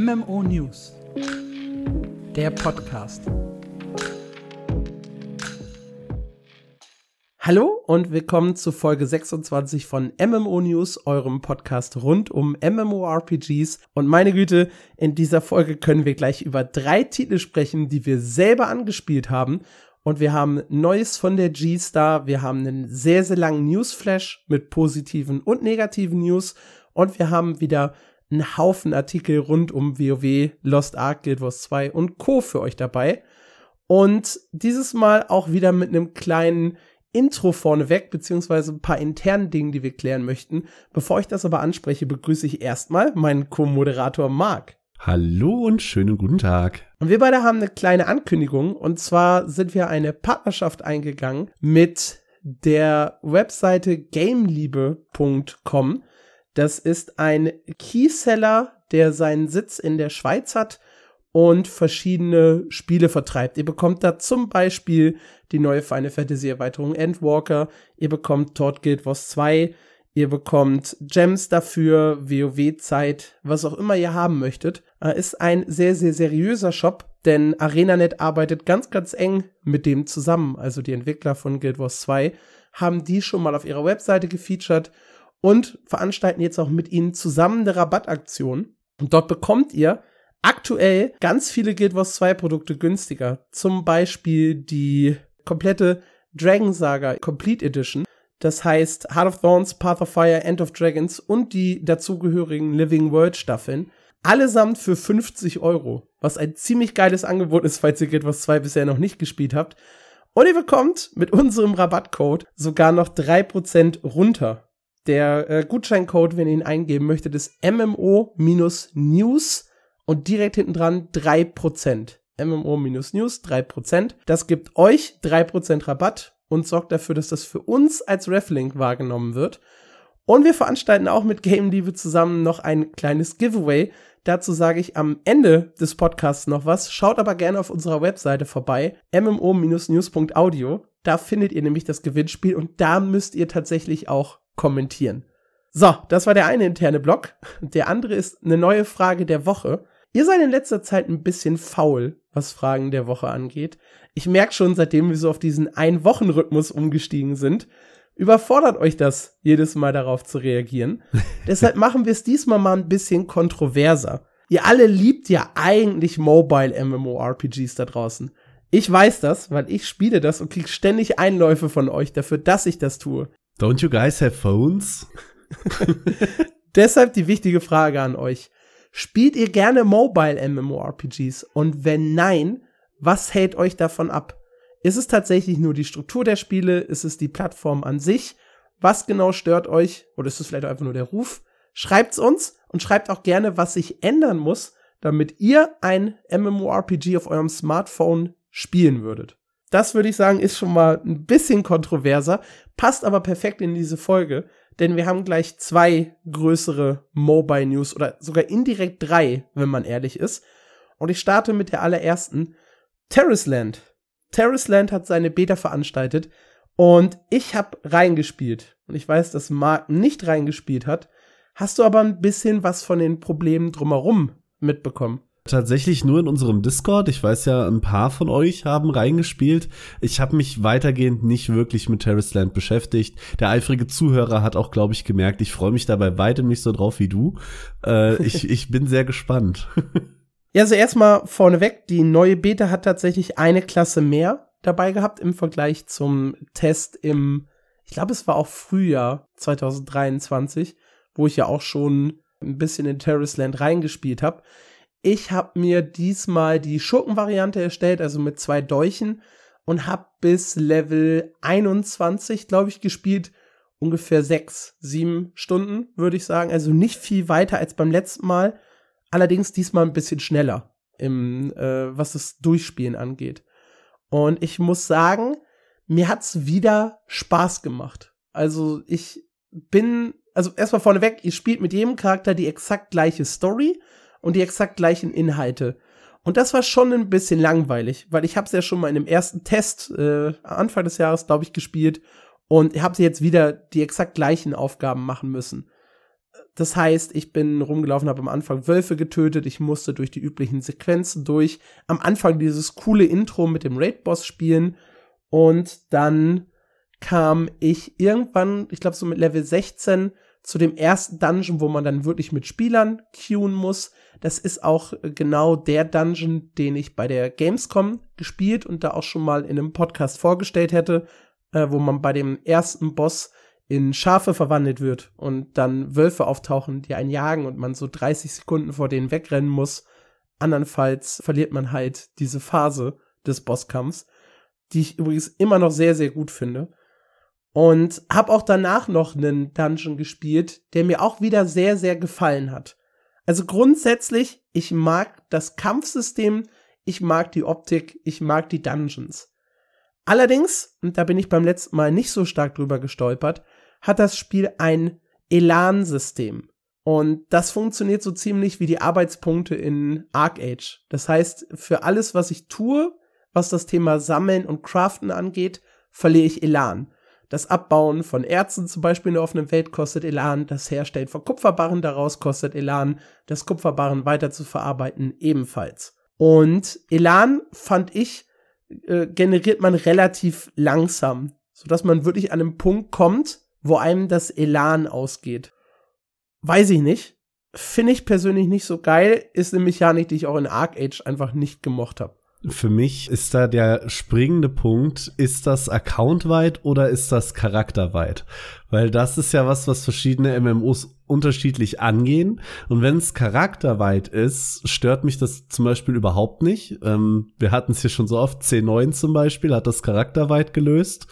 MMO News, der Podcast. Hallo und willkommen zu Folge 26 von MMO News, eurem Podcast rund um MMORPGs. Und meine Güte, in dieser Folge können wir gleich über drei Titel sprechen, die wir selber angespielt haben. Und wir haben Neues von der G-Star, wir haben einen sehr, sehr langen Newsflash mit positiven und negativen News. Und wir haben wieder einen Haufen Artikel rund um WoW, Lost Ark, Guild Wars 2 und Co. für euch dabei. Und dieses Mal auch wieder mit einem kleinen Intro vorneweg, beziehungsweise ein paar internen Dingen, die wir klären möchten. Bevor ich das aber anspreche, begrüße ich erstmal meinen Co-Moderator Marc. Hallo und schönen guten Tag. Und wir beide haben eine kleine Ankündigung. Und zwar sind wir eine Partnerschaft eingegangen mit der Webseite gameliebe.com. Das ist ein Keyseller, der seinen Sitz in der Schweiz hat und verschiedene Spiele vertreibt. Ihr bekommt da zum Beispiel die neue Final Fantasy Erweiterung Endwalker, ihr bekommt Todd Guild Wars 2, ihr bekommt Gems dafür, WoW-Zeit, was auch immer ihr haben möchtet. Äh, ist ein sehr, sehr seriöser Shop, denn ArenaNet arbeitet ganz, ganz eng mit dem zusammen. Also die Entwickler von Guild Wars 2 haben die schon mal auf ihrer Webseite gefeatured und veranstalten jetzt auch mit ihnen zusammen eine Rabattaktion. Und dort bekommt ihr aktuell ganz viele Guild Wars 2 Produkte günstiger. Zum Beispiel die komplette Dragon Saga Complete Edition. Das heißt Heart of Thorns, Path of Fire, End of Dragons und die dazugehörigen Living World Staffeln. Allesamt für 50 Euro. Was ein ziemlich geiles Angebot ist, falls ihr Guild Wars 2 bisher noch nicht gespielt habt. Und ihr bekommt mit unserem Rabattcode sogar noch 3% runter. Der äh, Gutscheincode, wenn ihr ihn eingeben möchtet, ist MMO-News und direkt hinten dran 3%. MMO-News 3%. Das gibt euch 3% Rabatt und sorgt dafür, dass das für uns als Reflink wahrgenommen wird. Und wir veranstalten auch mit Game Liebe zusammen noch ein kleines Giveaway. Dazu sage ich am Ende des Podcasts noch was. Schaut aber gerne auf unserer Webseite vorbei, mmo-news.audio. Da findet ihr nämlich das Gewinnspiel und da müsst ihr tatsächlich auch kommentieren. So, das war der eine interne Blog. Der andere ist eine neue Frage der Woche. Ihr seid in letzter Zeit ein bisschen faul, was Fragen der Woche angeht. Ich merke schon, seitdem wir so auf diesen Ein-Wochen-Rhythmus umgestiegen sind, überfordert euch das, jedes Mal darauf zu reagieren. Deshalb machen wir es diesmal mal ein bisschen kontroverser. Ihr alle liebt ja eigentlich Mobile MMORPGs da draußen. Ich weiß das, weil ich spiele das und krieg ständig Einläufe von euch dafür, dass ich das tue. Don't you guys have phones? Deshalb die wichtige Frage an euch. Spielt ihr gerne Mobile MMORPGs? Und wenn nein, was hält euch davon ab? Ist es tatsächlich nur die Struktur der Spiele? Ist es die Plattform an sich? Was genau stört euch? Oder ist es vielleicht einfach nur der Ruf? Schreibt's uns und schreibt auch gerne, was sich ändern muss, damit ihr ein MMORPG auf eurem Smartphone spielen würdet. Das würde ich sagen, ist schon mal ein bisschen kontroverser, passt aber perfekt in diese Folge, denn wir haben gleich zwei größere Mobile News oder sogar indirekt drei, wenn man ehrlich ist. Und ich starte mit der allerersten. Terraceland. Terraceland hat seine Beta veranstaltet und ich habe reingespielt. Und ich weiß, dass Mark nicht reingespielt hat. Hast du aber ein bisschen was von den Problemen drumherum mitbekommen? Tatsächlich nur in unserem Discord. Ich weiß ja, ein paar von euch haben reingespielt. Ich habe mich weitergehend nicht wirklich mit Terrace Land beschäftigt. Der eifrige Zuhörer hat auch, glaube ich, gemerkt, ich freue mich dabei weitem nicht so drauf wie du. Äh, ich, ich bin sehr gespannt. ja, also erstmal vorneweg, die neue Beta hat tatsächlich eine Klasse mehr dabei gehabt im Vergleich zum Test im, ich glaube, es war auch Frühjahr 2023, wo ich ja auch schon ein bisschen in Terrace Land reingespielt habe. Ich habe mir diesmal die Schurkenvariante erstellt, also mit zwei Dolchen und habe bis Level 21, glaube ich, gespielt. Ungefähr sechs, sieben Stunden, würde ich sagen. Also nicht viel weiter als beim letzten Mal. Allerdings diesmal ein bisschen schneller, im, äh, was das Durchspielen angeht. Und ich muss sagen, mir hat's wieder Spaß gemacht. Also ich bin, also erstmal vorneweg, ihr spielt mit jedem Charakter die exakt gleiche Story und die exakt gleichen Inhalte. Und das war schon ein bisschen langweilig, weil ich habe es ja schon mal in dem ersten Test äh, Anfang des Jahres, glaube ich, gespielt und habe sie jetzt wieder die exakt gleichen Aufgaben machen müssen. Das heißt, ich bin rumgelaufen, habe am Anfang Wölfe getötet, ich musste durch die üblichen Sequenzen durch. Am Anfang dieses coole Intro mit dem Raid-Boss spielen und dann kam ich irgendwann, ich glaube so mit Level 16, zu dem ersten Dungeon, wo man dann wirklich mit Spielern queuen muss. Das ist auch genau der Dungeon, den ich bei der Gamescom gespielt und da auch schon mal in einem Podcast vorgestellt hätte, äh, wo man bei dem ersten Boss in Schafe verwandelt wird und dann Wölfe auftauchen, die einen jagen und man so 30 Sekunden vor denen wegrennen muss. Andernfalls verliert man halt diese Phase des Bosskampfs, die ich übrigens immer noch sehr, sehr gut finde. Und habe auch danach noch einen Dungeon gespielt, der mir auch wieder sehr, sehr gefallen hat. Also grundsätzlich, ich mag das Kampfsystem, ich mag die Optik, ich mag die Dungeons. Allerdings, und da bin ich beim letzten Mal nicht so stark drüber gestolpert, hat das Spiel ein Elan-System. Und das funktioniert so ziemlich wie die Arbeitspunkte in Arc Age. Das heißt, für alles, was ich tue, was das Thema Sammeln und Craften angeht, verliere ich Elan. Das Abbauen von Erzen zum Beispiel in der offenen Welt kostet Elan, das Herstellen von Kupferbarren daraus kostet Elan, das Kupferbarren weiter zu verarbeiten ebenfalls. Und Elan fand ich, äh, generiert man relativ langsam, sodass man wirklich an einen Punkt kommt, wo einem das Elan ausgeht. Weiß ich nicht. Finde ich persönlich nicht so geil, ist eine Mechanik, die ich auch in Arc Age einfach nicht gemocht habe. Für mich ist da der springende Punkt, ist das accountweit oder ist das charakterweit? Weil das ist ja was, was verschiedene MMOs unterschiedlich angehen. Und wenn es charakterweit ist, stört mich das zum Beispiel überhaupt nicht. Ähm, wir hatten es hier schon so oft, C9 zum Beispiel hat das charakterweit gelöst.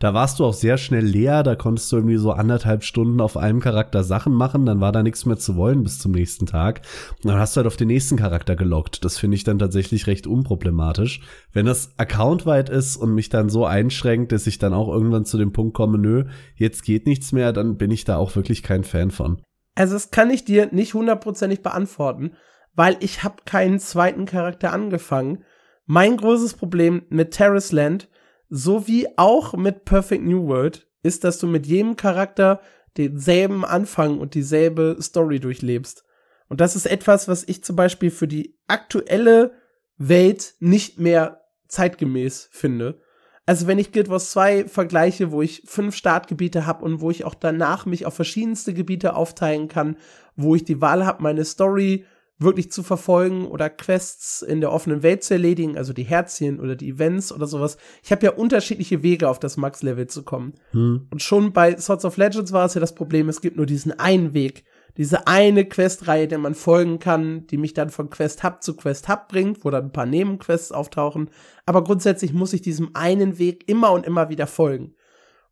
Da warst du auch sehr schnell leer, da konntest du irgendwie so anderthalb Stunden auf einem Charakter Sachen machen, dann war da nichts mehr zu wollen bis zum nächsten Tag. Und dann hast du halt auf den nächsten Charakter gelockt. Das finde ich dann tatsächlich recht unproblematisch. Wenn das accountweit ist und mich dann so einschränkt, dass ich dann auch irgendwann zu dem Punkt komme, nö, jetzt geht nichts mehr, dann bin ich da auch wirklich kein Fan von. Also das kann ich dir nicht hundertprozentig beantworten, weil ich habe keinen zweiten Charakter angefangen. Mein großes Problem mit Terrace Land, sowie auch mit Perfect New World, ist, dass du mit jedem Charakter denselben Anfang und dieselbe Story durchlebst. Und das ist etwas, was ich zum Beispiel für die aktuelle Welt nicht mehr zeitgemäß finde. Also wenn ich Guild Wars 2 vergleiche, wo ich fünf Startgebiete habe und wo ich auch danach mich auf verschiedenste Gebiete aufteilen kann, wo ich die Wahl habe, meine Story wirklich zu verfolgen oder Quests in der offenen Welt zu erledigen, also die Herzchen oder die Events oder sowas. Ich habe ja unterschiedliche Wege, auf das Max-Level zu kommen. Hm. Und schon bei Swords of Legends war es ja das Problem, es gibt nur diesen einen Weg diese eine Questreihe, der man folgen kann, die mich dann von Quest Hub zu Quest Hub bringt, wo dann ein paar Nebenquests auftauchen. Aber grundsätzlich muss ich diesem einen Weg immer und immer wieder folgen.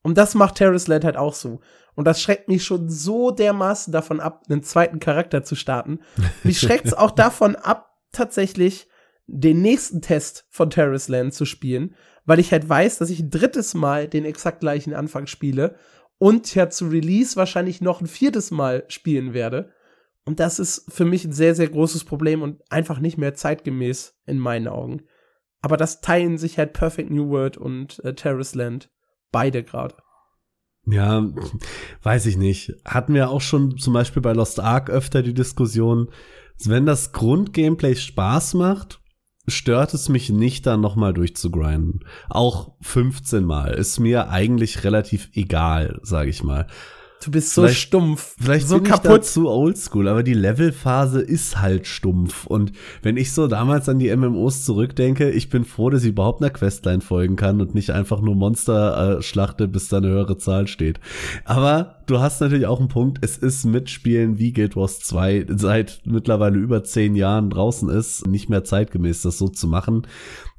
Und das macht Terrace Land halt auch so. Und das schreckt mich schon so dermaßen davon ab, einen zweiten Charakter zu starten. Mich schreckt es auch davon ab, tatsächlich den nächsten Test von Terrace Land zu spielen, weil ich halt weiß, dass ich ein drittes Mal den exakt gleichen Anfang spiele und ja zu Release wahrscheinlich noch ein viertes Mal spielen werde. Und das ist für mich ein sehr, sehr großes Problem und einfach nicht mehr zeitgemäß in meinen Augen. Aber das teilen sich halt Perfect New World und äh, Terrace Land beide gerade. Ja, weiß ich nicht. Hatten wir auch schon zum Beispiel bei Lost Ark öfter die Diskussion, wenn das Grundgameplay Spaß macht stört es mich nicht, da nochmal durchzugrinden. Auch 15 Mal ist mir eigentlich relativ egal, sag ich mal. Du bist so vielleicht, stumpf, vielleicht so bin kaputt. Ich zu oldschool, aber die Levelphase ist halt stumpf. Und wenn ich so damals an die MMOs zurückdenke, ich bin froh, dass ich überhaupt einer Questline folgen kann und nicht einfach nur Monster äh, schlachte, bis da eine höhere Zahl steht. Aber du hast natürlich auch einen Punkt, es ist Mitspielen wie Guild Wars 2 seit mittlerweile über zehn Jahren draußen ist, nicht mehr zeitgemäß, das so zu machen.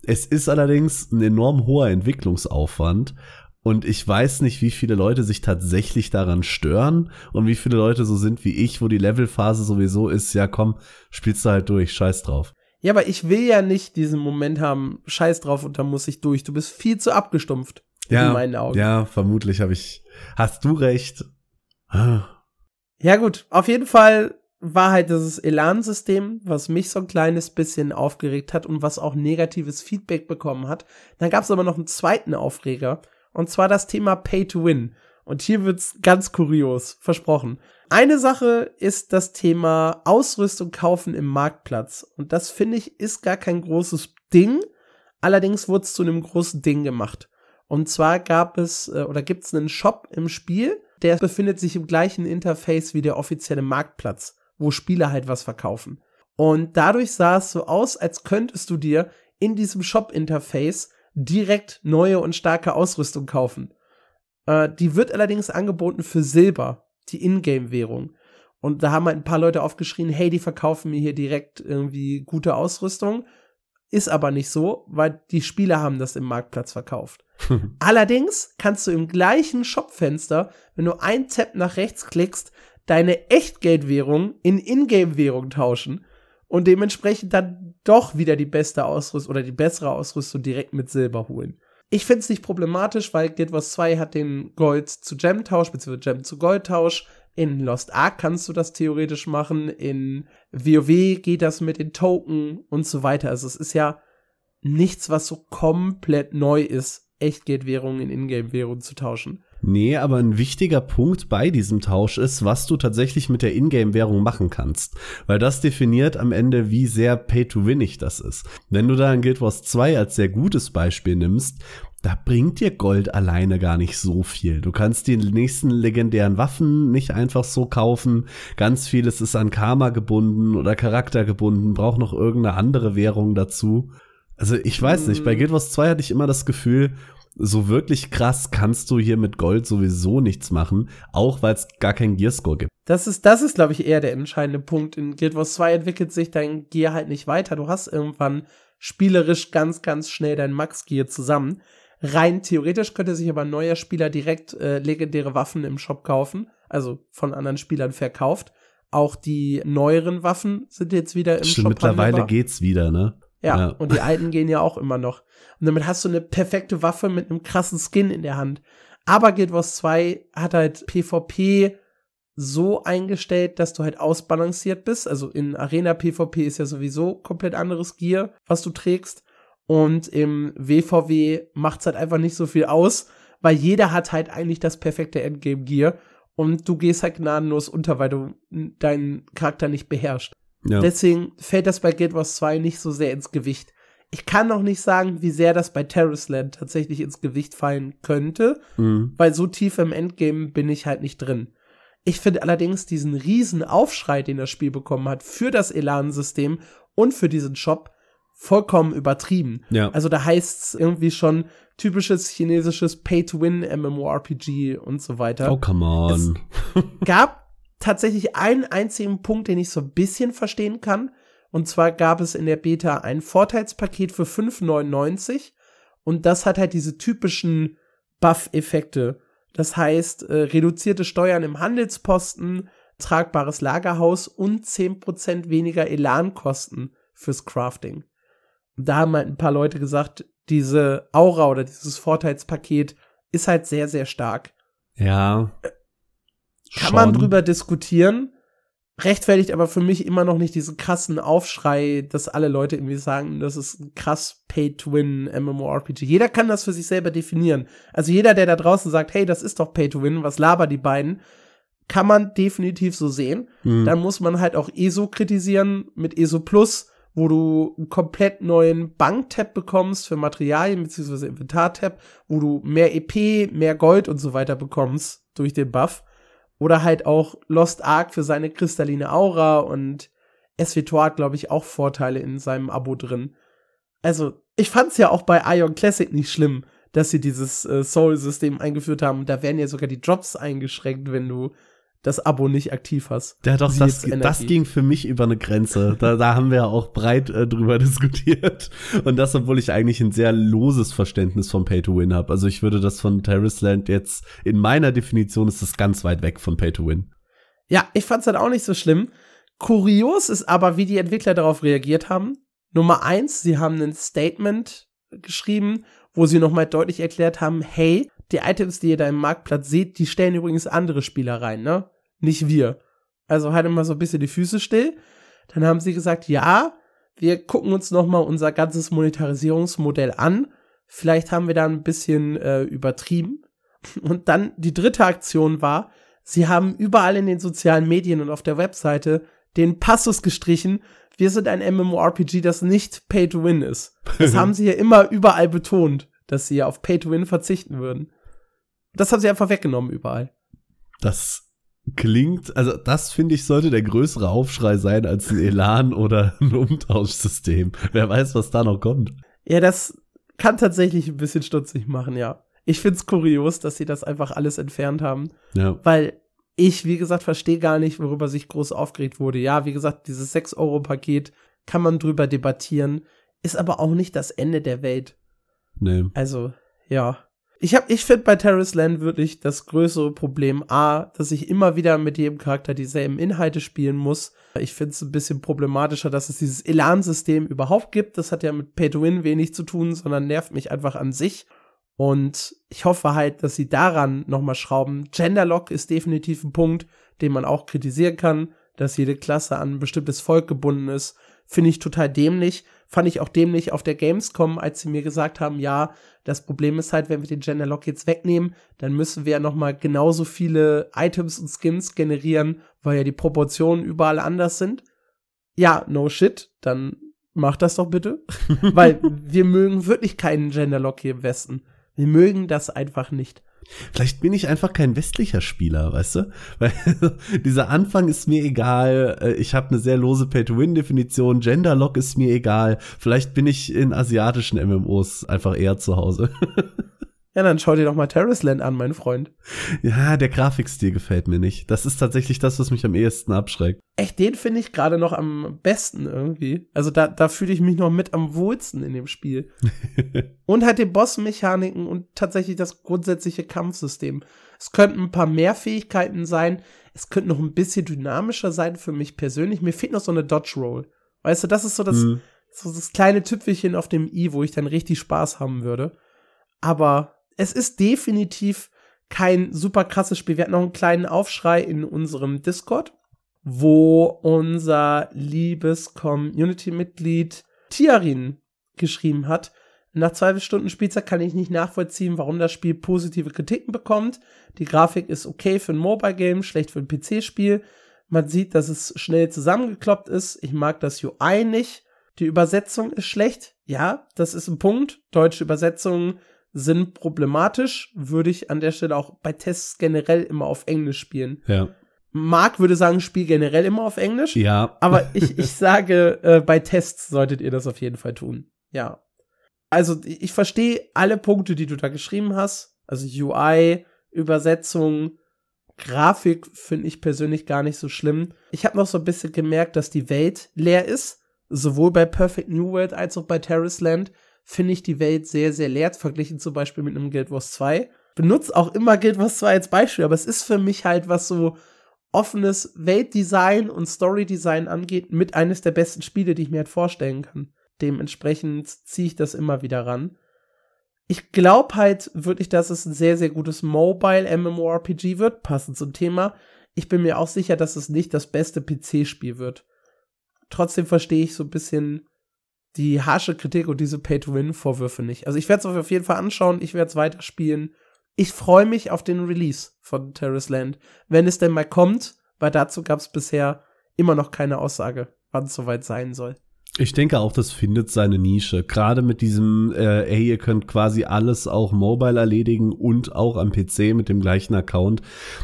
Es ist allerdings ein enorm hoher Entwicklungsaufwand und ich weiß nicht, wie viele Leute sich tatsächlich daran stören und wie viele Leute so sind wie ich, wo die Levelphase sowieso ist, ja komm, spielst du halt durch, scheiß drauf. Ja, aber ich will ja nicht diesen Moment haben, scheiß drauf und dann muss ich durch. Du bist viel zu abgestumpft. Ja, in meinen Augen. ja, vermutlich habe ich, hast du recht. Ja gut, auf jeden Fall war halt dieses Elan-System, was mich so ein kleines bisschen aufgeregt hat und was auch negatives Feedback bekommen hat. Dann gab es aber noch einen zweiten Aufreger und zwar das Thema Pay to Win. Und hier wird's ganz kurios, versprochen. Eine Sache ist das Thema Ausrüstung kaufen im Marktplatz. Und das finde ich ist gar kein großes Ding. Allerdings wurde es zu einem großen Ding gemacht. Und zwar gab es äh, oder gibt es einen Shop im Spiel, der befindet sich im gleichen Interface wie der offizielle Marktplatz, wo Spieler halt was verkaufen. Und dadurch sah es so aus, als könntest du dir in diesem Shop-Interface direkt neue und starke Ausrüstung kaufen. Äh, die wird allerdings angeboten für Silber, die Ingame-Währung. Und da haben halt ein paar Leute aufgeschrien, hey, die verkaufen mir hier direkt irgendwie gute Ausrüstung. Ist aber nicht so, weil die Spieler haben das im Marktplatz verkauft. Allerdings kannst du im gleichen Shopfenster, wenn du ein Tab nach rechts klickst, deine Echtgeldwährung in Ingame-Währung tauschen und dementsprechend dann doch wieder die beste Ausrüstung oder die bessere Ausrüstung direkt mit Silber holen. Ich finde es nicht problematisch, weil Guild Wars 2 hat den Gold zu Gem-Tausch, beziehungsweise Gem zu Gold-Tausch. In Lost Ark kannst du das theoretisch machen. In WoW geht das mit den Token und so weiter. Also es ist ja nichts, was so komplett neu ist, Echtgeldwährungen in Ingame-Währungen zu tauschen. Nee, aber ein wichtiger Punkt bei diesem Tausch ist, was du tatsächlich mit der Ingame-Währung machen kannst. Weil das definiert am Ende, wie sehr pay-to-winnig das ist. Wenn du da in Guild Wars 2 als sehr gutes Beispiel nimmst, da bringt dir Gold alleine gar nicht so viel. Du kannst die nächsten legendären Waffen nicht einfach so kaufen. Ganz vieles ist an Karma gebunden oder Charakter gebunden, braucht noch irgendeine andere Währung dazu. Also ich weiß nicht, bei mhm. Guild Wars 2 hatte ich immer das Gefühl, so wirklich krass kannst du hier mit Gold sowieso nichts machen, auch weil es gar keinen Gearscore gibt. Das ist, das ist, glaube ich, eher der entscheidende Punkt. In Guild Wars 2 entwickelt sich dein Gear halt nicht weiter. Du hast irgendwann spielerisch ganz, ganz schnell dein Max-Gear zusammen. Rein theoretisch könnte sich aber ein neuer Spieler direkt äh, legendäre Waffen im Shop kaufen, also von anderen Spielern verkauft. Auch die neueren Waffen sind jetzt wieder im Stimmt, Shop. Mittlerweile handelbar. geht's wieder, ne? Ja, ja, und die alten gehen ja auch immer noch. Und damit hast du eine perfekte Waffe mit einem krassen Skin in der Hand. Aber Guild Wars 2 hat halt PvP so eingestellt, dass du halt ausbalanciert bist. Also in Arena PvP ist ja sowieso komplett anderes Gear, was du trägst. Und im WVW macht's halt einfach nicht so viel aus, weil jeder hat halt eigentlich das perfekte Endgame-Gear. Und du gehst halt gnadenlos unter, weil du deinen Charakter nicht beherrschst. Ja. Deswegen fällt das bei Guild Wars 2 nicht so sehr ins Gewicht. Ich kann noch nicht sagen, wie sehr das bei Terraceland tatsächlich ins Gewicht fallen könnte, mhm. weil so tief im Endgame bin ich halt nicht drin. Ich finde allerdings diesen riesen Aufschrei, den das Spiel bekommen hat, für das Elan-System und für diesen Shop vollkommen übertrieben. Ja. Also da heißt's irgendwie schon typisches chinesisches Pay-to-Win MMORPG und so weiter. Oh, come on. Es gab tatsächlich einen einzigen Punkt, den ich so ein bisschen verstehen kann. Und zwar gab es in der Beta ein Vorteilspaket für 5,99 und das hat halt diese typischen Buff-Effekte. Das heißt, äh, reduzierte Steuern im Handelsposten, tragbares Lagerhaus und 10% weniger Elankosten fürs Crafting. Und da haben halt ein paar Leute gesagt, diese Aura oder dieses Vorteilspaket ist halt sehr, sehr stark. Ja. Kann schon. man drüber diskutieren, rechtfertigt aber für mich immer noch nicht diesen krassen Aufschrei, dass alle Leute irgendwie sagen, das ist ein krass Pay-to-Win MMORPG. Jeder kann das für sich selber definieren. Also jeder, der da draußen sagt, hey, das ist doch Pay-to-Win, was labern die beiden, kann man definitiv so sehen. Mhm. Dann muss man halt auch ESO kritisieren mit ESO Plus, wo du einen komplett neuen Bank-Tab bekommst für Materialien beziehungsweise Inventar-Tab, wo du mehr EP, mehr Gold und so weiter bekommst durch den Buff. Oder halt auch Lost Ark für seine kristalline Aura und SWTOR hat, glaube ich, auch Vorteile in seinem Abo drin. Also, ich fand's ja auch bei Ion Classic nicht schlimm, dass sie dieses äh, Soul-System eingeführt haben. Da werden ja sogar die Drops eingeschränkt, wenn du das Abo nicht aktiv hast. Ja, doch, das, das ging für mich über eine Grenze. Da, da haben wir ja auch breit äh, drüber diskutiert. Und das, obwohl ich eigentlich ein sehr loses Verständnis von Pay to Win habe. Also ich würde das von Terraceland jetzt, in meiner Definition ist das ganz weit weg von Pay to Win. Ja, ich fand's dann auch nicht so schlimm. Kurios ist aber, wie die Entwickler darauf reagiert haben. Nummer eins, sie haben ein Statement geschrieben, wo sie nochmal deutlich erklärt haben, hey, die Items, die ihr da im Marktplatz seht, die stellen übrigens andere Spieler rein, ne? Nicht wir. Also halt immer so ein bisschen die Füße still. Dann haben sie gesagt, ja, wir gucken uns noch mal unser ganzes Monetarisierungsmodell an. Vielleicht haben wir da ein bisschen äh, übertrieben. Und dann die dritte Aktion war, sie haben überall in den sozialen Medien und auf der Webseite den Passus gestrichen, wir sind ein MMORPG, das nicht Pay to Win ist. Das haben sie ja immer überall betont, dass sie ja auf Pay to Win verzichten würden. Das haben sie einfach weggenommen überall. Das klingt, also das finde ich sollte der größere Aufschrei sein als ein Elan oder ein Umtauschsystem. Wer weiß, was da noch kommt. Ja, das kann tatsächlich ein bisschen stutzig machen, ja. Ich find's kurios, dass sie das einfach alles entfernt haben. Ja. Weil ich, wie gesagt, verstehe gar nicht, worüber sich groß aufgeregt wurde. Ja, wie gesagt, dieses 6-Euro-Paket kann man drüber debattieren, ist aber auch nicht das Ende der Welt. Nee. Also, ja. Ich hab, ich finde bei Terrace Land wirklich das größere Problem A, dass ich immer wieder mit jedem Charakter dieselben Inhalte spielen muss. Ich finde es ein bisschen problematischer, dass es dieses Elan-System überhaupt gibt. Das hat ja mit Pay to Win wenig zu tun, sondern nervt mich einfach an sich. Und ich hoffe halt, dass sie daran nochmal schrauben. Genderlock ist definitiv ein Punkt, den man auch kritisieren kann, dass jede Klasse an ein bestimmtes Volk gebunden ist. Finde ich total dämlich. Fand ich auch dämlich auf der Gamescom, als sie mir gesagt haben, ja, das Problem ist halt, wenn wir den Genderlock jetzt wegnehmen, dann müssen wir ja nochmal genauso viele Items und Skins generieren, weil ja die Proportionen überall anders sind. Ja, no shit, dann mach das doch bitte. weil wir mögen wirklich keinen Genderlock hier im Westen. Wir mögen das einfach nicht. Vielleicht bin ich einfach kein westlicher Spieler, weißt du? Weil dieser Anfang ist mir egal. Äh, ich habe eine sehr lose Pay-to-Win-Definition. Genderlock ist mir egal. Vielleicht bin ich in asiatischen MMOs einfach eher zu Hause. Ja, dann schau dir doch mal Terrace Land an, mein Freund. Ja, der Grafikstil gefällt mir nicht. Das ist tatsächlich das, was mich am ehesten abschreckt. Echt, den finde ich gerade noch am besten irgendwie. Also da, da fühle ich mich noch mit am wohlsten in dem Spiel. und halt die Boss-Mechaniken und tatsächlich das grundsätzliche Kampfsystem. Es könnten ein paar mehr Fähigkeiten sein. Es könnte noch ein bisschen dynamischer sein für mich persönlich. Mir fehlt noch so eine Dodge-Roll. Weißt du, das ist so das, mhm. so das kleine Tüpfelchen auf dem i, wo ich dann richtig Spaß haben würde. Aber es ist definitiv kein super krasses Spiel. Wir hatten noch einen kleinen Aufschrei in unserem Discord, wo unser liebes Community-Mitglied Tiarin geschrieben hat. Nach zwei Stunden Spielzeit kann ich nicht nachvollziehen, warum das Spiel positive Kritiken bekommt. Die Grafik ist okay für ein Mobile-Game, schlecht für ein PC-Spiel. Man sieht, dass es schnell zusammengekloppt ist. Ich mag das UI nicht. Die Übersetzung ist schlecht. Ja, das ist ein Punkt. Deutsche Übersetzungen sind problematisch, würde ich an der Stelle auch bei Tests generell immer auf Englisch spielen. Ja. Marc würde sagen, spiel generell immer auf Englisch. Ja. Aber ich, ich sage, äh, bei Tests solltet ihr das auf jeden Fall tun. Ja. Also ich verstehe alle Punkte, die du da geschrieben hast. Also UI, Übersetzung, Grafik finde ich persönlich gar nicht so schlimm. Ich habe noch so ein bisschen gemerkt, dass die Welt leer ist. Sowohl bei Perfect New World als auch bei Terrace Land finde ich die Welt sehr, sehr leer, verglichen zum Beispiel mit einem Guild Wars 2. Benutze auch immer Guild Wars 2 als Beispiel, aber es ist für mich halt, was so offenes Weltdesign und Storydesign angeht, mit eines der besten Spiele, die ich mir halt vorstellen kann. Dementsprechend ziehe ich das immer wieder ran. Ich glaube halt wirklich, dass es ein sehr, sehr gutes Mobile MMORPG wird, passend zum Thema. Ich bin mir auch sicher, dass es nicht das beste PC-Spiel wird. Trotzdem verstehe ich so ein bisschen die harsche Kritik und diese Pay-to-Win-Vorwürfe nicht. Also ich werde es auf jeden Fall anschauen, ich werde es weiterspielen. Ich freue mich auf den Release von Terrace Land, wenn es denn mal kommt, weil dazu gab es bisher immer noch keine Aussage, wann es soweit sein soll. Ich denke auch, das findet seine Nische. Gerade mit diesem, äh, hey, ihr könnt quasi alles auch mobile erledigen und auch am PC mit dem gleichen Account.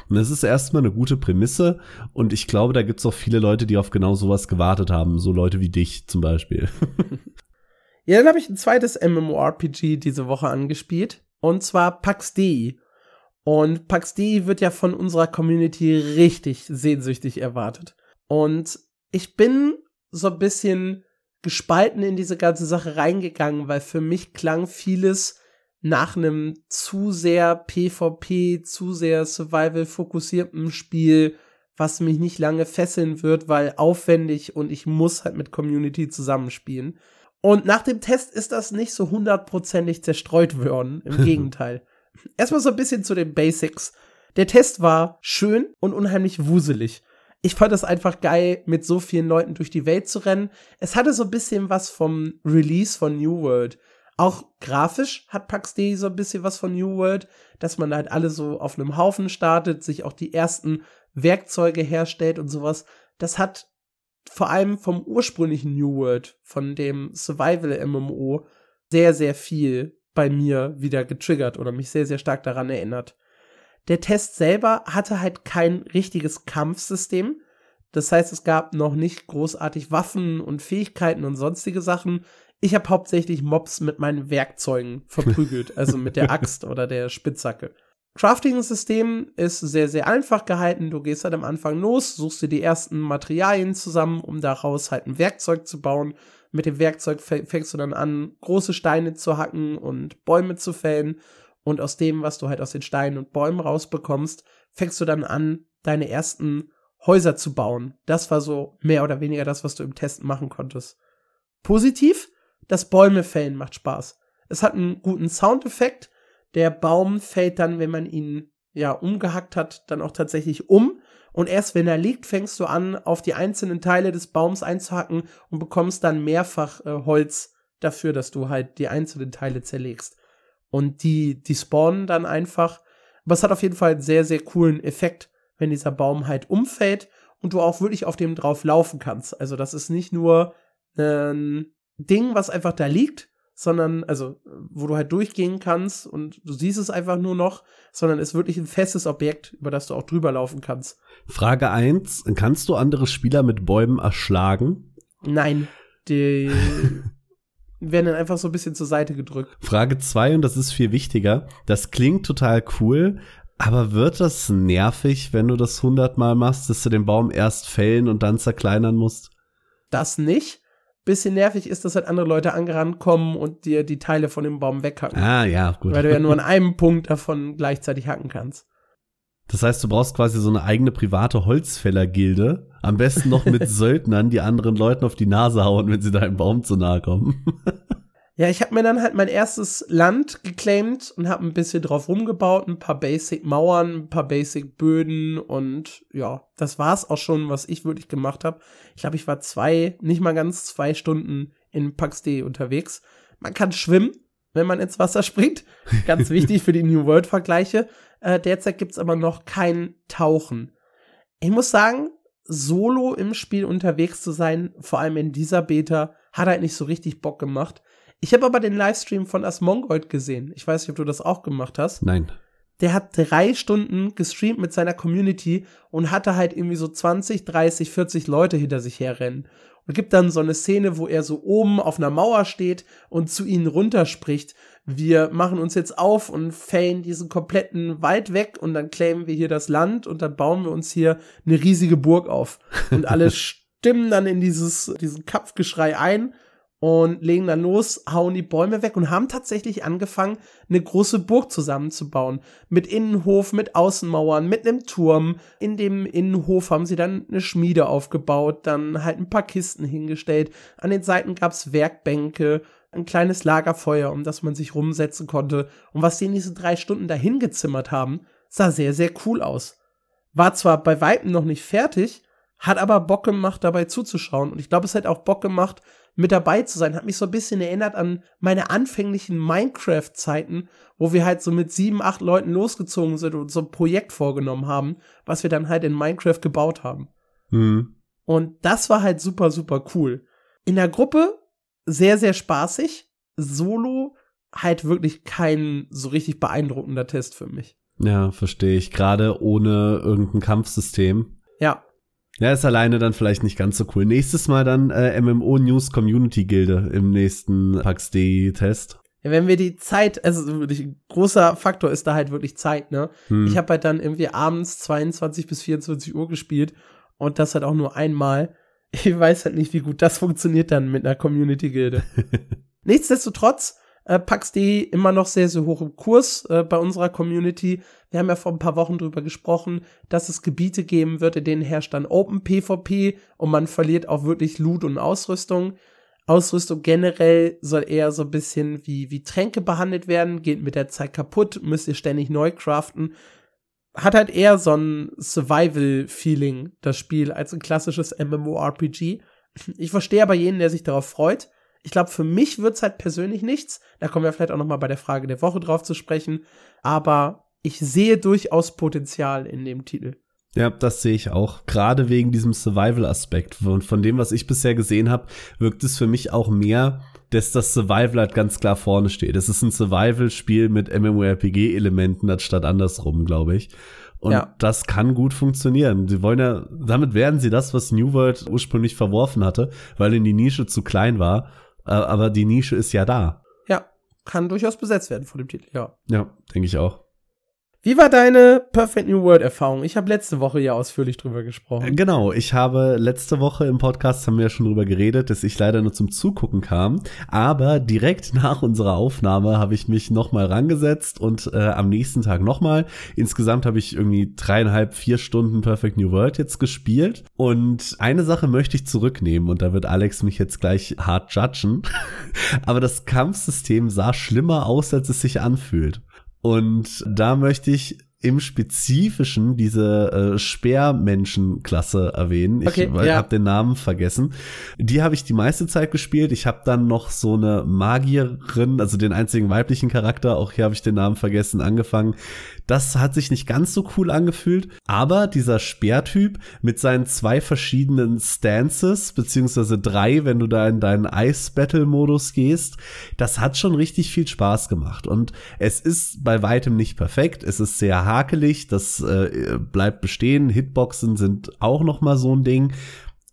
Und das ist erstmal eine gute Prämisse. Und ich glaube, da gibt es auch viele Leute, die auf genau sowas gewartet haben. So Leute wie dich zum Beispiel. ja, dann habe ich ein zweites MMORPG diese Woche angespielt. Und zwar Pax Dei. Und Pax Dei wird ja von unserer Community richtig sehnsüchtig erwartet. Und ich bin so ein bisschen gespalten in diese ganze Sache reingegangen, weil für mich klang vieles nach einem zu sehr PvP, zu sehr Survival-fokussierten Spiel, was mich nicht lange fesseln wird, weil aufwendig und ich muss halt mit Community zusammenspielen. Und nach dem Test ist das nicht so hundertprozentig zerstreut worden. Im Gegenteil. Erstmal so ein bisschen zu den Basics. Der Test war schön und unheimlich wuselig ich fand es einfach geil, mit so vielen Leuten durch die Welt zu rennen. Es hatte so ein bisschen was vom Release von New World. Auch grafisch hat Pax D so ein bisschen was von New World, dass man halt alle so auf einem Haufen startet, sich auch die ersten Werkzeuge herstellt und sowas. Das hat vor allem vom ursprünglichen New World, von dem Survival-MMO, sehr, sehr viel bei mir wieder getriggert oder mich sehr, sehr stark daran erinnert. Der Test selber hatte halt kein richtiges Kampfsystem. Das heißt, es gab noch nicht großartig Waffen und Fähigkeiten und sonstige Sachen. Ich habe hauptsächlich Mobs mit meinen Werkzeugen verprügelt, also mit der Axt oder der Spitzhacke. Crafting-System ist sehr, sehr einfach gehalten. Du gehst halt am Anfang los, suchst dir die ersten Materialien zusammen, um daraus halt ein Werkzeug zu bauen. Mit dem Werkzeug fängst du dann an, große Steine zu hacken und Bäume zu fällen. Und aus dem, was du halt aus den Steinen und Bäumen rausbekommst, fängst du dann an, deine ersten Häuser zu bauen. Das war so mehr oder weniger das, was du im Test machen konntest. Positiv, das Bäume fällen macht Spaß. Es hat einen guten Soundeffekt der Baum fällt dann, wenn man ihn ja umgehackt hat, dann auch tatsächlich um. Und erst wenn er liegt, fängst du an, auf die einzelnen Teile des Baums einzuhacken und bekommst dann mehrfach äh, Holz dafür, dass du halt die einzelnen Teile zerlegst. Und die, die spawnen dann einfach. Aber es hat auf jeden Fall einen sehr, sehr coolen Effekt, wenn dieser Baum halt umfällt und du auch wirklich auf dem drauf laufen kannst. Also das ist nicht nur ein Ding, was einfach da liegt, sondern, also, wo du halt durchgehen kannst und du siehst es einfach nur noch, sondern ist wirklich ein festes Objekt, über das du auch drüber laufen kannst. Frage eins: kannst du andere Spieler mit Bäumen erschlagen? Nein, die werden dann einfach so ein bisschen zur Seite gedrückt. Frage zwei und das ist viel wichtiger, das klingt total cool, aber wird das nervig, wenn du das hundertmal machst, dass du den Baum erst fällen und dann zerkleinern musst? Das nicht bisschen nervig ist, dass halt andere Leute angerannt kommen und dir die Teile von dem Baum weghacken. Ah, ja, gut. Weil du ja nur an einem Punkt davon gleichzeitig hacken kannst. Das heißt, du brauchst quasi so eine eigene private Holzfällergilde. Am besten noch mit Söldnern, die anderen Leuten auf die Nase hauen, wenn sie deinem Baum zu nahe kommen. Ja, ich habe mir dann halt mein erstes Land geclaimed und habe ein bisschen drauf rumgebaut, ein paar Basic Mauern, ein paar Basic Böden und ja, das war's auch schon, was ich wirklich gemacht habe. Ich glaube, ich war zwei, nicht mal ganz zwei Stunden in Pax D unterwegs. Man kann schwimmen, wenn man ins Wasser springt. Ganz wichtig für die New World Vergleiche. Äh, derzeit gibt's aber noch kein Tauchen. Ich muss sagen, solo im Spiel unterwegs zu sein, vor allem in dieser Beta, hat halt nicht so richtig Bock gemacht. Ich habe aber den Livestream von Asmongold gesehen. Ich weiß nicht, ob du das auch gemacht hast. Nein. Der hat drei Stunden gestreamt mit seiner Community und hatte halt irgendwie so 20, 30, 40 Leute hinter sich herrennen. Und gibt dann so eine Szene, wo er so oben auf einer Mauer steht und zu ihnen runterspricht. Wir machen uns jetzt auf und fällen diesen kompletten Wald weg und dann claimen wir hier das Land und dann bauen wir uns hier eine riesige Burg auf. Und alle stimmen dann in dieses, diesen Kampfgeschrei ein und legen dann los, hauen die Bäume weg und haben tatsächlich angefangen, eine große Burg zusammenzubauen. Mit Innenhof, mit Außenmauern, mit einem Turm. In dem Innenhof haben sie dann eine Schmiede aufgebaut, dann halt ein paar Kisten hingestellt. An den Seiten gab's Werkbänke, ein kleines Lagerfeuer, um das man sich rumsetzen konnte. Und was die in diesen drei Stunden dahin gezimmert haben, sah sehr, sehr cool aus. War zwar bei Weitem noch nicht fertig, hat aber Bock gemacht, dabei zuzuschauen. Und ich glaube, es hat auch Bock gemacht, mit dabei zu sein. Hat mich so ein bisschen erinnert an meine anfänglichen Minecraft-Zeiten, wo wir halt so mit sieben, acht Leuten losgezogen sind und so ein Projekt vorgenommen haben, was wir dann halt in Minecraft gebaut haben. Mhm. Und das war halt super, super cool. In der Gruppe sehr, sehr spaßig. Solo halt wirklich kein so richtig beeindruckender Test für mich. Ja, verstehe ich. Gerade ohne irgendein Kampfsystem. Ja. Ja, ist alleine dann vielleicht nicht ganz so cool. Nächstes Mal dann äh, MMO News Community Gilde im nächsten PAX D Test. Ja, wenn wir die Zeit, also wirklich ein großer Faktor ist da halt wirklich Zeit, ne? Hm. Ich habe halt dann irgendwie abends 22 bis 24 Uhr gespielt und das halt auch nur einmal. Ich weiß halt nicht, wie gut das funktioniert dann mit einer Community Gilde. Nichtsdestotrotz äh, PAX.de immer noch sehr, sehr hoch im Kurs äh, bei unserer Community. Wir haben ja vor ein paar Wochen drüber gesprochen, dass es Gebiete geben wird, in denen herrscht dann Open PvP und man verliert auch wirklich Loot und Ausrüstung. Ausrüstung generell soll eher so ein bisschen wie, wie Tränke behandelt werden, geht mit der Zeit kaputt, müsst ihr ständig neu craften. Hat halt eher so ein Survival-Feeling, das Spiel, als ein klassisches MMORPG. Ich verstehe aber jeden, der sich darauf freut Ich glaube, für mich wird's halt persönlich nichts. Da kommen wir vielleicht auch noch mal bei der Frage der Woche drauf zu sprechen. Aber ich sehe durchaus Potenzial in dem Titel. Ja, das sehe ich auch. Gerade wegen diesem Survival-Aspekt. Von, von dem, was ich bisher gesehen habe, wirkt es für mich auch mehr, dass das Survival halt ganz klar vorne steht. Es ist ein Survival-Spiel mit MMORPG-Elementen anstatt andersrum, glaube ich. Und ja. das kann gut funktionieren. Sie wollen ja, damit werden sie das, was New World ursprünglich verworfen hatte, weil in die Nische zu klein war. Aber die Nische ist ja da. Ja, kann durchaus besetzt werden von dem Titel, ja. Ja, denke ich auch. Wie war deine Perfect New World Erfahrung? Ich habe letzte Woche ja ausführlich drüber gesprochen. Genau, ich habe letzte Woche im Podcast haben wir ja schon drüber geredet, dass ich leider nur zum Zugucken kam, aber direkt nach unserer Aufnahme habe ich mich noch mal rangesetzt und äh, am nächsten Tag noch mal. Insgesamt habe ich irgendwie dreieinhalb, vier Stunden Perfect New World jetzt gespielt und eine Sache möchte ich zurücknehmen und da wird Alex mich jetzt gleich hart judgen, aber das Kampfsystem sah schlimmer aus, als es sich anfühlt. Und da möchte ich im Spezifischen diese äh, Speermenschenklasse erwähnen. Ich okay, ja. habe den Namen vergessen. Die habe ich die meiste Zeit gespielt. Ich habe dann noch so eine Magierin, also den einzigen weiblichen Charakter, auch hier habe ich den Namen vergessen, angefangen. Das hat sich nicht ganz so cool angefühlt, aber dieser Speertyp mit seinen zwei verschiedenen Stances, beziehungsweise drei, wenn du da in deinen Ice-Battle-Modus gehst, das hat schon richtig viel Spaß gemacht. Und es ist bei weitem nicht perfekt. Es ist sehr hakelig, das äh, bleibt bestehen. Hitboxen sind auch noch mal so ein Ding.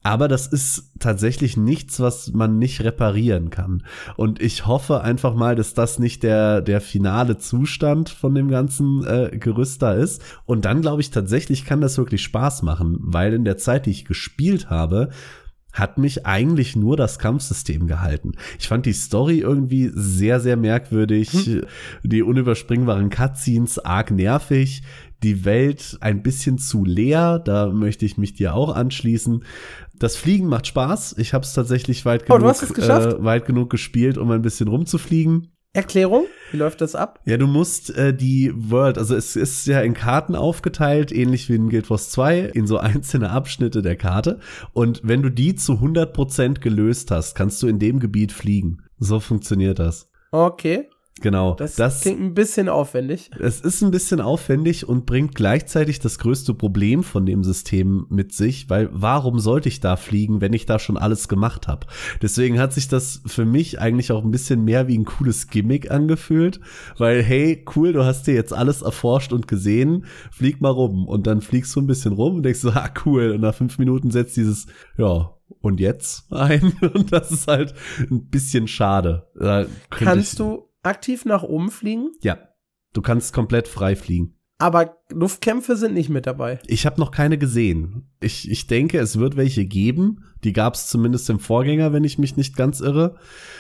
Aber das ist tatsächlich nichts, was man nicht reparieren kann. Und ich hoffe einfach mal, dass das nicht der, der finale Zustand von dem ganzen äh, Gerüst da ist. Und dann glaube ich tatsächlich kann das wirklich Spaß machen, weil in der Zeit, die ich gespielt habe, hat mich eigentlich nur das Kampfsystem gehalten. Ich fand die Story irgendwie sehr, sehr merkwürdig. Hm. Die unüberspringbaren Cutscenes arg nervig die Welt ein bisschen zu leer. Da möchte ich mich dir auch anschließen. Das Fliegen macht Spaß. Ich habe es tatsächlich weit oh, genug, äh, weit genug gespielt, um ein bisschen rumzufliegen. Erklärung, wie läuft das ab? Ja, du musst äh, die World, also es ist ja in Karten aufgeteilt, ähnlich wie in Guild Wars 2, in so einzelne Abschnitte der Karte. Und wenn du die zu 100% gelöst hast, kannst du in dem Gebiet fliegen. So funktioniert das. Okay. Genau. Das, das, klingt ein bisschen aufwendig. Es ist ein bisschen aufwendig und bringt gleichzeitig das größte Problem von dem System mit sich, weil warum sollte ich da fliegen, wenn ich da schon alles gemacht habe? Deswegen hat sich das für mich eigentlich auch ein bisschen mehr wie ein cooles Gimmick angefühlt, weil hey, cool, du hast dir jetzt alles erforscht und gesehen, flieg mal rum und dann fliegst du ein bisschen rum und denkst so, ah cool, und nach fünf Minuten setzt dieses, ja, und jetzt ein und das ist halt ein bisschen schade. Kannst du aktiv nach oben fliegen? Ja. Du kannst komplett frei fliegen. Aber Luftkämpfe sind nicht mit dabei. Ich habe noch keine gesehen. Ich, ich denke, es wird welche geben. Die gab es zumindest im Vorgänger, wenn ich mich nicht ganz irre.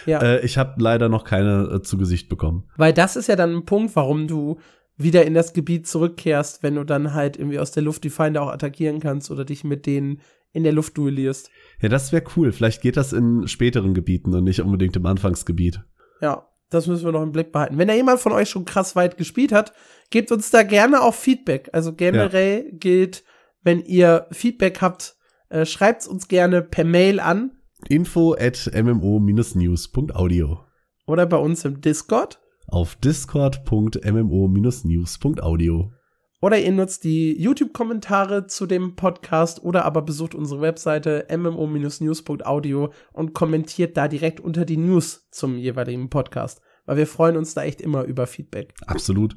Ja. Äh, ich habe leider noch keine äh, zu Gesicht bekommen. Weil das ist ja dann ein Punkt, warum du wieder in das Gebiet zurückkehrst, wenn du dann halt irgendwie aus der Luft die Feinde auch attackieren kannst oder dich mit denen in der Luft duellierst. Ja, das wäre cool. Vielleicht geht das in späteren Gebieten und nicht unbedingt im Anfangsgebiet. Ja. Das müssen wir noch im Blick behalten. Wenn da jemand von euch schon krass weit gespielt hat, gebt uns da gerne auch Feedback. Also generell ja. gilt, wenn ihr Feedback habt, äh, schreibt uns gerne per Mail an. Info at mmo-news.audio. Oder bei uns im Discord. Auf discord.mmo-news.audio. Oder ihr nutzt die YouTube-Kommentare zu dem Podcast oder aber besucht unsere Webseite mmo-news.audio und kommentiert da direkt unter die News zum jeweiligen Podcast weil wir freuen uns da echt immer über Feedback. Absolut.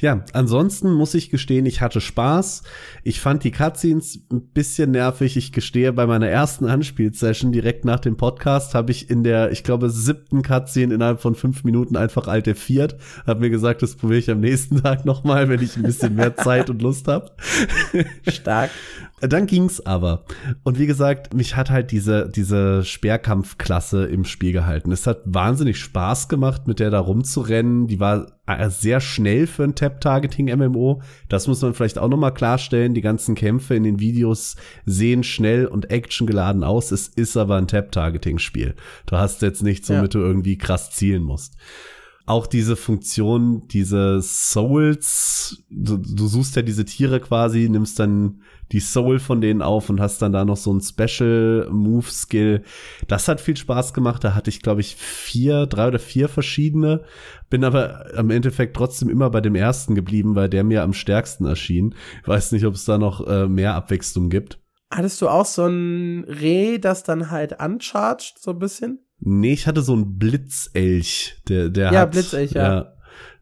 Ja, ansonsten muss ich gestehen, ich hatte Spaß. Ich fand die Cutscenes ein bisschen nervig. Ich gestehe, bei meiner ersten Anspielsession direkt nach dem Podcast habe ich in der, ich glaube, siebten Cutscene innerhalb von fünf Minuten einfach alt viert. Hab mir gesagt, das probiere ich am nächsten Tag nochmal, wenn ich ein bisschen mehr Zeit und Lust habe. Stark. Dann ging's aber. Und wie gesagt, mich hat halt diese, diese Speerkampfklasse im Spiel gehalten. Es hat wahnsinnig Spaß gemacht, mit der da rumzurennen. Die war äh, sehr schnell für ein Tap-Targeting-MMO. Das muss man vielleicht auch nochmal klarstellen. Die ganzen Kämpfe in den Videos sehen schnell und actiongeladen aus. Es ist aber ein Tap-Targeting-Spiel. Du hast jetzt nichts, womit ja. du irgendwie krass zielen musst. auch diese Funktion, diese Souls, du, du, suchst ja diese Tiere quasi, nimmst dann die Soul von denen auf und hast dann da noch so ein Special Move Skill. Das hat viel Spaß gemacht. Da hatte ich, glaube ich, vier, drei oder vier verschiedene. Bin aber am Endeffekt trotzdem immer bei dem ersten geblieben, weil der mir am stärksten erschien. Ich weiß nicht, ob es da noch äh, mehr Abwechslung gibt. Hattest du auch so ein Reh, das dann halt uncharged, so ein bisschen? Nee, ich hatte so einen Blitzelch, der, der ja, hat. Blitzelch, ja. ja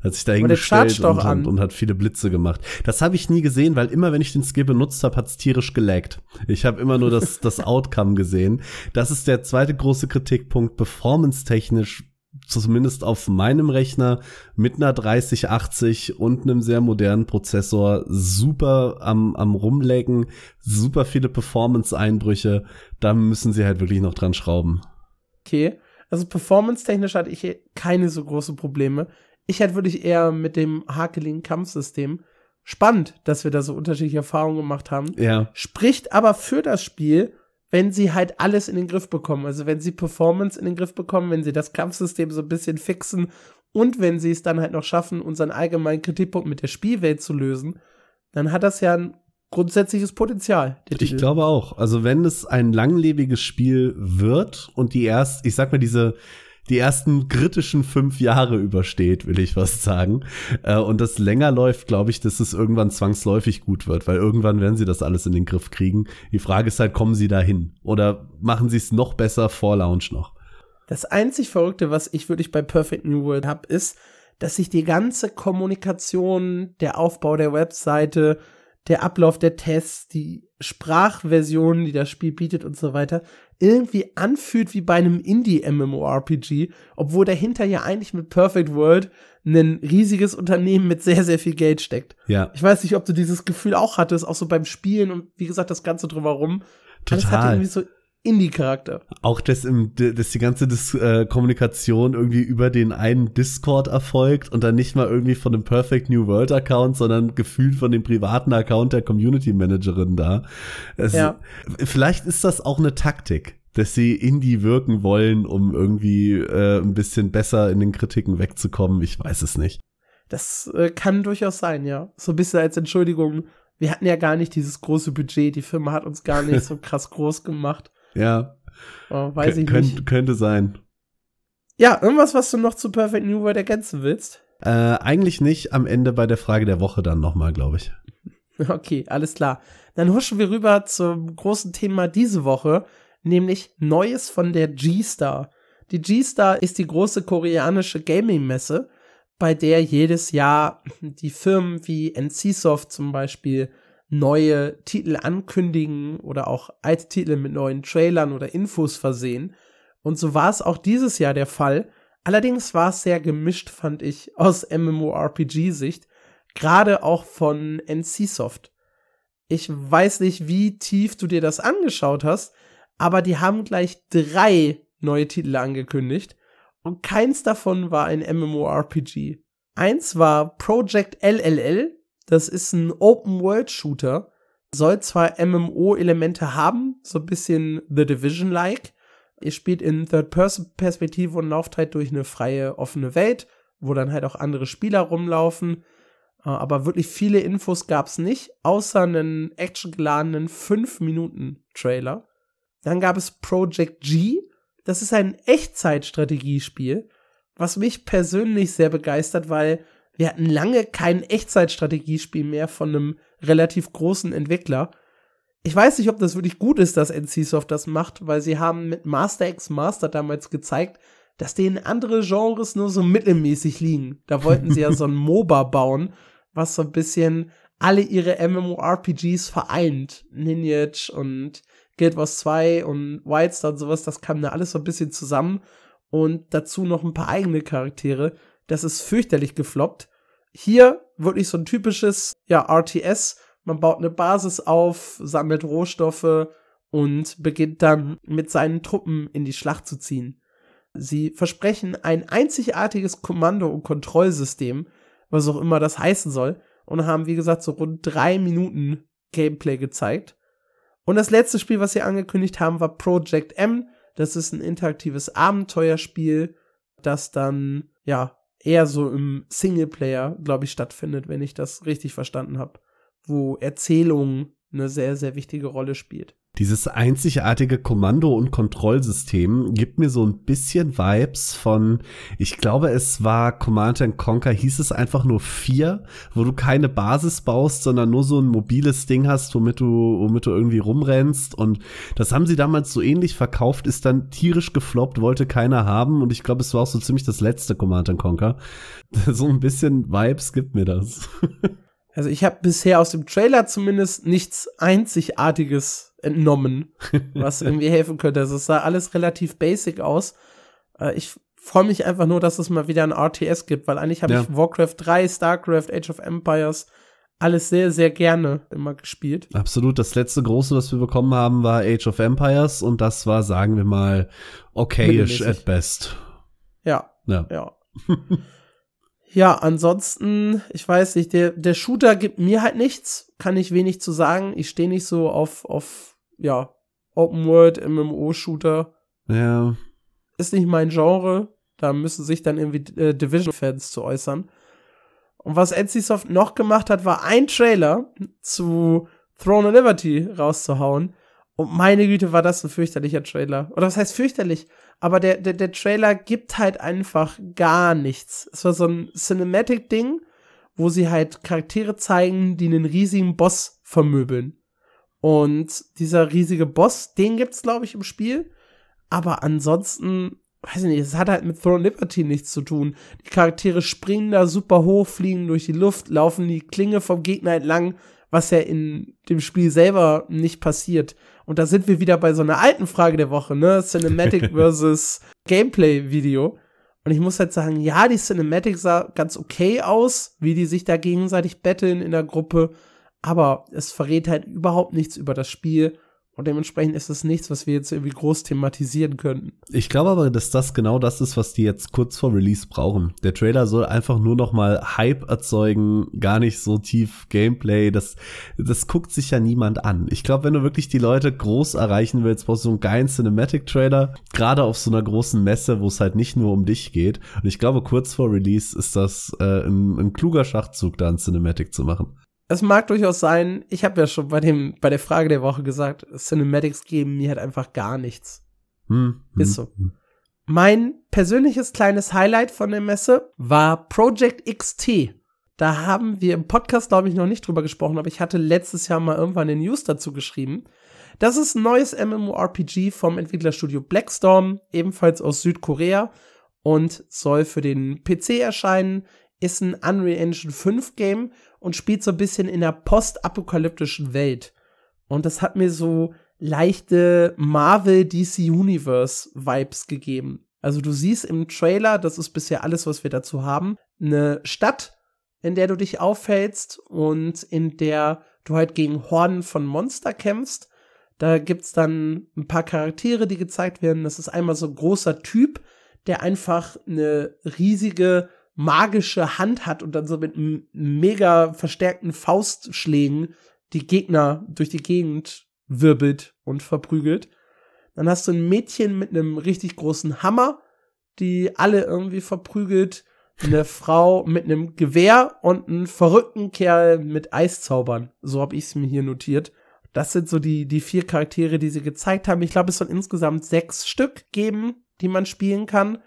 hat sich da hingestellt und, und, und, hat viele Blitze gemacht. Das habe ich nie gesehen, weil immer, wenn ich den Skill benutzt habe, hat's tierisch gelaggt. Ich habe immer nur das, das Outcome gesehen. Das ist der zweite große Kritikpunkt. Performance-technisch zumindest auf meinem Rechner mit einer 3080 und einem sehr modernen Prozessor super am, am rumlecken, super viele Performance-Einbrüche. Da müssen sie halt wirklich noch dran schrauben. Okay. Also performance-technisch hatte ich keine so große Probleme. Ich hätte wirklich eher mit dem hakeligen Kampfsystem. Spannend, dass wir da so unterschiedliche Erfahrungen gemacht haben. Ja. Spricht aber für das Spiel, wenn sie halt alles in den Griff bekommen. Also wenn sie Performance in den Griff bekommen, wenn sie das Kampfsystem so ein bisschen fixen und wenn sie es dann halt noch schaffen, unseren allgemeinen Kritikpunkt mit der Spielwelt zu lösen, dann hat das ja ein grundsätzliches Potenzial. ich glaube auch. Also wenn es ein langlebiges Spiel wird und die erst, ich sag mal, diese die ersten kritischen fünf Jahre übersteht, will ich was sagen. Äh, und das länger läuft, glaube ich, dass es irgendwann zwangsläufig gut wird, weil irgendwann werden sie das alles in den Griff kriegen. Die Frage ist halt, kommen sie dahin? Oder machen sie es noch besser vor Launch noch? Das einzig Verrückte, was ich wirklich bei Perfect New World habe, ist, dass sich die ganze Kommunikation, der Aufbau der Webseite, der Ablauf der Tests, die Sprachversionen, die das Spiel bietet und so weiter, irgendwie anfühlt wie bei einem Indie-MMORPG, obwohl dahinter ja eigentlich mit Perfect World ein riesiges Unternehmen mit sehr, sehr viel Geld steckt. Ja. Ich weiß nicht, ob du dieses Gefühl auch hattest, auch so beim Spielen und wie gesagt, das Ganze drumherum. Total. Das hat irgendwie so Indie-Charakter. Auch dass, im, dass die ganze Dis äh, Kommunikation irgendwie über den einen Discord erfolgt und dann nicht mal irgendwie von dem Perfect New World Account, sondern gefühlt von dem privaten Account der Community Managerin da. Es, ja. Vielleicht ist das auch eine Taktik, dass sie Indie wirken wollen, um irgendwie äh, ein bisschen besser in den Kritiken wegzukommen. Ich weiß es nicht. Das äh, kann durchaus sein, ja. So ein bisschen als Entschuldigung. Wir hatten ja gar nicht dieses große Budget. Die Firma hat uns gar nicht so krass groß gemacht. Ja. Oh, weiß ich Kön nicht. Könnte sein. Ja, irgendwas, was du noch zu Perfect New World ergänzen willst? Äh, eigentlich nicht. Am Ende bei der Frage der Woche dann nochmal, glaube ich. Okay, alles klar. Dann huschen wir rüber zum großen Thema diese Woche, nämlich Neues von der G-Star. Die G-Star ist die große koreanische Gaming-Messe, bei der jedes Jahr die Firmen wie NCSoft zum Beispiel neue Titel ankündigen oder auch alte Titel mit neuen Trailern oder Infos versehen. Und so war es auch dieses Jahr der Fall. Allerdings war es sehr gemischt, fand ich, aus MMORPG-Sicht, gerade auch von NCSoft. Ich weiß nicht, wie tief du dir das angeschaut hast, aber die haben gleich drei neue Titel angekündigt und keins davon war ein MMORPG. Eins war Project LLL, das ist ein Open-World-Shooter. Soll zwar MMO-Elemente haben, so ein bisschen The Division-like. Ihr spielt in Third-Person-Perspektive und lauft halt durch eine freie, offene Welt, wo dann halt auch andere Spieler rumlaufen. Äh, aber wirklich viele Infos gab's nicht, außer einen actiongeladenen 5-Minuten-Trailer. Dann gab es Project G. Das ist ein Echtzeitstrategiespiel, was mich persönlich sehr begeistert, weil wir hatten lange kein Echtzeitstrategiespiel mehr von einem relativ großen Entwickler. Ich weiß nicht, ob das wirklich gut ist, dass NCSoft das macht, weil sie haben mit Master X Master damals gezeigt, dass denen andere Genres nur so mittelmäßig liegen. Da wollten sie ja so ein MOBA bauen, was so ein bisschen alle ihre MMORPGs vereint. Lineage und Guild Wars 2 und Wildstar und sowas, das kam da alles so ein bisschen zusammen. Und dazu noch ein paar eigene Charaktere. Das ist fürchterlich gefloppt. Hier wirklich so ein typisches, ja, RTS. Man baut eine Basis auf, sammelt Rohstoffe und beginnt dann mit seinen Truppen in die Schlacht zu ziehen. Sie versprechen ein einzigartiges Kommando- und Kontrollsystem, was auch immer das heißen soll, und haben, wie gesagt, so rund drei Minuten Gameplay gezeigt. Und das letzte Spiel, was sie angekündigt haben, war Project M. Das ist ein interaktives Abenteuerspiel, das dann, ja, eher so im Singleplayer, glaube ich, stattfindet, wenn ich das richtig verstanden habe, wo Erzählung eine sehr, sehr wichtige Rolle spielt. Dieses einzigartige Kommando- und Kontrollsystem gibt mir so ein bisschen Vibes von, ich glaube, es war Command Conquer, hieß es einfach nur vier, wo du keine Basis baust, sondern nur so ein mobiles Ding hast, womit du, womit du irgendwie rumrennst. Und das haben sie damals so ähnlich verkauft, ist dann tierisch gefloppt, wollte keiner haben. Und ich glaube, es war auch so ziemlich das letzte Command Conquer. So ein bisschen Vibes gibt mir das. Also ich habe bisher aus dem Trailer zumindest nichts Einzigartiges entnommen, was irgendwie helfen könnte. Also es sah alles relativ basic aus. Äh, ich freue mich einfach nur, dass es mal wieder ein RTS gibt, weil eigentlich habe ja. ich Warcraft 3, StarCraft, Age of Empires alles sehr, sehr gerne immer gespielt. Absolut. Das letzte große, was wir bekommen haben, war Age of Empires und das war, sagen wir mal, okayish at best. Ja. Ja. ja. Ja, ansonsten, ich weiß nicht, der, der Shooter gibt mir halt nichts, kann ich wenig zu sagen. Ich stehe nicht so auf, auf, ja, Open World, MMO-Shooter. Ja. Ist nicht mein Genre. Da müssen sich dann irgendwie äh, Division-Fans zu äußern. Und was NCSoft noch gemacht hat, war ein Trailer zu Throne of Liberty rauszuhauen. Und meine Güte, war das ein fürchterlicher Trailer. Oder was heißt fürchterlich? Aber der, der, der Trailer gibt halt einfach gar nichts. Es war so ein Cinematic-Ding, wo sie halt Charaktere zeigen, die einen riesigen Boss vermöbeln. Und dieser riesige Boss, den gibt's, glaube ich, im Spiel. Aber ansonsten, weiß ich nicht, es hat halt mit Throne Liberty nichts zu tun. Die Charaktere springen da super hoch, fliegen durch die Luft, laufen die Klinge vom Gegner entlang, was ja in dem Spiel selber nicht passiert. Und da sind wir wieder bei so einer alten Frage der Woche, ne? Cinematic versus Gameplay-Video. Und ich muss halt sagen, ja, die Cinematic sah ganz okay aus, wie die sich da gegenseitig betteln in der Gruppe. Aber es verrät halt überhaupt nichts über das Spiel. Und dementsprechend ist es nichts, was wir jetzt irgendwie groß thematisieren könnten. Ich glaube aber, dass das genau das ist, was die jetzt kurz vor Release brauchen. Der Trailer soll einfach nur noch mal Hype erzeugen, gar nicht so tief Gameplay. Das, das guckt sich ja niemand an. Ich glaube, wenn du wirklich die Leute groß erreichen willst, brauchst du einen geilen Cinematic-Trailer. Gerade auf so einer großen Messe, wo es halt nicht nur um dich geht. Und ich glaube, kurz vor Release ist das äh, ein, ein kluger Schachzug, da ein Cinematic zu machen es mag durchaus sein, ich habe ja schon bei dem bei der Frage der Woche gesagt, Cinematics geben mir halt einfach gar nichts. Hm, hm, Ist so. Hm. Mein persönliches kleines Highlight von der Messe war Project XT. Da haben wir im Podcast, glaube ich, noch nicht drüber gesprochen, aber ich hatte letztes Jahr mal irgendwann den News dazu geschrieben. Das ist ein neues MMORPG vom Entwicklerstudio Blackstorm, ebenfalls aus Südkorea und soll für den PC erscheinen, ist ein Unreal Engine 5 Game und spielt so ein bisschen in der postapokalyptischen Welt. Und das hat mir so leichte Marvel DC Universe Vibes gegeben. Also du siehst im Trailer, das ist bisher alles, was wir dazu haben, eine Stadt, in der du dich aufhältst und in der du halt gegen Horden von Monster kämpfst. Da gibt's dann ein paar Charaktere, die gezeigt werden. Das ist einmal so ein großer Typ, der einfach eine riesige magische Hand hat und dann so mit mega verstärkten Faustschlägen die Gegner durch die Gegend wirbelt und verprügelt. Dann hast du ein Mädchen mit einem richtig großen Hammer, die alle irgendwie verprügelt. Eine Frau mit einem Gewehr und einen verrückten Kerl mit Eiszaubern. So habe ich es mir hier notiert. Das sind so die, die vier Charaktere, die sie gezeigt haben. Ich glaube, es soll insgesamt sechs Stück geben, die man spielen kann.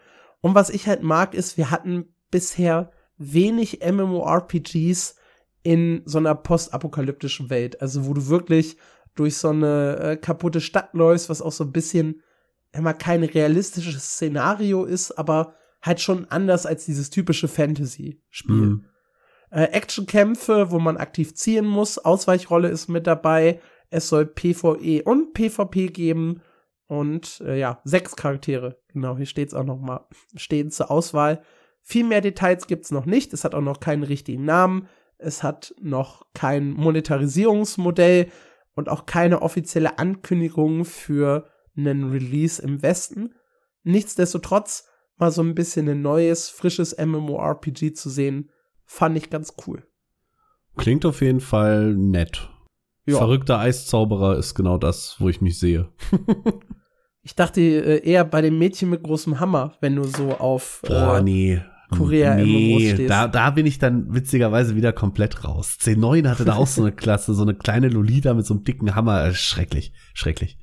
Und was ich halt mag, ist, wir hatten bisher wenig MMORPGs in so einer postapokalyptischen Welt. Also wo du wirklich durch so eine äh, kaputte Stadt läufst, was auch so ein bisschen immer kein realistisches Szenario ist, aber halt schon anders als dieses typische Fantasy-Spiel. Mhm. Äh, Actionkämpfe, wo man aktiv ziehen muss, Ausweichrolle ist mit dabei. Es soll PvE und PvP geben und äh, ja, sechs Charaktere. Genau, hier steht's auch noch mal stehen zur Auswahl. Viel mehr Details gibt es noch nicht. Es hat auch noch keinen richtigen Namen. Es hat noch kein Monetarisierungsmodell und auch keine offizielle Ankündigung für einen Release im Westen. Nichtsdestotrotz mal so ein bisschen ein neues, frisches MMORPG zu sehen, fand ich ganz cool. Klingt auf jeden Fall nett. Ja. Verrückter Eiszauberer ist genau das, wo ich mich sehe. ich dachte äh, eher bei dem Mädchen mit großem Hammer, wenn du so auf. Boah, äh, nee. Korea nee, stehst. Da, da bin ich dann witzigerweise wieder komplett raus. C9 hatte da auch so eine Klasse, so eine kleine Lolita mit so einem dicken Hammer. Äh, schrecklich, schrecklich.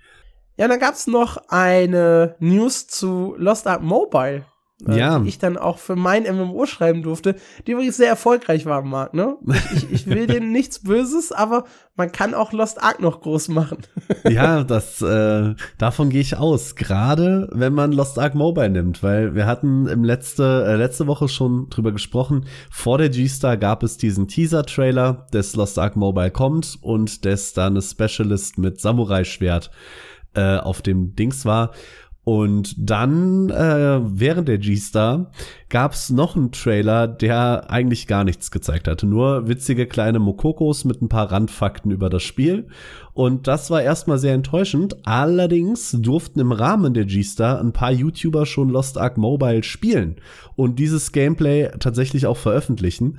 Ja, dann gab's noch eine News zu Lost Ark Mobile äh, ja. die ich dann auch für mein MMO schreiben durfte, die übrigens sehr erfolgreich war, Marc, ne? Ich, ich, ich will denen nichts Böses, aber man kann auch Lost Ark noch groß machen. ja, das äh, davon gehe ich aus. Gerade wenn man Lost Ark Mobile nimmt, weil wir hatten im letzte äh, letzte Woche schon drüber gesprochen. Vor der G-Star gab es diesen Teaser-Trailer, des Lost Ark Mobile kommt und des da eine Specialist mit Samurai-Schwert äh, auf dem Dings war. Und dann, äh, während der G-Star, gab's noch einen Trailer, der eigentlich gar nichts gezeigt hatte. Nur witzige kleine Mokokos mit ein paar Randfakten über das Spiel. Und das war erstmal sehr enttäuschend. Allerdings durften im Rahmen der G-Star ein paar YouTuber schon Lost Ark Mobile spielen und dieses Gameplay tatsächlich auch veröffentlichen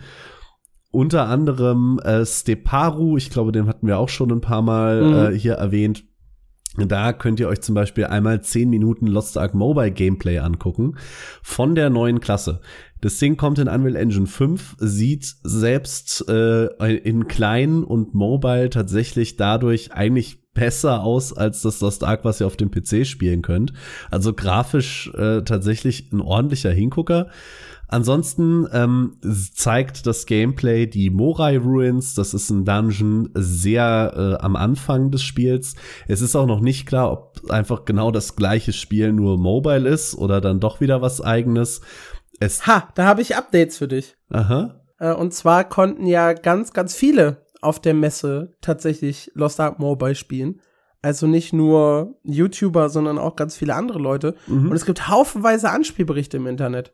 unter anderem äh, Steparu, ich glaube, den hatten wir auch schon ein paar Mal mhm. äh, hier erwähnt. Da könnt ihr euch zum Beispiel einmal 10 Minuten Lost Ark Mobile Gameplay angucken von der neuen Klasse. Das Ding kommt in Unreal Engine 5, sieht selbst äh, in klein und mobile tatsächlich dadurch eigentlich besser aus als das Lost Ark, was ihr auf dem PC spielen könnt. Also grafisch äh, tatsächlich ein ordentlicher Hingucker. Ansonsten ähm, zeigt das Gameplay die Morai Ruins. Das ist ein Dungeon sehr äh, am Anfang des Spiels. Es ist auch noch nicht klar, ob einfach genau das gleiche Spiel nur mobile ist oder dann doch wieder was eigenes. Es ha, da habe ich Updates für dich. Aha. Äh, und zwar konnten ja ganz, ganz viele auf der Messe tatsächlich Lost Ark Mobile spielen. Also nicht nur YouTuber, sondern auch ganz viele andere Leute. Mhm. Und es gibt haufenweise Anspielberichte im Internet.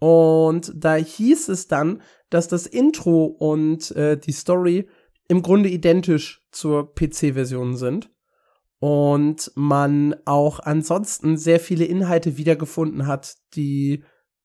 Und da hieß es dann, dass das Intro und äh, die Story im Grunde identisch zur PC-Version sind. Und man auch ansonsten sehr viele Inhalte wiedergefunden hat, die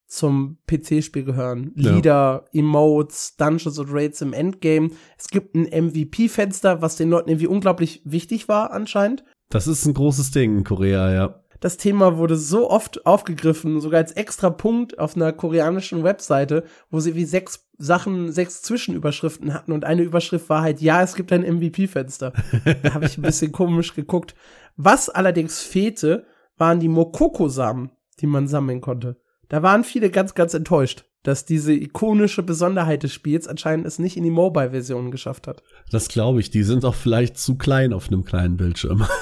zum PC-Spiel gehören. Ja. Lieder, Emotes, Dungeons und Raids im Endgame. Es gibt ein MVP-Fenster, was den Leuten irgendwie unglaublich wichtig war anscheinend. Das ist ein großes Ding in Korea, ja das Thema wurde so oft aufgegriffen, sogar als extra Punkt auf einer koreanischen Webseite, wo sie wie sechs Sachen, sechs Zwischenüberschriften hatten und eine Überschrift war halt, ja, es gibt ein MVP-Fenster. da habe ich ein bisschen komisch geguckt. Was allerdings fehlte, waren die Mokoko-Samen, die man sammeln konnte. Da waren viele ganz, ganz enttäuscht, dass diese ikonische Besonderheit des Spiels anscheinend es nicht in die Mobile-Version geschafft hat. Das glaube ich. Die sind auch vielleicht zu klein auf einem kleinen Bildschirm.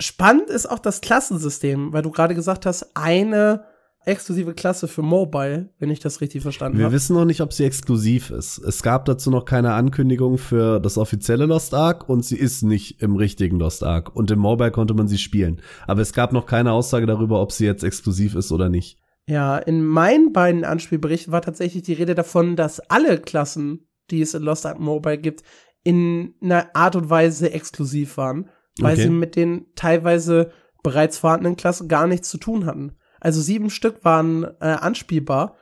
Spannend ist auch das Klassensystem, weil du gerade gesagt hast, eine exklusive Klasse für Mobile, wenn ich das richtig verstanden habe. Wir wissen noch nicht, ob sie exklusiv ist. Es gab dazu noch keine Ankündigung für das offizielle Lost Ark und sie ist nicht im richtigen Lost Ark. Und im Mobile konnte man sie spielen. Aber es gab noch keine Aussage darüber, ob sie jetzt exklusiv ist oder nicht. Ja, in meinen beiden Anspielberichten war tatsächlich die Rede davon, dass alle Klassen, die es in Lost Ark Mobile gibt, in einer Art und Weise exklusiv waren weil okay. sie mit den teilweise bereits vorhandenen Klassen gar nichts zu tun hatten. Also sieben Stück waren äh, anspielbar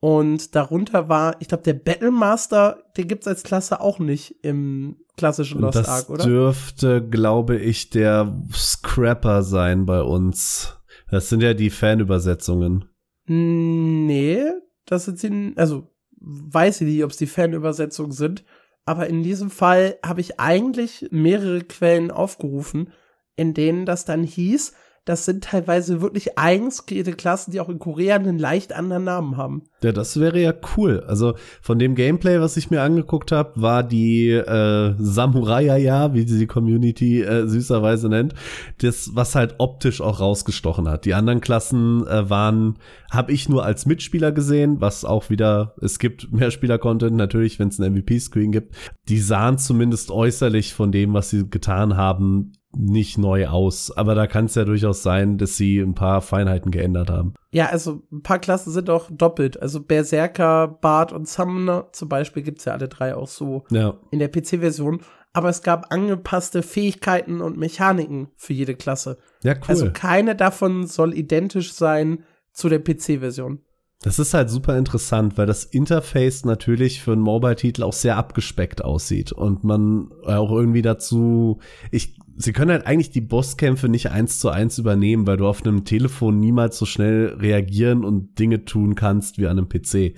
und darunter war, ich glaube, der Battlemaster, den gibt's als Klasse auch nicht im klassischen Lost das Ark, oder? Das dürfte, glaube ich, der Scrapper sein bei uns. Das sind ja die Fanübersetzungen. Nee, das sind sie, also weiß ich nicht, ob es die Fanübersetzungen sind. Aber in diesem Fall habe ich eigentlich mehrere Quellen aufgerufen, in denen das dann hieß, das sind teilweise wirklich eigens Klassen, die auch in Korea einen leicht anderen Namen haben. Ja, das wäre ja cool. Also von dem Gameplay, was ich mir angeguckt habe, war die äh, Samurai ja, wie die Community äh, süßerweise nennt, das, was halt optisch auch rausgestochen hat. Die anderen Klassen äh, waren, habe ich nur als Mitspieler gesehen, was auch wieder, es gibt mehr Spieler-Content natürlich, wenn es einen MVP-Screen gibt. Die sahen zumindest äußerlich von dem, was sie getan haben, nicht neu aus. Aber da kann es ja durchaus sein, dass sie ein paar Feinheiten geändert haben. Ja, also ein paar Klassen sind auch doppelt. Also Berserker, Bart und Summoner zum Beispiel gibt's ja alle drei auch so ja. in der PC-Version. Aber es gab angepasste Fähigkeiten und Mechaniken für jede Klasse. Ja, cool. Also keine davon soll identisch sein zu der PC-Version. Das ist halt super interessant, weil das Interface natürlich für einen Mobile-Titel auch sehr abgespeckt aussieht und man auch irgendwie dazu, ich sie können halt eigentlich die Bosskämpfe nicht eins zu eins übernehmen, weil du auf einem Telefon niemals so schnell reagieren und Dinge tun kannst wie an einem PC.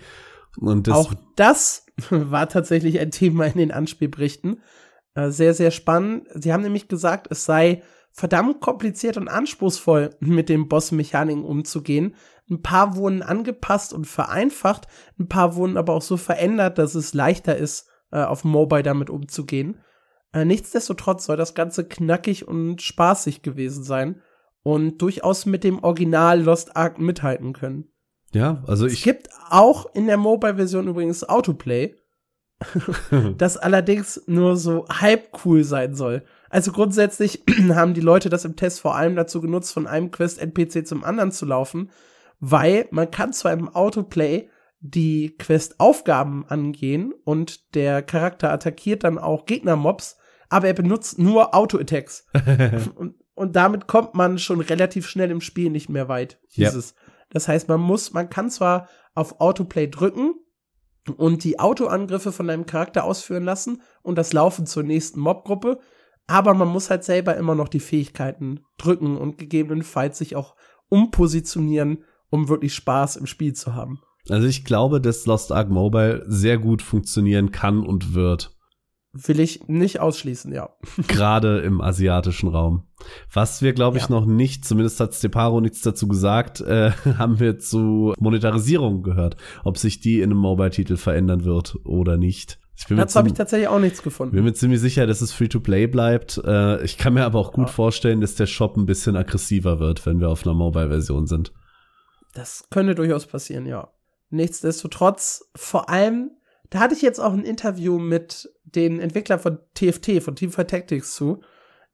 Und das Auch das war tatsächlich ein Thema in den Anspielberichten. Äh, sehr, sehr spannend. Sie haben nämlich gesagt, es sei verdammt kompliziert und anspruchsvoll, mit den Bossmechaniken umzugehen. Ein paar wurden angepasst und vereinfacht, ein paar wurden aber auch so verändert, dass es leichter ist, äh, auf Mobile damit umzugehen. Äh, nichtsdestotrotz soll das Ganze knackig und spaßig gewesen sein und durchaus mit dem Original Lost Ark mithalten können. Ja, also ich. Es gibt auch in der Mobile-Version übrigens Autoplay, das allerdings nur so halb cool sein soll. Also grundsätzlich haben die Leute das im Test vor allem dazu genutzt, von einem Quest-NPC zum anderen zu laufen, weil man kann zwar im Autoplay die Quest-Aufgaben angehen und der Charakter attackiert dann auch Gegner-Mobs, aber er benutzt nur Auto-Attacks. und, und, damit kommt man schon relativ schnell im Spiel nicht mehr weit. Dieses. Ja. Das heißt, man muss, man kann zwar auf Autoplay drücken und die Autoangriffe von deinem Charakter ausführen lassen und das Laufen zur nächsten Mobgruppe, aber man muss halt selber immer noch die Fähigkeiten drücken und gegebenenfalls sich auch umpositionieren, um wirklich Spaß im Spiel zu haben. Also ich glaube, dass Lost Ark Mobile sehr gut funktionieren kann und wird. Will ich nicht ausschließen, ja. Gerade im asiatischen Raum. Was wir, glaube ich, ja. noch nicht, zumindest hat Steparo nichts dazu gesagt, äh, haben wir zu Monetarisierung gehört. Ob sich die in einem Mobile-Titel verändern wird oder nicht. Dazu habe ich tatsächlich auch nichts gefunden. Bin mir ziemlich sicher, dass es Free-to-Play bleibt. Äh, ich kann mir aber auch gut ja. vorstellen, dass der Shop ein bisschen aggressiver wird, wenn wir auf einer Mobile-Version sind. Das könnte durchaus passieren, ja. Nichtsdestotrotz, vor allem, da hatte ich jetzt auch ein Interview mit den Entwicklern von TFT, von Teamfight Tactics zu,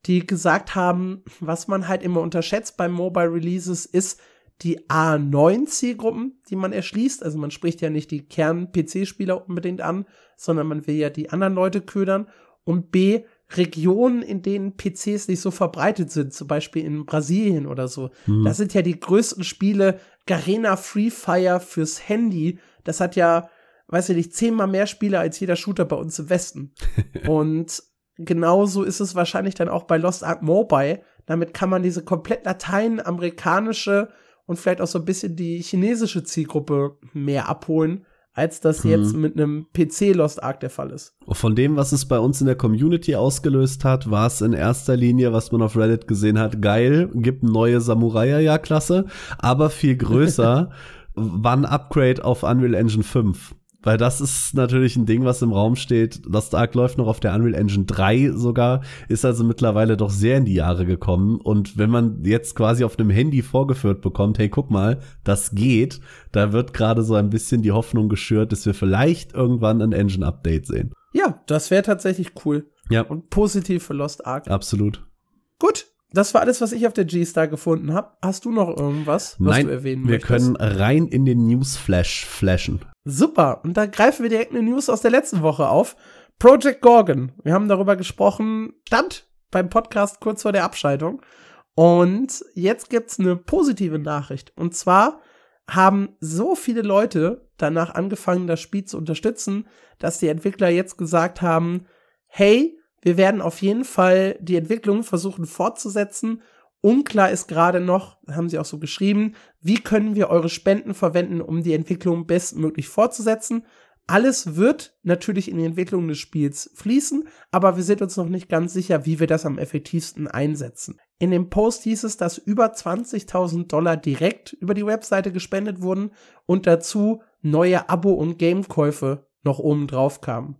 die gesagt haben, was man halt immer unterschätzt bei Mobile Releases ist die A9-Zielgruppen, die man erschließt. Also man spricht ja nicht die Kern-PC-Spieler unbedingt an, sondern man will ja die anderen Leute ködern. Und B, Regionen, in denen PCs nicht so verbreitet sind, zum Beispiel in Brasilien oder so. Mhm. Das sind ja die größten Spiele. Garena Free Fire fürs Handy, das hat ja, weiß ich nicht, zehnmal mehr Spiele als jeder Shooter bei uns im Westen. Und genauso ist es wahrscheinlich dann auch bei Lost Ark Mobile. Damit kann man diese komplett lateinamerikanische und vielleicht auch so ein bisschen die chinesische Zielgruppe mehr abholen als das mhm. jetzt mit einem PC Lost Ark der Fall ist. Von dem, was es bei uns in der Community ausgelöst hat, war es in erster Linie, was man auf Reddit gesehen hat, geil, gibt neue Samurai-Klasse, aber viel größer war ein Upgrade auf Unreal Engine 5. Weil das ist natürlich ein Ding, was im Raum steht. Das Ark läuft noch auf der Unreal Engine 3 sogar, ist also mittlerweile doch sehr in die Jahre gekommen. Und wenn man jetzt quasi auf einem Handy vorgeführt bekommt, hey, guck mal, das geht, da wird gerade so ein bisschen die Hoffnung geschürt, dass wir vielleicht irgendwann ein Engine-Update sehen. Ja, das wäre tatsächlich cool. Ja. Und positiv für Lost Ark. Absolut. Gut, das war alles, was ich auf der G-Star gefunden habe. Hast du noch irgendwas, was Nein, du erwähnen wir möchtest? Wir können rein in den Newsflash flashen. Super. Und da greifen wir direkt eine News aus der letzten Woche auf. Project Gorgon. Wir haben darüber gesprochen. Stand beim Podcast kurz vor der Abschaltung. Und jetzt gibt's eine positive Nachricht. Und zwar haben so viele Leute danach angefangen, das Spiel zu unterstützen, dass die Entwickler jetzt gesagt haben, hey, wir werden auf jeden Fall die Entwicklung versuchen fortzusetzen. Unklar ist gerade noch, haben sie auch so geschrieben, wie können wir eure Spenden verwenden, um die Entwicklung bestmöglich fortzusetzen. Alles wird natürlich in die Entwicklung des Spiels fließen, aber wir sind uns noch nicht ganz sicher, wie wir das am effektivsten einsetzen. In dem Post hieß es, dass über 20.000 Dollar direkt über die Webseite gespendet wurden und dazu neue Abo- und Gamekäufe noch oben drauf kamen.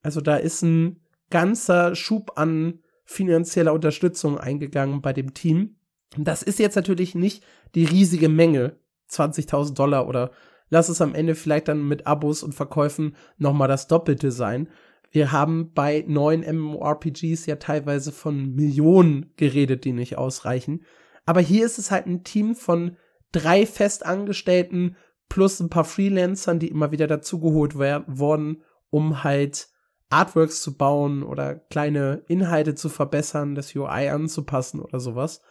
Also da ist ein ganzer Schub an finanzieller Unterstützung eingegangen bei dem Team. Das ist jetzt natürlich nicht die riesige Menge, 20.000 Dollar oder lass es am Ende vielleicht dann mit Abos und Verkäufen nochmal das Doppelte sein. Wir haben bei neuen MMORPGs ja teilweise von Millionen geredet, die nicht ausreichen. Aber hier ist es halt ein Team von drei Festangestellten plus ein paar Freelancern, die immer wieder dazugeholt wurden, um halt Artworks zu bauen oder kleine Inhalte zu verbessern, das UI anzupassen oder sowas.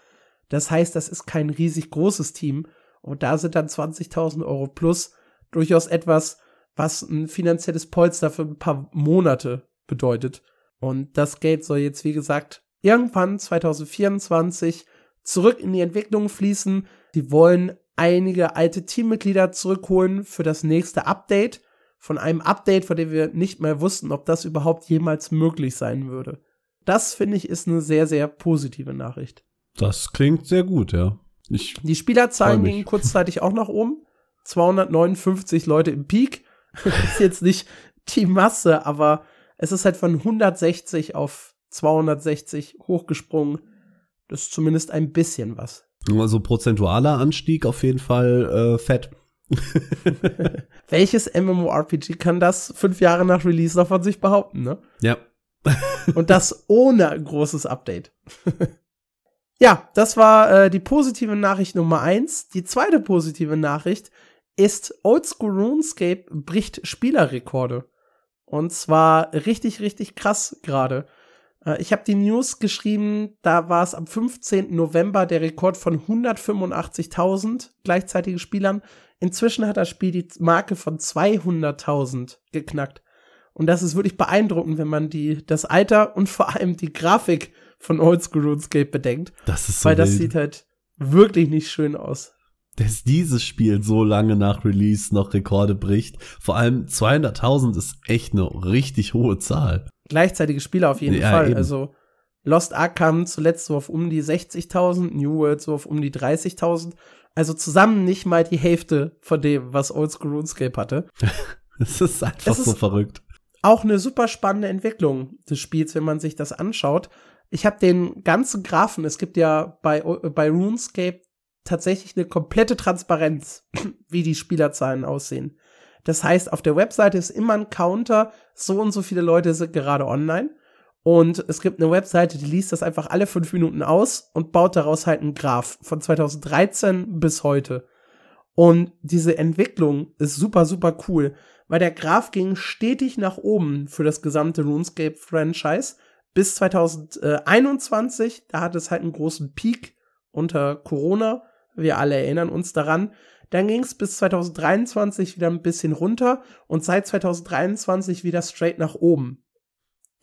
Das heißt, das ist kein riesig großes Team und da sind dann 20.000 Euro plus durchaus etwas, was ein finanzielles Polster für ein paar Monate bedeutet. Und das Geld soll jetzt, wie gesagt, irgendwann 2024 zurück in die Entwicklung fließen. Die wollen einige alte Teammitglieder zurückholen für das nächste Update. Von einem Update, von dem wir nicht mehr wussten, ob das überhaupt jemals möglich sein würde. Das finde ich ist eine sehr, sehr positive Nachricht. Das klingt sehr gut, ja. Ich die Spielerzahlen gingen kurzzeitig auch nach oben. 259 Leute im Peak. ist jetzt nicht die Masse, aber es ist halt von 160 auf 260 hochgesprungen. Das ist zumindest ein bisschen was. Also prozentualer Anstieg auf jeden Fall äh, fett. Welches MMORPG kann das fünf Jahre nach Release noch von sich behaupten, ne? Ja. Und das ohne großes Update. ja, das war äh, die positive Nachricht Nummer eins. Die zweite positive Nachricht ist Oldschool RuneScape bricht Spielerrekorde. Und zwar richtig, richtig krass gerade. Äh, ich habe die News geschrieben, da war es am 15. November der Rekord von 185.000 gleichzeitigen Spielern. Inzwischen hat das Spiel die Marke von 200.000 geknackt. Und das ist wirklich beeindruckend, wenn man die, das Alter und vor allem die Grafik von Oldschool RuneScape bedenkt. Das ist so Weil das wild. sieht halt wirklich nicht schön aus. Dass dieses Spiel so lange nach Release noch Rekorde bricht. Vor allem 200.000 ist echt eine richtig hohe Zahl gleichzeitige Spieler auf jeden ja, Fall. Eben. Also Lost Ark kam zuletzt so auf um die 60.000, New World so auf um die 30.000. Also zusammen nicht mal die Hälfte von dem, was Oldschool RuneScape hatte. Es ist einfach es so ist verrückt. Auch eine super spannende Entwicklung des Spiels, wenn man sich das anschaut. Ich habe den ganzen Graphen, es gibt ja bei, bei RuneScape tatsächlich eine komplette Transparenz, wie die Spielerzahlen aussehen. Das heißt, auf der Webseite ist immer ein Counter, so und so viele Leute sind gerade online. Und es gibt eine Webseite, die liest das einfach alle fünf Minuten aus und baut daraus halt einen Graph von 2013 bis heute. Und diese Entwicklung ist super, super cool, weil der Graph ging stetig nach oben für das gesamte RuneScape-Franchise bis 2021. Da hat es halt einen großen Peak unter Corona. Wir alle erinnern uns daran. Dann ging es bis 2023 wieder ein bisschen runter und seit 2023 wieder straight nach oben.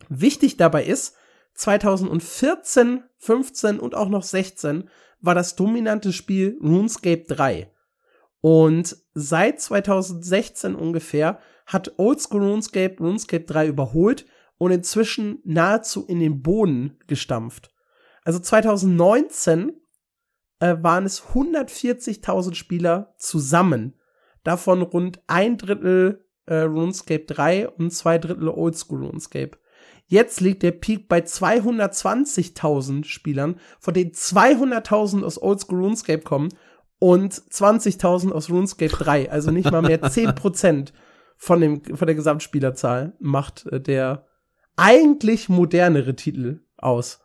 Wichtig dabei ist, 2014, 15 und auch noch 16 war das dominante Spiel RuneScape 3. Und seit 2016 ungefähr hat Oldschool RuneScape RuneScape 3 überholt und inzwischen nahezu in den Boden gestampft. Also 2019 äh, waren es 140.000 Spieler zusammen. Davon rund ein Drittel äh, RuneScape 3 und zwei Drittel Oldschool RuneScape. Jetzt liegt der Peak bei 220.000 Spielern, von denen 200.000 aus Oldschool RuneScape kommen und 20.000 aus RuneScape 3. Also nicht mal mehr 10% von, dem, von der Gesamtspielerzahl macht äh, der eigentlich modernere Titel aus.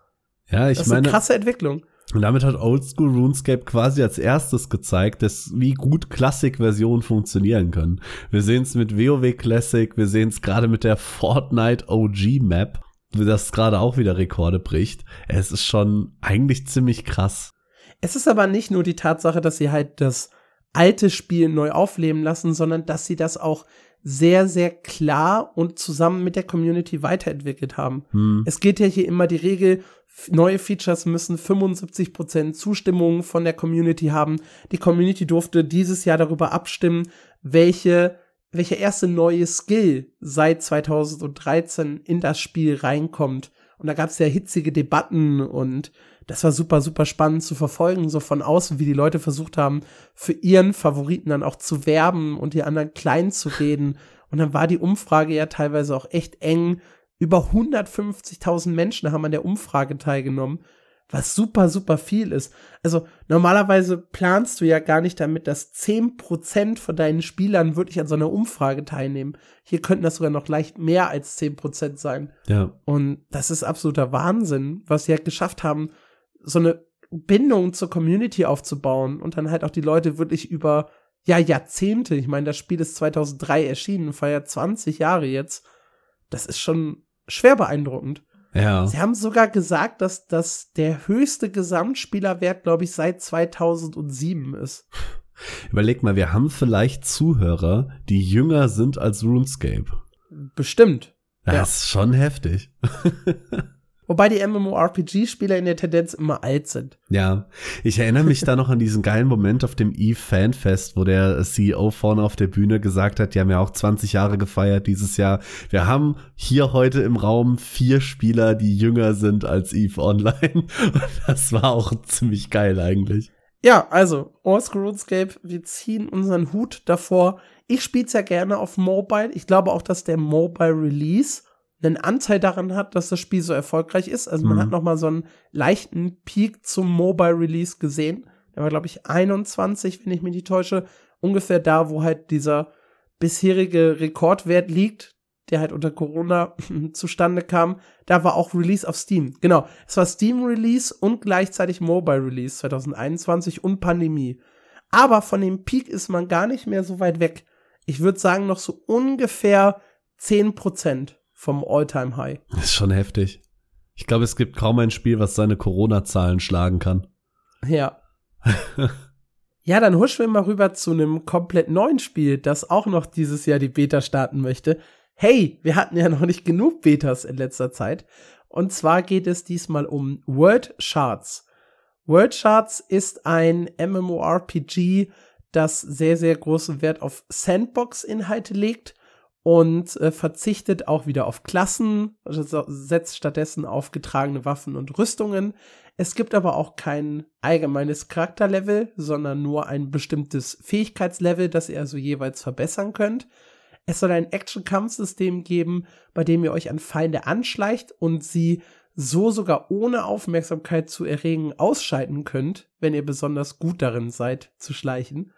Ja, ich das ist meine, eine krasse Entwicklung. Und damit hat Oldschool RuneScape quasi als erstes gezeigt, dass wie gut Classic-Versionen funktionieren können. Wir sehen es mit WoW Classic, wir sehen es gerade mit der Fortnite OG Map, das gerade auch wieder Rekorde bricht. Es ist schon eigentlich ziemlich krass. Es ist aber nicht nur die Tatsache, dass sie halt das alte Spiel neu aufleben lassen, sondern dass sie das auch sehr, sehr klar und zusammen mit der Community weiterentwickelt haben. Hm. Es geht ja hier immer die Regel, neue Features müssen 75% Zustimmung von der Community haben. Die Community durfte dieses Jahr darüber abstimmen, welche welcher erste neue Skill seit 2013 in das Spiel reinkommt. Und da gab es ja hitzige Debatten und das war super, super spannend zu verfolgen, so von außen, wie die Leute versucht haben, für ihren Favoriten dann auch zu werben und die anderen klein zu reden. Und dann war die Umfrage ja teilweise auch echt eng. Über 150.000 Menschen haben an der Umfrage teilgenommen, was super, super viel ist. Also normalerweise planst du ja gar nicht damit, dass 10% von deinen Spielern wirklich an so einer Umfrage teilnehmen. Hier könnten das sogar noch leicht mehr als 10% sein. Ja. Und das ist absoluter Wahnsinn, was sie halt geschafft haben, so eine Bindung zur Community aufzubauen und dann halt auch die Leute wirklich über ja Jahrzehnte. Ich meine, das Spiel ist 2003 erschienen, feiert 20 Jahre jetzt. Das ist schon schwer beeindruckend. Ja. Sie haben sogar gesagt, dass das der höchste Gesamtspielerwert, glaube ich, seit 2007 ist. Überleg mal, wir haben vielleicht Zuhörer, die jünger sind als RuneScape. Bestimmt. Das ja. ist schon heftig. Wobei die MMORPG-Spieler in der Tendenz immer alt sind. Ja, ich erinnere mich da noch an diesen geilen Moment auf dem Eve Fanfest, wo der CEO vorne auf der Bühne gesagt hat, die haben ja auch 20 Jahre gefeiert dieses Jahr. Wir haben hier heute im Raum vier Spieler, die jünger sind als Eve Online. Und das war auch ziemlich geil eigentlich. Ja, also, Orsk RuneScape, wir ziehen unseren Hut davor. Ich spiel's ja gerne auf Mobile. Ich glaube auch, dass der Mobile Release einen Anteil daran hat, dass das Spiel so erfolgreich ist. Also man mhm. hat noch mal so einen leichten Peak zum Mobile Release gesehen. Der war glaube ich 21, wenn ich mich nicht täusche, ungefähr da, wo halt dieser bisherige Rekordwert liegt, der halt unter Corona zustande kam. Da war auch Release auf Steam. Genau, es war Steam Release und gleichzeitig Mobile Release 2021 und Pandemie. Aber von dem Peak ist man gar nicht mehr so weit weg. Ich würde sagen noch so ungefähr 10 Prozent vom All-Time-High. Das ist schon heftig. Ich glaube, es gibt kaum ein Spiel, was seine Corona-Zahlen schlagen kann. Ja. ja, dann huschen wir mal rüber zu einem komplett neuen Spiel, das auch noch dieses Jahr die Beta starten möchte. Hey, wir hatten ja noch nicht genug Betas in letzter Zeit. Und zwar geht es diesmal um World Shards. World Shards ist ein MMORPG, das sehr, sehr großen Wert auf Sandbox-Inhalte legt und äh, verzichtet auch wieder auf Klassen, also setzt stattdessen auf getragene Waffen und Rüstungen. Es gibt aber auch kein allgemeines Charakterlevel, sondern nur ein bestimmtes Fähigkeitslevel, das ihr also jeweils verbessern könnt. Es soll ein Action-Kampfsystem geben, bei dem ihr euch an Feinde anschleicht und sie so sogar ohne Aufmerksamkeit zu erregen ausschalten könnt, wenn ihr besonders gut darin seid zu schleichen.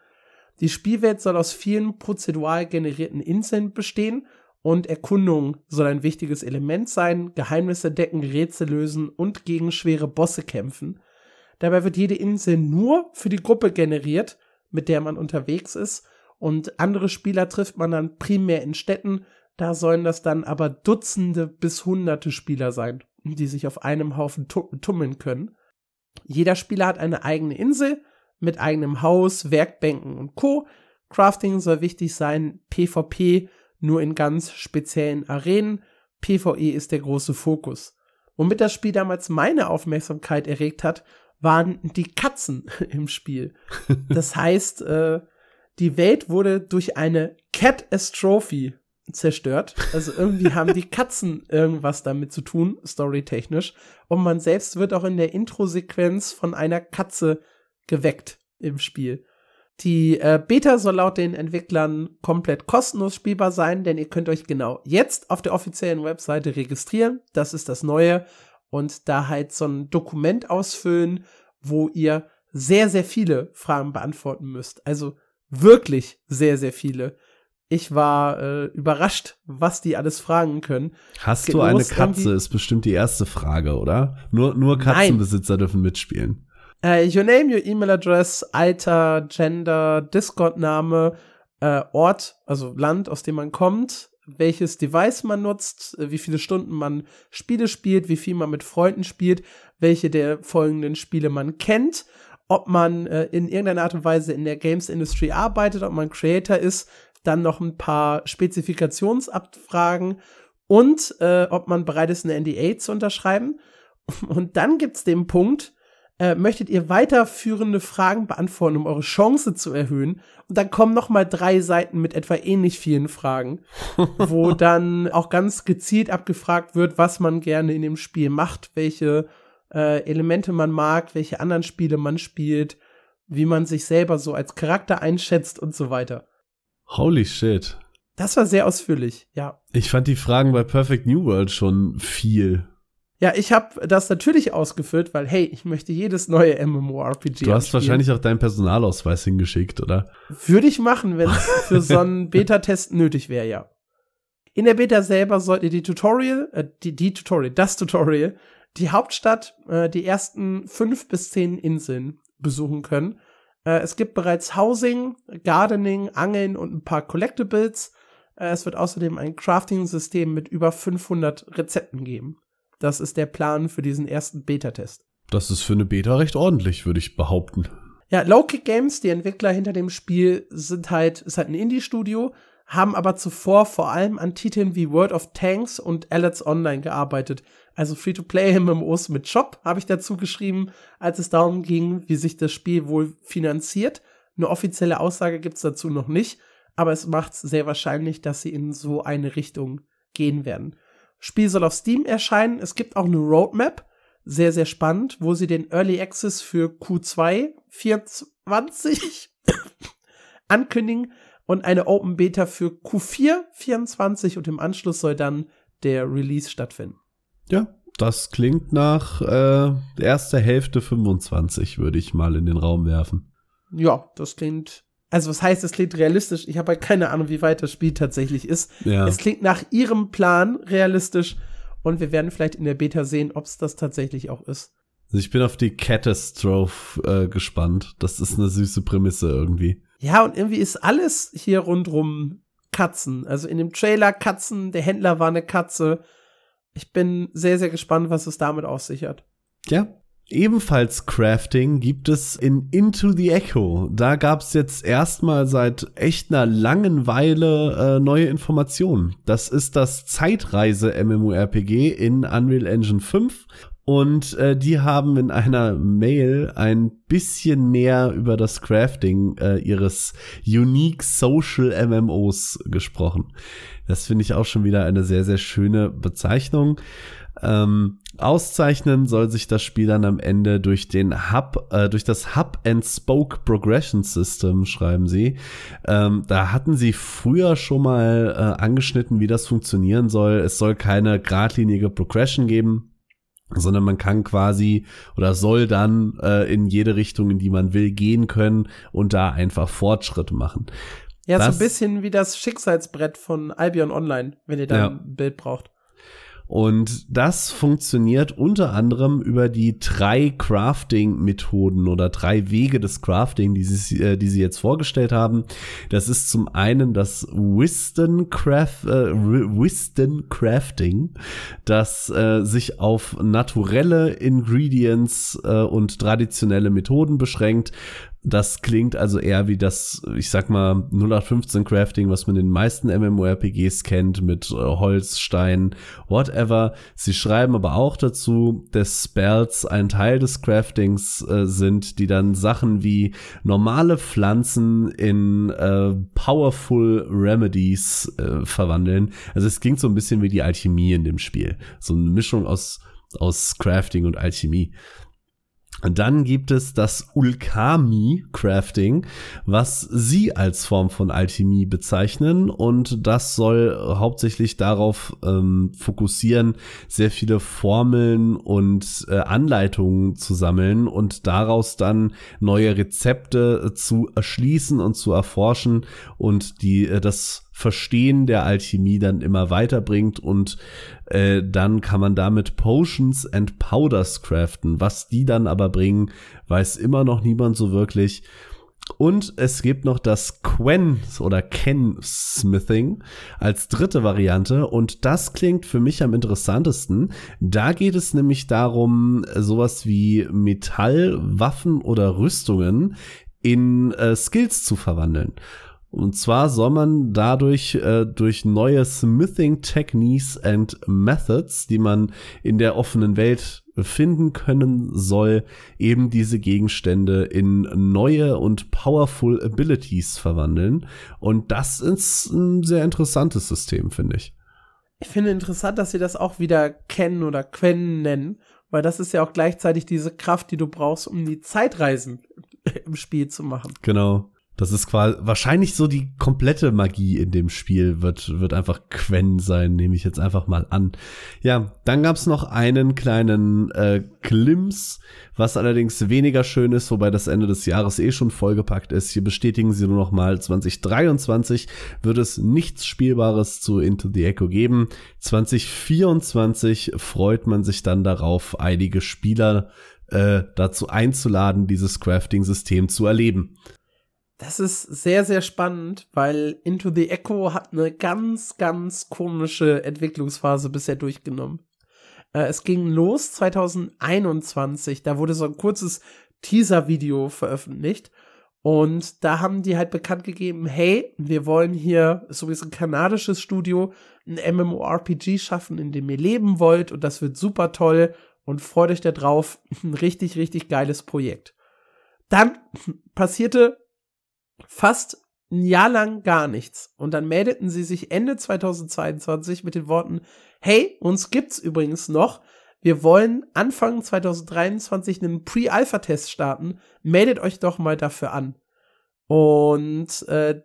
Die Spielwelt soll aus vielen prozedural generierten Inseln bestehen und Erkundung soll ein wichtiges Element sein, Geheimnisse decken, Rätsel lösen und gegen schwere Bosse kämpfen. Dabei wird jede Insel nur für die Gruppe generiert, mit der man unterwegs ist, und andere Spieler trifft man dann primär in Städten, da sollen das dann aber Dutzende bis Hunderte Spieler sein, die sich auf einem Haufen tummeln können. Jeder Spieler hat eine eigene Insel, mit eigenem Haus, Werkbänken und Co. Crafting soll wichtig sein, PvP nur in ganz speziellen Arenen, PvE ist der große Fokus. Womit das Spiel damals meine Aufmerksamkeit erregt hat, waren die Katzen im Spiel. Das heißt, äh, die Welt wurde durch eine Catastrophe zerstört. Also irgendwie haben die Katzen irgendwas damit zu tun, storytechnisch. Und man selbst wird auch in der Intro-Sequenz von einer Katze geweckt im Spiel. Die äh, Beta soll laut den Entwicklern komplett kostenlos spielbar sein, denn ihr könnt euch genau jetzt auf der offiziellen Webseite registrieren. Das ist das Neue. Und da halt so ein Dokument ausfüllen, wo ihr sehr, sehr viele Fragen beantworten müsst. Also wirklich sehr, sehr viele. Ich war äh, überrascht, was die alles fragen können. Hast du eine Katze? Ist bestimmt die erste Frage, oder? Nur, nur Katzenbesitzer Nein. dürfen mitspielen. Uh, your name, your email address, Alter, Gender, Discord-Name, uh, Ort, also Land, aus dem man kommt, welches Device man nutzt, wie viele Stunden man Spiele spielt, wie viel man mit Freunden spielt, welche der folgenden Spiele man kennt, ob man äh, in irgendeiner Art und Weise in der Games Industry arbeitet, ob man Creator ist, dann noch ein paar Spezifikationsabfragen und äh, ob man bereit ist, eine NDA zu unterschreiben. Und dann gibt's den Punkt, äh, möchtet ihr weiterführende Fragen beantworten, um eure Chance zu erhöhen. Und dann kommen noch mal drei Seiten mit etwa ähnlich vielen Fragen, wo dann auch ganz gezielt abgefragt wird, was man gerne in dem Spiel macht, welche äh, Elemente man mag, welche anderen Spiele man spielt, wie man sich selber so als Charakter einschätzt und so weiter. Holy shit. Das war sehr ausführlich, ja. Ich fand die Fragen bei Perfect New World schon viel. Ja, ich habe das natürlich ausgefüllt, weil hey, ich möchte jedes neue MMORPG. Du hast spielen. wahrscheinlich auch deinen Personalausweis hingeschickt, oder? Würde ich machen, wenn es für so einen Beta-Test nötig wäre, ja. In der Beta selber sollt ihr die Tutorial, äh, die, die Tutorial, das Tutorial, die Hauptstadt, äh, die ersten fünf bis zehn Inseln besuchen können. Äh, es gibt bereits Housing, Gardening, Angeln und ein paar Collectibles. Äh, es wird außerdem ein Crafting-System mit über 500 Rezepten geben. Das ist der Plan für diesen ersten Beta-Test. Das ist für eine Beta recht ordentlich, würde ich behaupten. Ja, Low Kick Games, die Entwickler hinter dem Spiel, sind halt, ist halt ein Indie-Studio, haben aber zuvor vor allem an Titeln wie World of Tanks und Alex Online gearbeitet. Also Free-to-Play-MMOs mit Shop habe ich dazu geschrieben, als es darum ging, wie sich das Spiel wohl finanziert. Eine offizielle Aussage gibt's dazu noch nicht, aber es macht sehr wahrscheinlich, dass sie in so eine Richtung gehen werden. Spiel soll auf Steam erscheinen. Es gibt auch eine Roadmap, sehr, sehr spannend, wo sie den Early Access für Q2 24 ankündigen und eine Open Beta für Q4 24 und im Anschluss soll dann der Release stattfinden. Ja, das klingt nach äh, erster Hälfte 25, würde ich mal in den Raum werfen. Ja, das klingt. Also, was heißt, es klingt realistisch? Ich habe halt keine Ahnung, wie weit das Spiel tatsächlich ist. Ja. Es klingt nach ihrem Plan realistisch und wir werden vielleicht in der Beta sehen, ob es das tatsächlich auch ist. Also ich bin auf die Catastrophe äh, gespannt. Das ist eine süße Prämisse irgendwie. Ja, und irgendwie ist alles hier rundrum Katzen. Also in dem Trailer Katzen, der Händler war eine Katze. Ich bin sehr, sehr gespannt, was es damit auf sich hat. Ja, Ebenfalls Crafting gibt es in Into the Echo. Da gab es jetzt erstmal seit echt einer langen Weile äh, neue Informationen. Das ist das Zeitreise-MMORPG in Unreal Engine 5 und äh, die haben in einer Mail ein bisschen mehr über das Crafting äh, ihres Unique Social MMOs gesprochen. Das finde ich auch schon wieder eine sehr, sehr schöne Bezeichnung. Ähm, auszeichnen soll sich das Spiel dann am Ende durch den Hub, äh, durch das Hub and Spoke Progression System, schreiben sie. Ähm, da hatten sie früher schon mal äh, angeschnitten, wie das funktionieren soll. Es soll keine geradlinige Progression geben sondern man kann quasi oder soll dann äh, in jede Richtung, in die man will, gehen können und da einfach Fortschritte machen. Ja, das, so ein bisschen wie das Schicksalsbrett von Albion Online, wenn ihr da ja. ein Bild braucht. Und das funktioniert unter anderem über die drei Crafting-Methoden oder drei Wege des Crafting, die sie, äh, die sie jetzt vorgestellt haben. Das ist zum einen das Wisdom, Craft, äh, Wisdom Crafting, das äh, sich auf naturelle Ingredients äh, und traditionelle Methoden beschränkt, das klingt also eher wie das, ich sag mal, 0815 Crafting, was man in den meisten MMORPGs kennt, mit äh, Holz, Stein, whatever. Sie schreiben aber auch dazu, dass Spells ein Teil des Craftings äh, sind, die dann Sachen wie normale Pflanzen in äh, Powerful Remedies äh, verwandeln. Also es klingt so ein bisschen wie die Alchemie in dem Spiel. So eine Mischung aus, aus Crafting und Alchemie. Dann gibt es das Ulkami-Crafting, was sie als Form von Alchemie bezeichnen. Und das soll hauptsächlich darauf ähm, fokussieren, sehr viele Formeln und äh, Anleitungen zu sammeln und daraus dann neue Rezepte zu erschließen und zu erforschen und die äh, das Verstehen der Alchemie dann immer weiterbringt und äh, dann kann man damit Potions and Powders craften. Was die dann aber bringen, weiß immer noch niemand so wirklich. Und es gibt noch das Quen oder Ken Smithing als dritte Variante und das klingt für mich am interessantesten. Da geht es nämlich darum, sowas wie Metall, Waffen oder Rüstungen in äh, Skills zu verwandeln. Und zwar soll man dadurch äh, durch neue Smithing Techniques and Methods, die man in der offenen Welt finden können soll, eben diese Gegenstände in neue und powerful Abilities verwandeln. Und das ist ein sehr interessantes System, finde ich. Ich finde interessant, dass sie das auch wieder kennen oder Quen nennen, weil das ist ja auch gleichzeitig diese Kraft, die du brauchst, um die Zeitreisen im Spiel zu machen. Genau. Das ist quasi wahrscheinlich so die komplette Magie in dem Spiel wird wird einfach Quen sein, nehme ich jetzt einfach mal an. Ja, dann gab's noch einen kleinen äh, Glimpse, was allerdings weniger schön ist, wobei das Ende des Jahres eh schon vollgepackt ist. Hier bestätigen sie nur noch mal 2023 wird es nichts Spielbares zu Into the Echo geben. 2024 freut man sich dann darauf, einige Spieler äh, dazu einzuladen, dieses Crafting-System zu erleben. Das ist sehr, sehr spannend, weil Into the Echo hat eine ganz, ganz komische Entwicklungsphase bisher durchgenommen. Äh, es ging los 2021, da wurde so ein kurzes Teaser-Video veröffentlicht Und da haben die halt bekannt gegeben, hey, wir wollen hier, ist sowieso ein kanadisches Studio, ein MMORPG schaffen, in dem ihr leben wollt und das wird super toll und freut euch da drauf. Ein richtig, richtig geiles Projekt. Dann passierte fast ein Jahr lang gar nichts. Und dann meldeten sie sich Ende 2022 mit den Worten, hey, uns gibt's übrigens noch. Wir wollen Anfang 2023 einen Pre-Alpha-Test starten. Meldet euch doch mal dafür an. Und äh,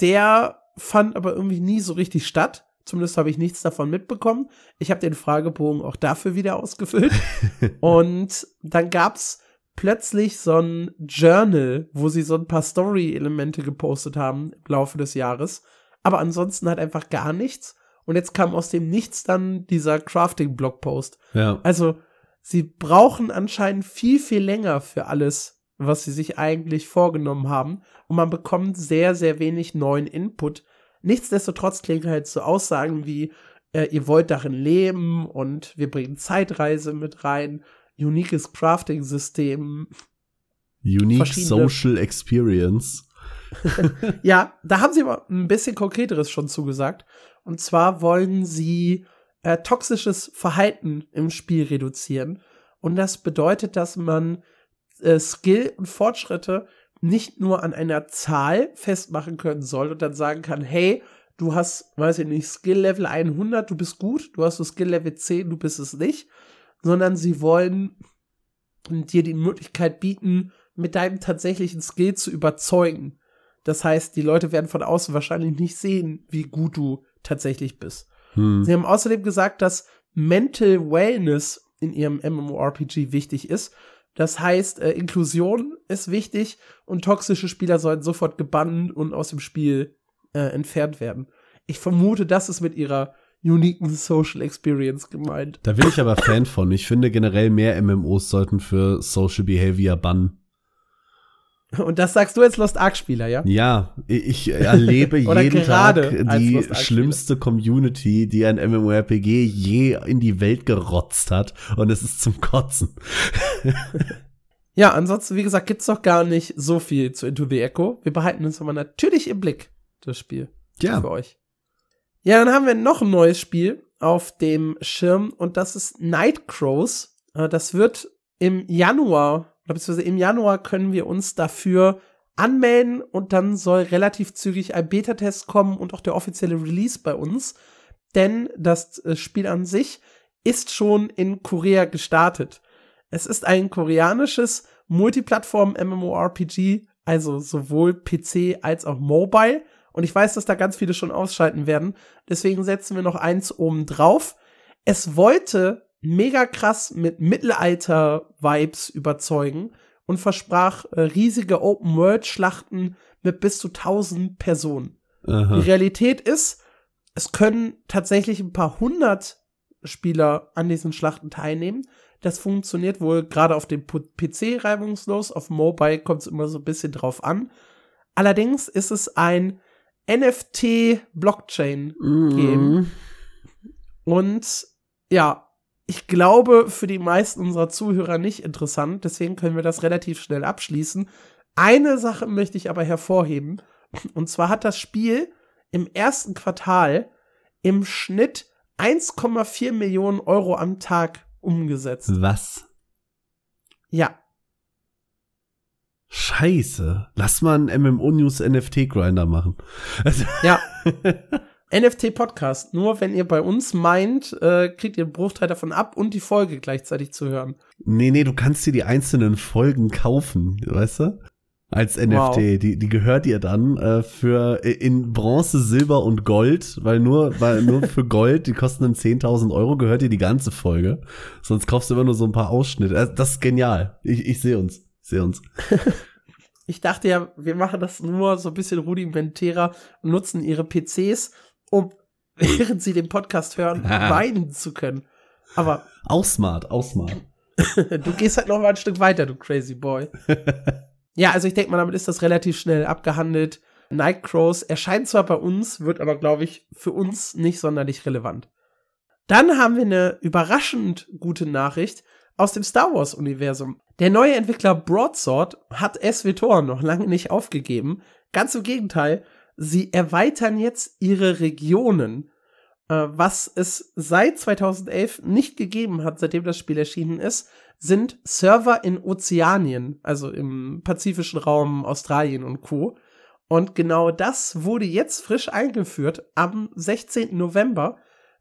der fand aber irgendwie nie so richtig statt. Zumindest habe ich nichts davon mitbekommen. Ich habe den Fragebogen auch dafür wieder ausgefüllt. und dann gab's plötzlich so ein Journal, wo sie so ein paar Story-Elemente gepostet haben im Laufe des Jahres. Aber ansonsten halt einfach gar nichts. Und jetzt kam aus dem Nichts dann dieser Crafting-Blogpost. Ja. Also, sie brauchen anscheinend viel, viel länger für alles, was sie sich eigentlich vorgenommen haben. Und man bekommt sehr, sehr wenig neuen Input. Nichtsdestotrotz klingen halt so Aussagen wie, äh, ihr wollt darin leben und wir bringen Zeitreise mit rein, uniques Crafting-System. Unique Social Experience. ja, da haben sie aber ein bisschen konkreteres schon zugesagt. Und zwar wollen sie äh, toxisches Verhalten im Spiel reduzieren. Und das bedeutet, dass man äh, Skill und Fortschritte nicht nur an einer Zahl festmachen können soll und dann sagen kann, hey, du hast, weiß ich nicht, Skill Level 100, du bist gut, du hast so Skill Level 10, du bist es nicht, sondern sie wollen dir die Möglichkeit bieten, mit deinem tatsächlichen Skill zu überzeugen. Das heißt, die Leute werden von außen wahrscheinlich nicht sehen, wie gut du tatsächlich bist. Hm. Sie haben außerdem gesagt, dass Mental Wellness in ihrem MMORPG wichtig ist. Das heißt, äh, Inklusion ist wichtig und toxische Spieler sollen sofort gebannt und aus dem Spiel äh, entfernt werden. Ich vermute, das ist mit ihrer uniken Social Experience gemeint. Da bin ich aber Fan von. Ich finde generell mehr MMOs sollten für Social Behavior bannen. Und das sagst du als Lost Ark-Spieler, ja? Ja, ich erlebe jeden Tag die schlimmste Community, die ein MMORPG je in die Welt gerotzt hat. Und es ist zum Kotzen. ja, ansonsten, wie gesagt, gibt's doch gar nicht so viel zu Into the Echo. Wir behalten uns aber natürlich im Blick, das Spiel. Ja. Für euch. Ja, dann haben wir noch ein neues Spiel auf dem Schirm und das ist Nightcrows. Äh, das wird im Januar oder beziehungsweise im Januar können wir uns dafür anmelden und dann soll relativ zügig ein Beta-Test kommen und auch der offizielle Release bei uns. Denn das äh, Spiel an sich ist schon in Korea gestartet. Es ist ein koreanisches Multiplattform-MMORPG, also sowohl PC als auch Mobile. Und ich weiß, dass da ganz viele schon ausschalten werden. Deswegen setzen wir noch eins oben drauf. Es wollte mega krass mit Mittelalter-Vibes überzeugen und versprach äh, riesige Open-World-Schlachten mit bis zu 1000 Personen. Aha. Die Realität ist, es können tatsächlich ein paar hundert Spieler an diesen Schlachten teilnehmen. Das funktioniert wohl gerade auf dem PC reibungslos, auf Mobile kommt es immer so ein bisschen drauf an. Allerdings ist es ein NFT-Blockchain-Game. Mm. Und ja, ich glaube, für die meisten unserer Zuhörer nicht interessant, deswegen können wir das relativ schnell abschließen. Eine Sache möchte ich aber hervorheben, und zwar hat das Spiel im ersten Quartal im Schnitt 1,4 Millionen Euro am Tag umgesetzt. Was? Ja. Scheiße. Lass mal einen MMO News NFT Grinder machen. ja. NFT-Podcast. Nur wenn ihr bei uns meint, äh, kriegt ihr einen Bruchteil davon ab und die Folge gleichzeitig zu hören. Nee, nee, du kannst dir die einzelnen Folgen kaufen, weißt du? Als NFT. Wow. Die, die gehört ihr dann äh, für in Bronze, Silber und Gold, weil nur, weil nur für Gold, die kosten dann 10.000 Euro, gehört dir die ganze Folge. Sonst kaufst du immer nur so ein paar Ausschnitte. Äh, das ist genial. Ich, ich sehe uns. Ich sehe uns. ich dachte ja, wir machen das nur so ein bisschen rudimentärer und nutzen ihre PCs um während sie den Podcast hören, weinen zu können. Aber. Ausmart, ausmart. du gehst halt noch mal ein Stück weiter, du crazy boy. ja, also ich denke mal, damit ist das relativ schnell abgehandelt. Nightcrows erscheint zwar bei uns, wird aber, glaube ich, für uns nicht sonderlich relevant. Dann haben wir eine überraschend gute Nachricht. Aus dem Star Wars-Universum. Der neue Entwickler Broadsword hat SWTOR noch lange nicht aufgegeben. Ganz im Gegenteil, sie erweitern jetzt ihre Regionen, äh, was es seit 2011 nicht gegeben hat, seitdem das Spiel erschienen ist, sind Server in Ozeanien, also im pazifischen Raum Australien und Co. Und genau das wurde jetzt frisch eingeführt am 16. November.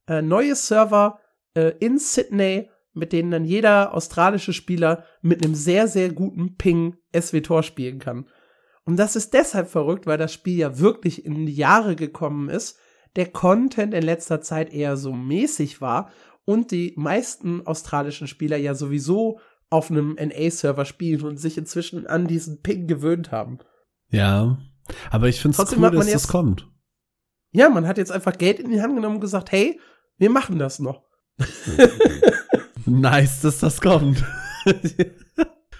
Äh, neue Server äh, in Sydney, mit denen dann jeder australische Spieler mit einem sehr, sehr guten Ping SWTOR spielen kann. Und das ist deshalb verrückt, weil das Spiel ja wirklich in die Jahre gekommen ist, der Content in letzter Zeit eher so mäßig war und die meisten australischen Spieler ja sowieso auf einem NA-Server spielen und sich inzwischen an diesen Ping gewöhnt haben. Ja, aber ich finde es cool, dass jetzt, das kommt. Ja, man hat jetzt einfach Geld in die Hand genommen und gesagt, hey, wir machen das noch. nice, dass das kommt.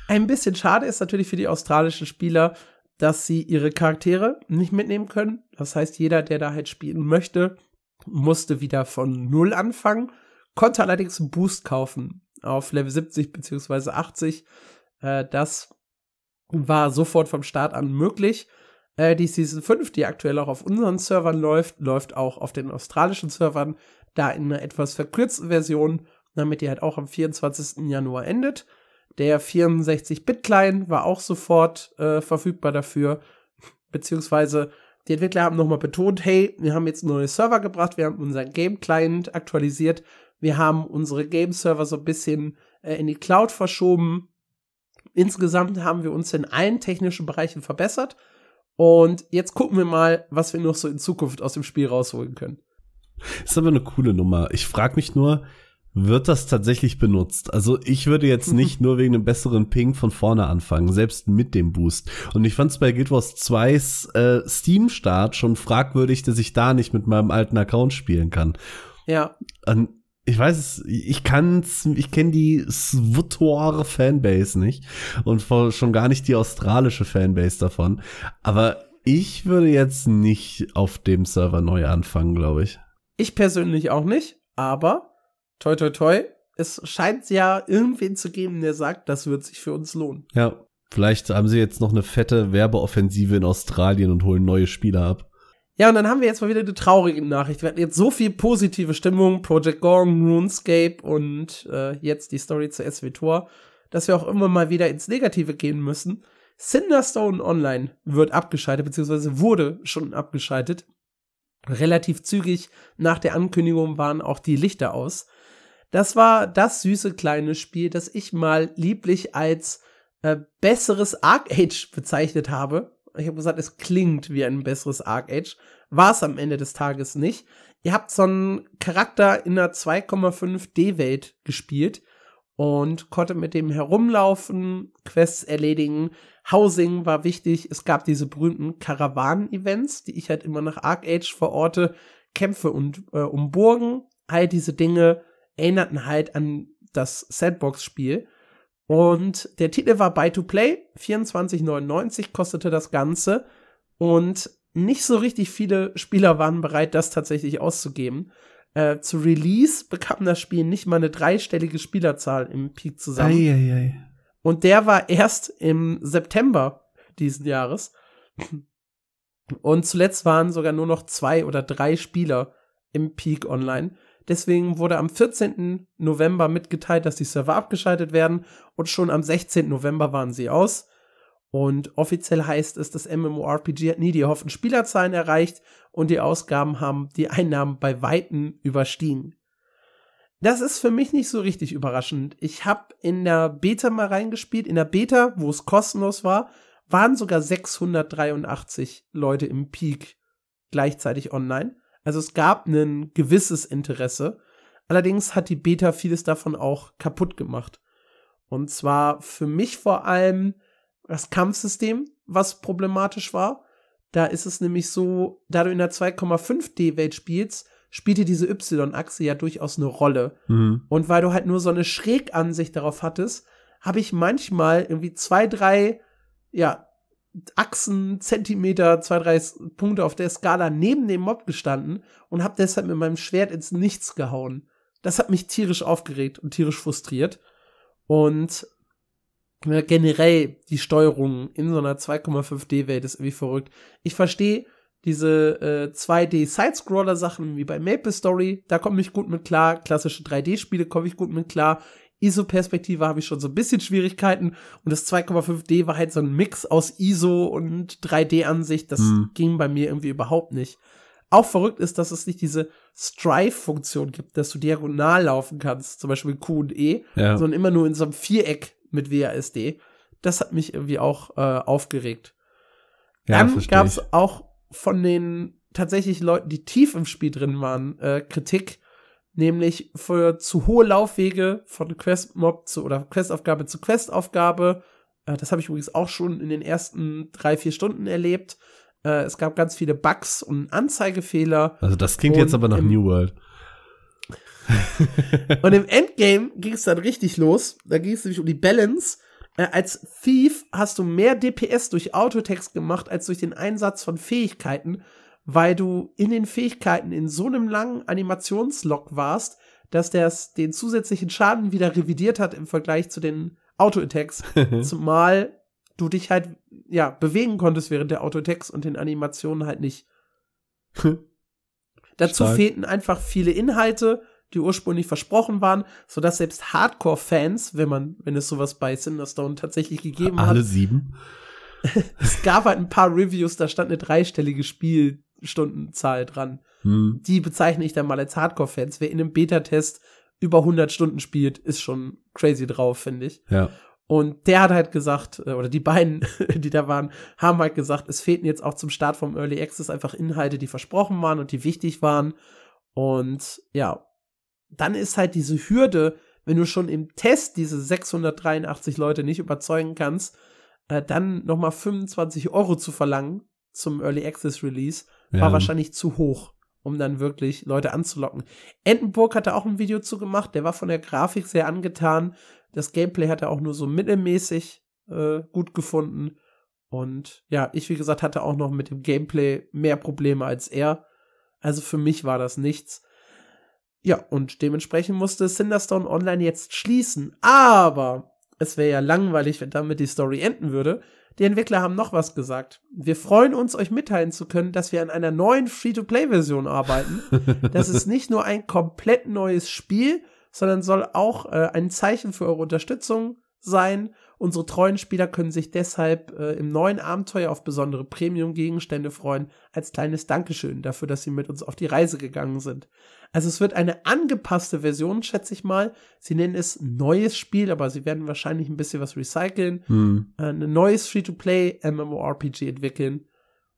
Ein bisschen schade ist natürlich für die australischen Spieler, dass sie ihre Charaktere nicht mitnehmen können. Das heißt, jeder, der da halt spielen möchte, musste wieder von Null anfangen, konnte allerdings einen Boost kaufen auf Level 70 beziehungsweise 80. Äh, das war sofort vom Start an möglich. Äh, die Season 5, die aktuell auch auf unseren Servern läuft, läuft auch auf den australischen Servern, da in einer etwas verkürzten Version, damit die halt auch am 24. Januar endet. Der 64-Bit-Client war auch sofort äh, verfügbar dafür, beziehungsweise die Entwickler haben nochmal betont, hey, wir haben jetzt neue Server gebracht, wir haben unseren Game-Client aktualisiert, wir haben unsere Game-Server so ein bisschen äh, in die Cloud verschoben. Insgesamt haben wir uns in allen technischen Bereichen verbessert. Und jetzt gucken wir mal, was wir noch so in Zukunft aus dem Spiel rausholen können. Ist aber eine coole Nummer. Ich frage mich nur, wird das tatsächlich benutzt? Also ich würde jetzt mhm. nicht nur wegen einem besseren Ping von vorne anfangen, selbst mit dem Boost. Und ich fand es bei Guild Wars 2's äh, Steam-Start schon fragwürdig, dass ich da nicht mit meinem alten Account spielen kann. Ja. Und ich weiß es, ich kann's, ich kenne die Swutore Fanbase nicht und schon gar nicht die australische Fanbase davon. Aber ich würde jetzt nicht auf dem Server neu anfangen, glaube ich. Ich persönlich auch nicht, aber toi toi toi, es scheint ja irgendwen zu geben, der sagt, das wird sich für uns lohnen. Ja, vielleicht haben sie jetzt noch eine fette Werbeoffensive in Australien und holen neue Spieler ab. Ja, und dann haben wir jetzt mal wieder eine traurige Nachricht. Wir hatten jetzt so viel positive Stimmung, Project Gong, RuneScape und äh, jetzt die Story zu SWTOR, dass wir auch immer mal wieder ins Negative gehen müssen. Cinderstone Online wird abgeschaltet, beziehungsweise wurde schon abgeschaltet. Relativ zügig nach der Ankündigung waren auch die Lichter aus. Das war das süße kleine Spiel, das ich mal lieblich als äh, besseres Arc Age bezeichnet habe ich habe gesagt, es klingt wie ein besseres Arc Age. War es am Ende des Tages nicht. Ihr habt so einen Charakter in einer 2,5 D-Welt gespielt und konnte mit dem herumlaufen, Quests erledigen. Housing war wichtig. Es gab diese berühmten Karawanen-Events, die ich halt immer nach Arc Age verorte. Kämpfe und äh, um Burgen. All diese Dinge erinnerten halt an das Sandbox-Spiel. Und der Titel war Buy to Play, 24,99 kostete das Ganze. Und nicht so richtig viele Spieler waren bereit, das tatsächlich auszugeben. Äh, zu Release bekam das Spiel nicht mal eine dreistellige Spielerzahl im Peak zusammen. Ei, ei, ei. Und der war erst im September diesen Jahres. Und zuletzt waren sogar nur noch zwei oder drei Spieler im Peak online. Deswegen wurde am 14. November mitgeteilt, dass die Server abgeschaltet werden und schon am 16. November waren sie aus. Und offiziell heißt es, das MMORPG hat nie die erhofften Spielerzahlen erreicht und die Ausgaben haben die Einnahmen bei Weitem überstiegen. Das ist für mich nicht so richtig überraschend. Ich habe in der Beta mal reingespielt. In der Beta, wo es kostenlos war, waren sogar 683 Leute im Peak gleichzeitig online. Also es gab ein gewisses Interesse. Allerdings hat die Beta vieles davon auch kaputt gemacht. Und zwar für mich vor allem das Kampfsystem, was problematisch war. Da ist es nämlich so, da du in der 2,5D-Welt spielst, spielte diese Y-Achse ja durchaus eine Rolle. Mhm. Und weil du halt nur so eine Schrägansicht darauf hattest, habe ich manchmal irgendwie zwei, drei, ja, Achsen, Zentimeter, zwei, drei Punkte auf der Skala neben dem Mob gestanden und habe deshalb mit meinem Schwert ins Nichts gehauen. Das hat mich tierisch aufgeregt und tierisch frustriert. Und generell die Steuerung in so einer 2,5D-Welt ist irgendwie verrückt. Ich verstehe diese äh, 2D-Sidescroller-Sachen wie bei Maple Story, da komme ich gut mit klar. Klassische 3D-Spiele komme ich gut mit klar. ISO-Perspektive habe ich schon so ein bisschen Schwierigkeiten. Und das 2,5D war halt so ein Mix aus ISO und 3D-Ansicht. Das hm. ging bei mir irgendwie überhaupt nicht. Auch verrückt ist, dass es nicht diese Strive-Funktion gibt, dass du diagonal laufen kannst, zum Beispiel Q und E, ja. sondern immer nur in so einem Viereck mit WASD. Das hat mich irgendwie auch äh, aufgeregt. Ja, Dann gab es auch von den tatsächlich Leuten, die tief im Spiel drin waren, äh, Kritik, nämlich für zu hohe Laufwege von Questmob zu oder Questaufgabe zu Questaufgabe. Äh, das habe ich übrigens auch schon in den ersten drei, vier Stunden erlebt. Äh, es gab ganz viele Bugs und Anzeigefehler. Also das klingt jetzt aber nach New World. und im Endgame ging es dann richtig los. Da ging es nämlich um die Balance. Äh, als Thief hast du mehr DPS durch Autotext gemacht als durch den Einsatz von Fähigkeiten, weil du in den Fähigkeiten in so einem langen Animationslog warst, dass der den zusätzlichen Schaden wieder revidiert hat im Vergleich zu den Auto-Attacks. Zumal du dich halt, ja, bewegen konntest während der Autotext und den Animationen halt nicht. Dazu Stark. fehlten einfach viele Inhalte, die ursprünglich versprochen waren, sodass selbst Hardcore-Fans, wenn man, wenn es sowas bei Cinderstone tatsächlich gegeben Alle hat. Alle sieben? es gab halt ein paar Reviews, da stand eine dreistellige Spielstundenzahl dran. Hm. Die bezeichne ich dann mal als Hardcore-Fans. Wer in einem Beta-Test über 100 Stunden spielt, ist schon crazy drauf, finde ich. Ja. Und der hat halt gesagt, äh, oder die beiden, die da waren, haben halt gesagt, es fehlten jetzt auch zum Start vom Early Access einfach Inhalte, die versprochen waren und die wichtig waren. Und ja, dann ist halt diese Hürde, wenn du schon im Test diese 683 Leute nicht überzeugen kannst, äh, dann noch mal 25 Euro zu verlangen zum Early Access Release, war ja. wahrscheinlich zu hoch, um dann wirklich Leute anzulocken. Entenburg hatte auch ein Video zu gemacht, der war von der Grafik sehr angetan, das Gameplay hat er auch nur so mittelmäßig äh, gut gefunden. Und ja, ich, wie gesagt, hatte auch noch mit dem Gameplay mehr Probleme als er. Also für mich war das nichts. Ja, und dementsprechend musste Cinderstone Online jetzt schließen. Aber es wäre ja langweilig, wenn damit die Story enden würde. Die Entwickler haben noch was gesagt. Wir freuen uns, euch mitteilen zu können, dass wir an einer neuen Free-to-Play-Version arbeiten. das ist nicht nur ein komplett neues Spiel, sondern soll auch äh, ein Zeichen für eure Unterstützung sein. Unsere treuen Spieler können sich deshalb äh, im neuen Abenteuer auf besondere Premium-Gegenstände freuen, als kleines Dankeschön dafür, dass sie mit uns auf die Reise gegangen sind. Also es wird eine angepasste Version, schätze ich mal. Sie nennen es neues Spiel, aber sie werden wahrscheinlich ein bisschen was recyceln. Hm. Äh, ein neues Free-to-Play MMORPG entwickeln,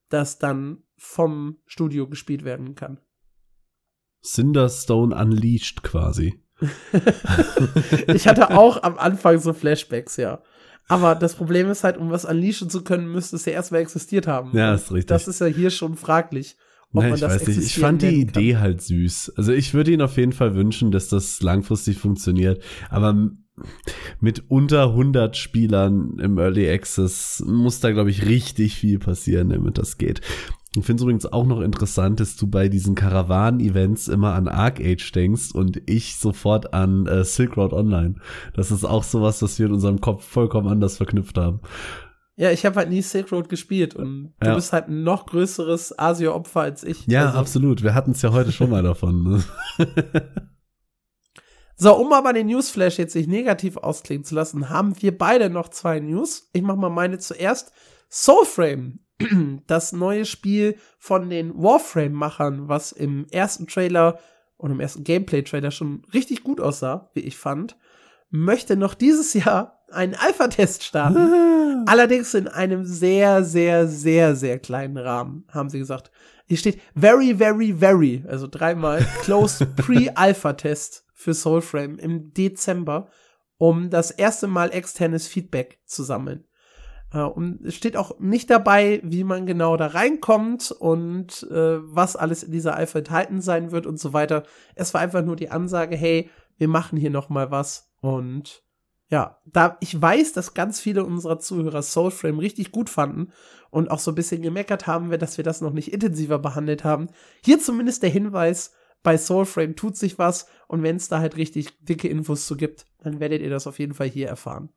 das dann vom Studio gespielt werden kann. Cinderstone Unleashed quasi. ich hatte auch am Anfang so Flashbacks, ja. Aber das Problem ist halt, um was unleashen zu können, müsste es ja erstmal existiert haben. Ja, ist richtig. Das ist ja hier schon fraglich. Ob Nein, ich weiß nicht. Ich fand die Idee halt süß. Also ich würde Ihnen auf jeden Fall wünschen, dass das langfristig funktioniert. Aber mit unter 100 Spielern im Early Access muss da, glaube ich, richtig viel passieren, damit das geht. Ich finde es übrigens auch noch interessant, dass du bei diesen Karawan-Events immer an Arc Age denkst und ich sofort an äh, Silk Road Online. Das ist auch sowas, was wir in unserem Kopf vollkommen anders verknüpft haben. Ja, ich habe halt nie Silk Road gespielt und du ja. bist halt ein noch größeres Asia-Opfer als ich. Ja, also. absolut. Wir hatten es ja heute schon mal davon. Ne? so, um aber den Newsflash jetzt nicht negativ ausklingen zu lassen, haben wir beide noch zwei News. Ich mach mal meine zuerst. Soulframe das neue Spiel von den Warframe-Machern, was im ersten Trailer und im ersten Gameplay-Trailer schon richtig gut aussah, wie ich fand, möchte noch dieses Jahr einen Alpha-Test starten. Allerdings in einem sehr, sehr, sehr, sehr kleinen Rahmen, haben sie gesagt. Hier steht very, very, very, also dreimal close Pre-Alpha-Test für Soulframe im Dezember, um das erste Mal externes Feedback zu sammeln. Äh, und es steht auch nicht dabei, wie man genau da reinkommt und äh, was alles in dieser Alpha enthalten sein wird und so weiter. Es war einfach nur die Ansage, hey, wir machen hier noch mal was und ja, da ich weiß, dass ganz viele unserer Zuhörer Soulframe richtig gut fanden und auch so ein bisschen gemeckert haben, dass wir das noch nicht intensiver behandelt haben. Hier zumindest der Hinweis, bei Soulframe tut sich was und wenn es da halt richtig dicke Infos zu gibt, dann werdet ihr das auf jeden Fall hier erfahren.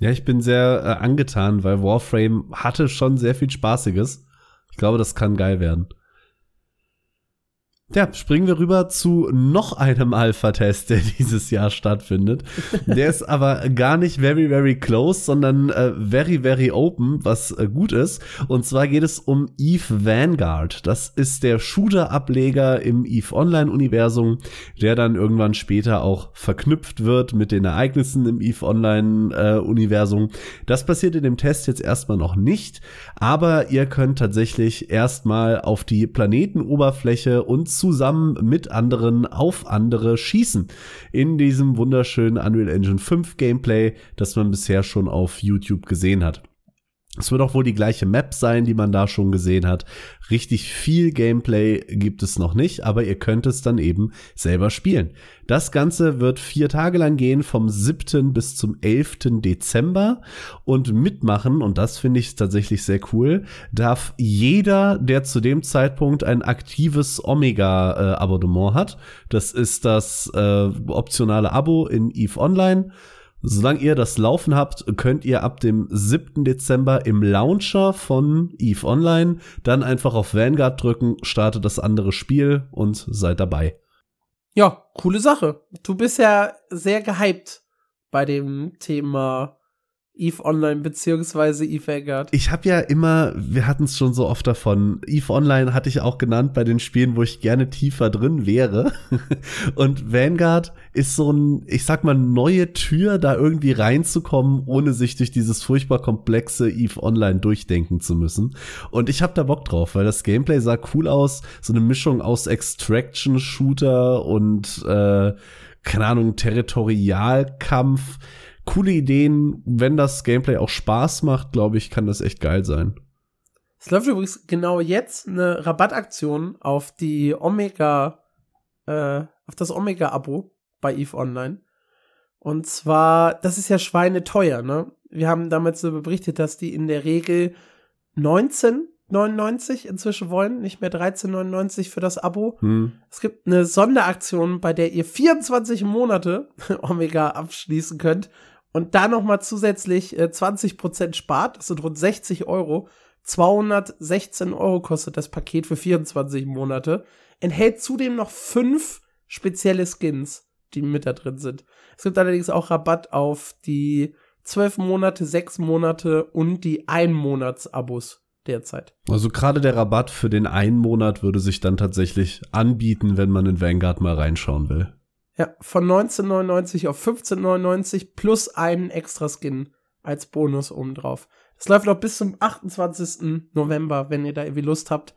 Ja, ich bin sehr äh, angetan, weil Warframe hatte schon sehr viel Spaßiges. Ich glaube, das kann geil werden. Ja, springen wir rüber zu noch einem Alpha-Test, der dieses Jahr stattfindet. Der ist aber gar nicht very, very close, sondern äh, very, very open, was äh, gut ist. Und zwar geht es um EVE Vanguard. Das ist der Shooter-Ableger im EVE Online-Universum, der dann irgendwann später auch verknüpft wird mit den Ereignissen im EVE Online-Universum. Das passiert in dem Test jetzt erstmal noch nicht, aber ihr könnt tatsächlich erstmal auf die Planetenoberfläche und zusammen mit anderen auf andere schießen. In diesem wunderschönen Unreal Engine 5 Gameplay, das man bisher schon auf YouTube gesehen hat. Es wird auch wohl die gleiche Map sein, die man da schon gesehen hat. Richtig viel Gameplay gibt es noch nicht, aber ihr könnt es dann eben selber spielen. Das Ganze wird vier Tage lang gehen, vom 7. bis zum 11. Dezember. Und mitmachen, und das finde ich tatsächlich sehr cool, darf jeder, der zu dem Zeitpunkt ein aktives Omega-Abonnement äh, hat. Das ist das äh, optionale Abo in EVE Online. Solange ihr das laufen habt, könnt ihr ab dem 7. Dezember im Launcher von EVE Online dann einfach auf Vanguard drücken, startet das andere Spiel und seid dabei. Ja, coole Sache. Du bist ja sehr gehypt bei dem Thema Eve Online beziehungsweise Eve Vanguard. Ich habe ja immer, wir hatten es schon so oft davon, Eve Online hatte ich auch genannt bei den Spielen, wo ich gerne tiefer drin wäre. Und Vanguard ist so ein, ich sag mal, neue Tür, da irgendwie reinzukommen, ohne sich durch dieses furchtbar komplexe Eve Online durchdenken zu müssen. Und ich habe da Bock drauf, weil das Gameplay sah cool aus, so eine Mischung aus Extraction-Shooter und äh, keine Ahnung, Territorialkampf coole Ideen. Wenn das Gameplay auch Spaß macht, glaube ich, kann das echt geil sein. Es läuft übrigens genau jetzt eine Rabattaktion auf die Omega, äh, auf das Omega-Abo bei EVE Online. Und zwar, das ist ja schweineteuer, ne? Wir haben damals so berichtet, dass die in der Regel 19,99 inzwischen wollen, nicht mehr 13,99 für das Abo. Hm. Es gibt eine Sonderaktion, bei der ihr 24 Monate Omega abschließen könnt und da noch mal zusätzlich äh, 20% spart, das sind rund 60 Euro. 216 Euro kostet das Paket für 24 Monate. Enthält zudem noch fünf spezielle Skins, die mit da drin sind. Es gibt allerdings auch Rabatt auf die 12 Monate, 6 Monate und die Einmonats-Abos derzeit. Also gerade der Rabatt für den einen Monat würde sich dann tatsächlich anbieten, wenn man in Vanguard mal reinschauen will. Ja, von 1999 auf 1599 plus einen extra Skin als Bonus obendrauf. Das läuft noch bis zum 28. November, wenn ihr da irgendwie Lust habt,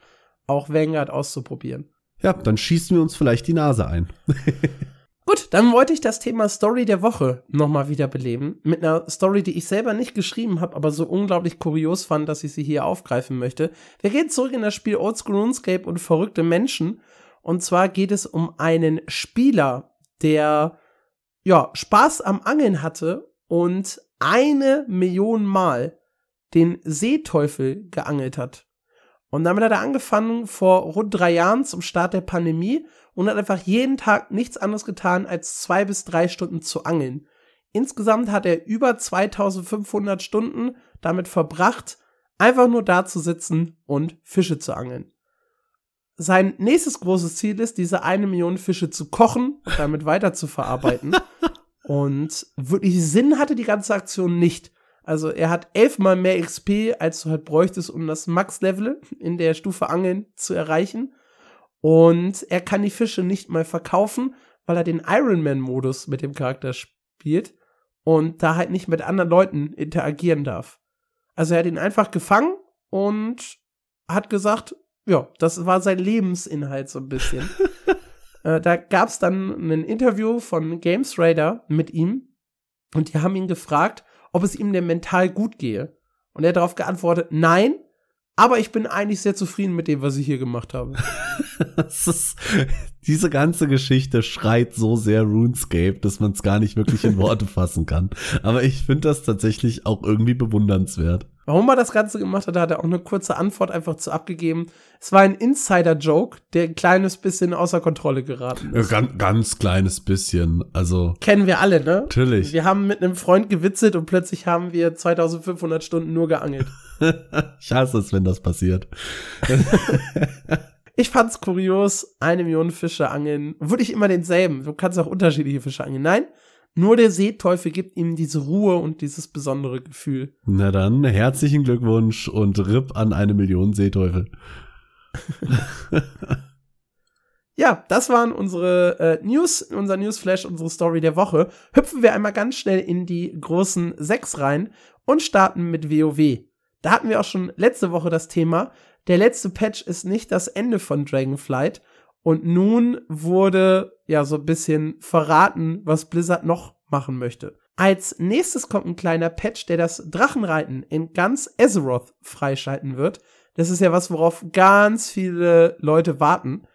auch Vanguard auszuprobieren. Ja, dann schießen wir uns vielleicht die Nase ein. Gut, dann wollte ich das Thema Story der Woche nochmal wiederbeleben. Mit einer Story, die ich selber nicht geschrieben habe, aber so unglaublich kurios fand, dass ich sie hier aufgreifen möchte. Wir gehen zurück in das Spiel Oldschool RuneScape und verrückte Menschen. Und zwar geht es um einen Spieler, der ja Spaß am Angeln hatte und eine Million Mal den Seeteufel geangelt hat. Und damit hat er angefangen vor rund drei Jahren zum Start der Pandemie und hat einfach jeden Tag nichts anderes getan, als zwei bis drei Stunden zu angeln. Insgesamt hat er über 2500 Stunden damit verbracht, einfach nur da zu sitzen und Fische zu angeln sein nächstes großes Ziel ist, diese eine Million Fische zu kochen und damit weiter zu verarbeiten. und wirklich Sinn hatte die ganze Aktion nicht. Also er hat elfmal mehr XP, als du halt bräuchtest, um das Max-Level in der Stufe Angeln zu erreichen. Und er kann die Fische nicht mal verkaufen, weil er den Ironman-Modus mit dem Charakter spielt und da halt nicht mit anderen Leuten interagieren darf. Also er hat ihn einfach gefangen und hat gesagt, ja, das war sein Lebensinhalt so ein bisschen. äh, da gab es dann ein Interview von Games Raider mit ihm und die haben ihn gefragt, ob es ihm denn mental gut gehe. Und er hat darauf geantwortet, nein, aber ich bin eigentlich sehr zufrieden mit dem, was ich hier gemacht habe. das ist, Diese ganze Geschichte schreit so sehr RuneScape, dass man es gar nicht wirklich in Worte fassen kann. Aber ich finde das tatsächlich auch irgendwie bewundernswert. Warum er das Ganze gemacht hat, hat er auch eine kurze Antwort einfach zu abgegeben. Es war ein Insider-Joke, der ein kleines bisschen außer Kontrolle geraten ist. Ja, ganz, ganz kleines bisschen, also. Kennen wir alle, ne? Natürlich. Wir haben mit einem Freund gewitzelt und plötzlich haben wir 2500 Stunden nur geangelt. ich hasse es, wenn das passiert. ich fand's kurios, eine Million Fische angeln. Würde ich immer denselben. Du kannst auch unterschiedliche Fische angeln. Nein, nur der Seeteufel gibt ihm diese Ruhe und dieses besondere Gefühl. Na dann, herzlichen Glückwunsch und RIP an eine Million Seeteufel. ja, das waren unsere äh, News, unser Newsflash, unsere Story der Woche. Hüpfen wir einmal ganz schnell in die großen sechs rein und starten mit WoW. Da hatten wir auch schon letzte Woche das Thema. Der letzte Patch ist nicht das Ende von Dragonflight, und nun wurde ja so ein bisschen verraten, was Blizzard noch machen möchte. Als nächstes kommt ein kleiner Patch, der das Drachenreiten in ganz Azeroth freischalten wird. Das ist ja was, worauf ganz viele Leute warten.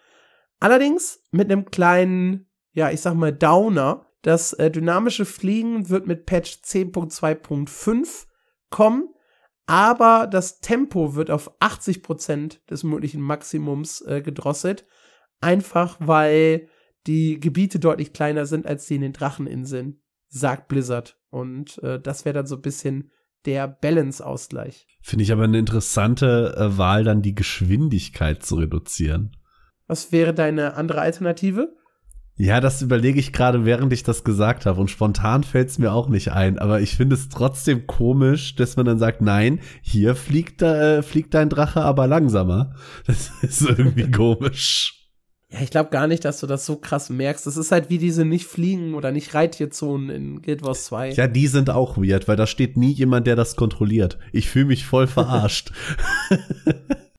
Allerdings mit einem kleinen, ja, ich sag mal Downer. Das äh, dynamische Fliegen wird mit Patch 10.2.5 kommen, aber das Tempo wird auf 80% des möglichen Maximums äh, gedrosselt einfach weil die Gebiete deutlich kleiner sind als die in den Dracheninseln, sagt Blizzard. Und äh, das wäre dann so ein bisschen der Balance-Ausgleich. Finde ich aber eine interessante äh, Wahl, dann die Geschwindigkeit zu reduzieren. Was wäre deine andere Alternative? Ja, das überlege ich gerade, während ich das gesagt habe. Und spontan fällt es mir auch nicht ein. Aber ich finde es trotzdem komisch, dass man dann sagt, nein, hier fliegt, äh, fliegt dein Drache aber langsamer. Das ist irgendwie komisch. Ja, ich glaube gar nicht, dass du das so krass merkst. Das ist halt wie diese nicht fliegen oder nicht Reittierzonen in Guild Wars 2. Ja, die sind auch weird, weil da steht nie jemand, der das kontrolliert. Ich fühle mich voll verarscht.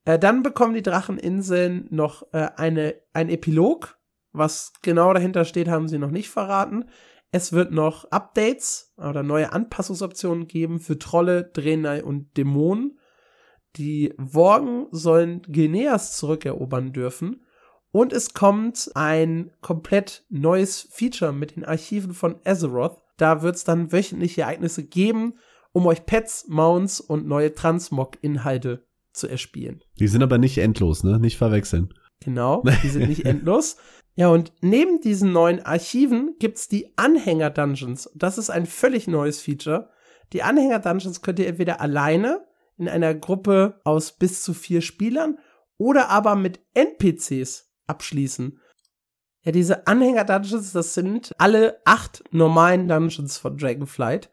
äh, dann bekommen die Dracheninseln noch äh, eine, ein Epilog. Was genau dahinter steht, haben sie noch nicht verraten. Es wird noch Updates oder neue Anpassungsoptionen geben für Trolle, Draenei und Dämonen. Die Worgen sollen Geneas zurückerobern dürfen und es kommt ein komplett neues Feature mit den Archiven von Azeroth. Da wird es dann wöchentliche Ereignisse geben, um euch Pets, Mounts und neue Transmog-Inhalte zu erspielen. Die sind aber nicht endlos, ne? Nicht verwechseln. Genau, die sind nicht endlos. Ja, und neben diesen neuen Archiven gibt's die Anhänger-Dungeons. Das ist ein völlig neues Feature. Die Anhänger-Dungeons könnt ihr entweder alleine in einer Gruppe aus bis zu vier Spielern oder aber mit NPCs abschließen. Ja, diese Anhänger-Dungeons, das sind alle acht normalen Dungeons von Dragonflight.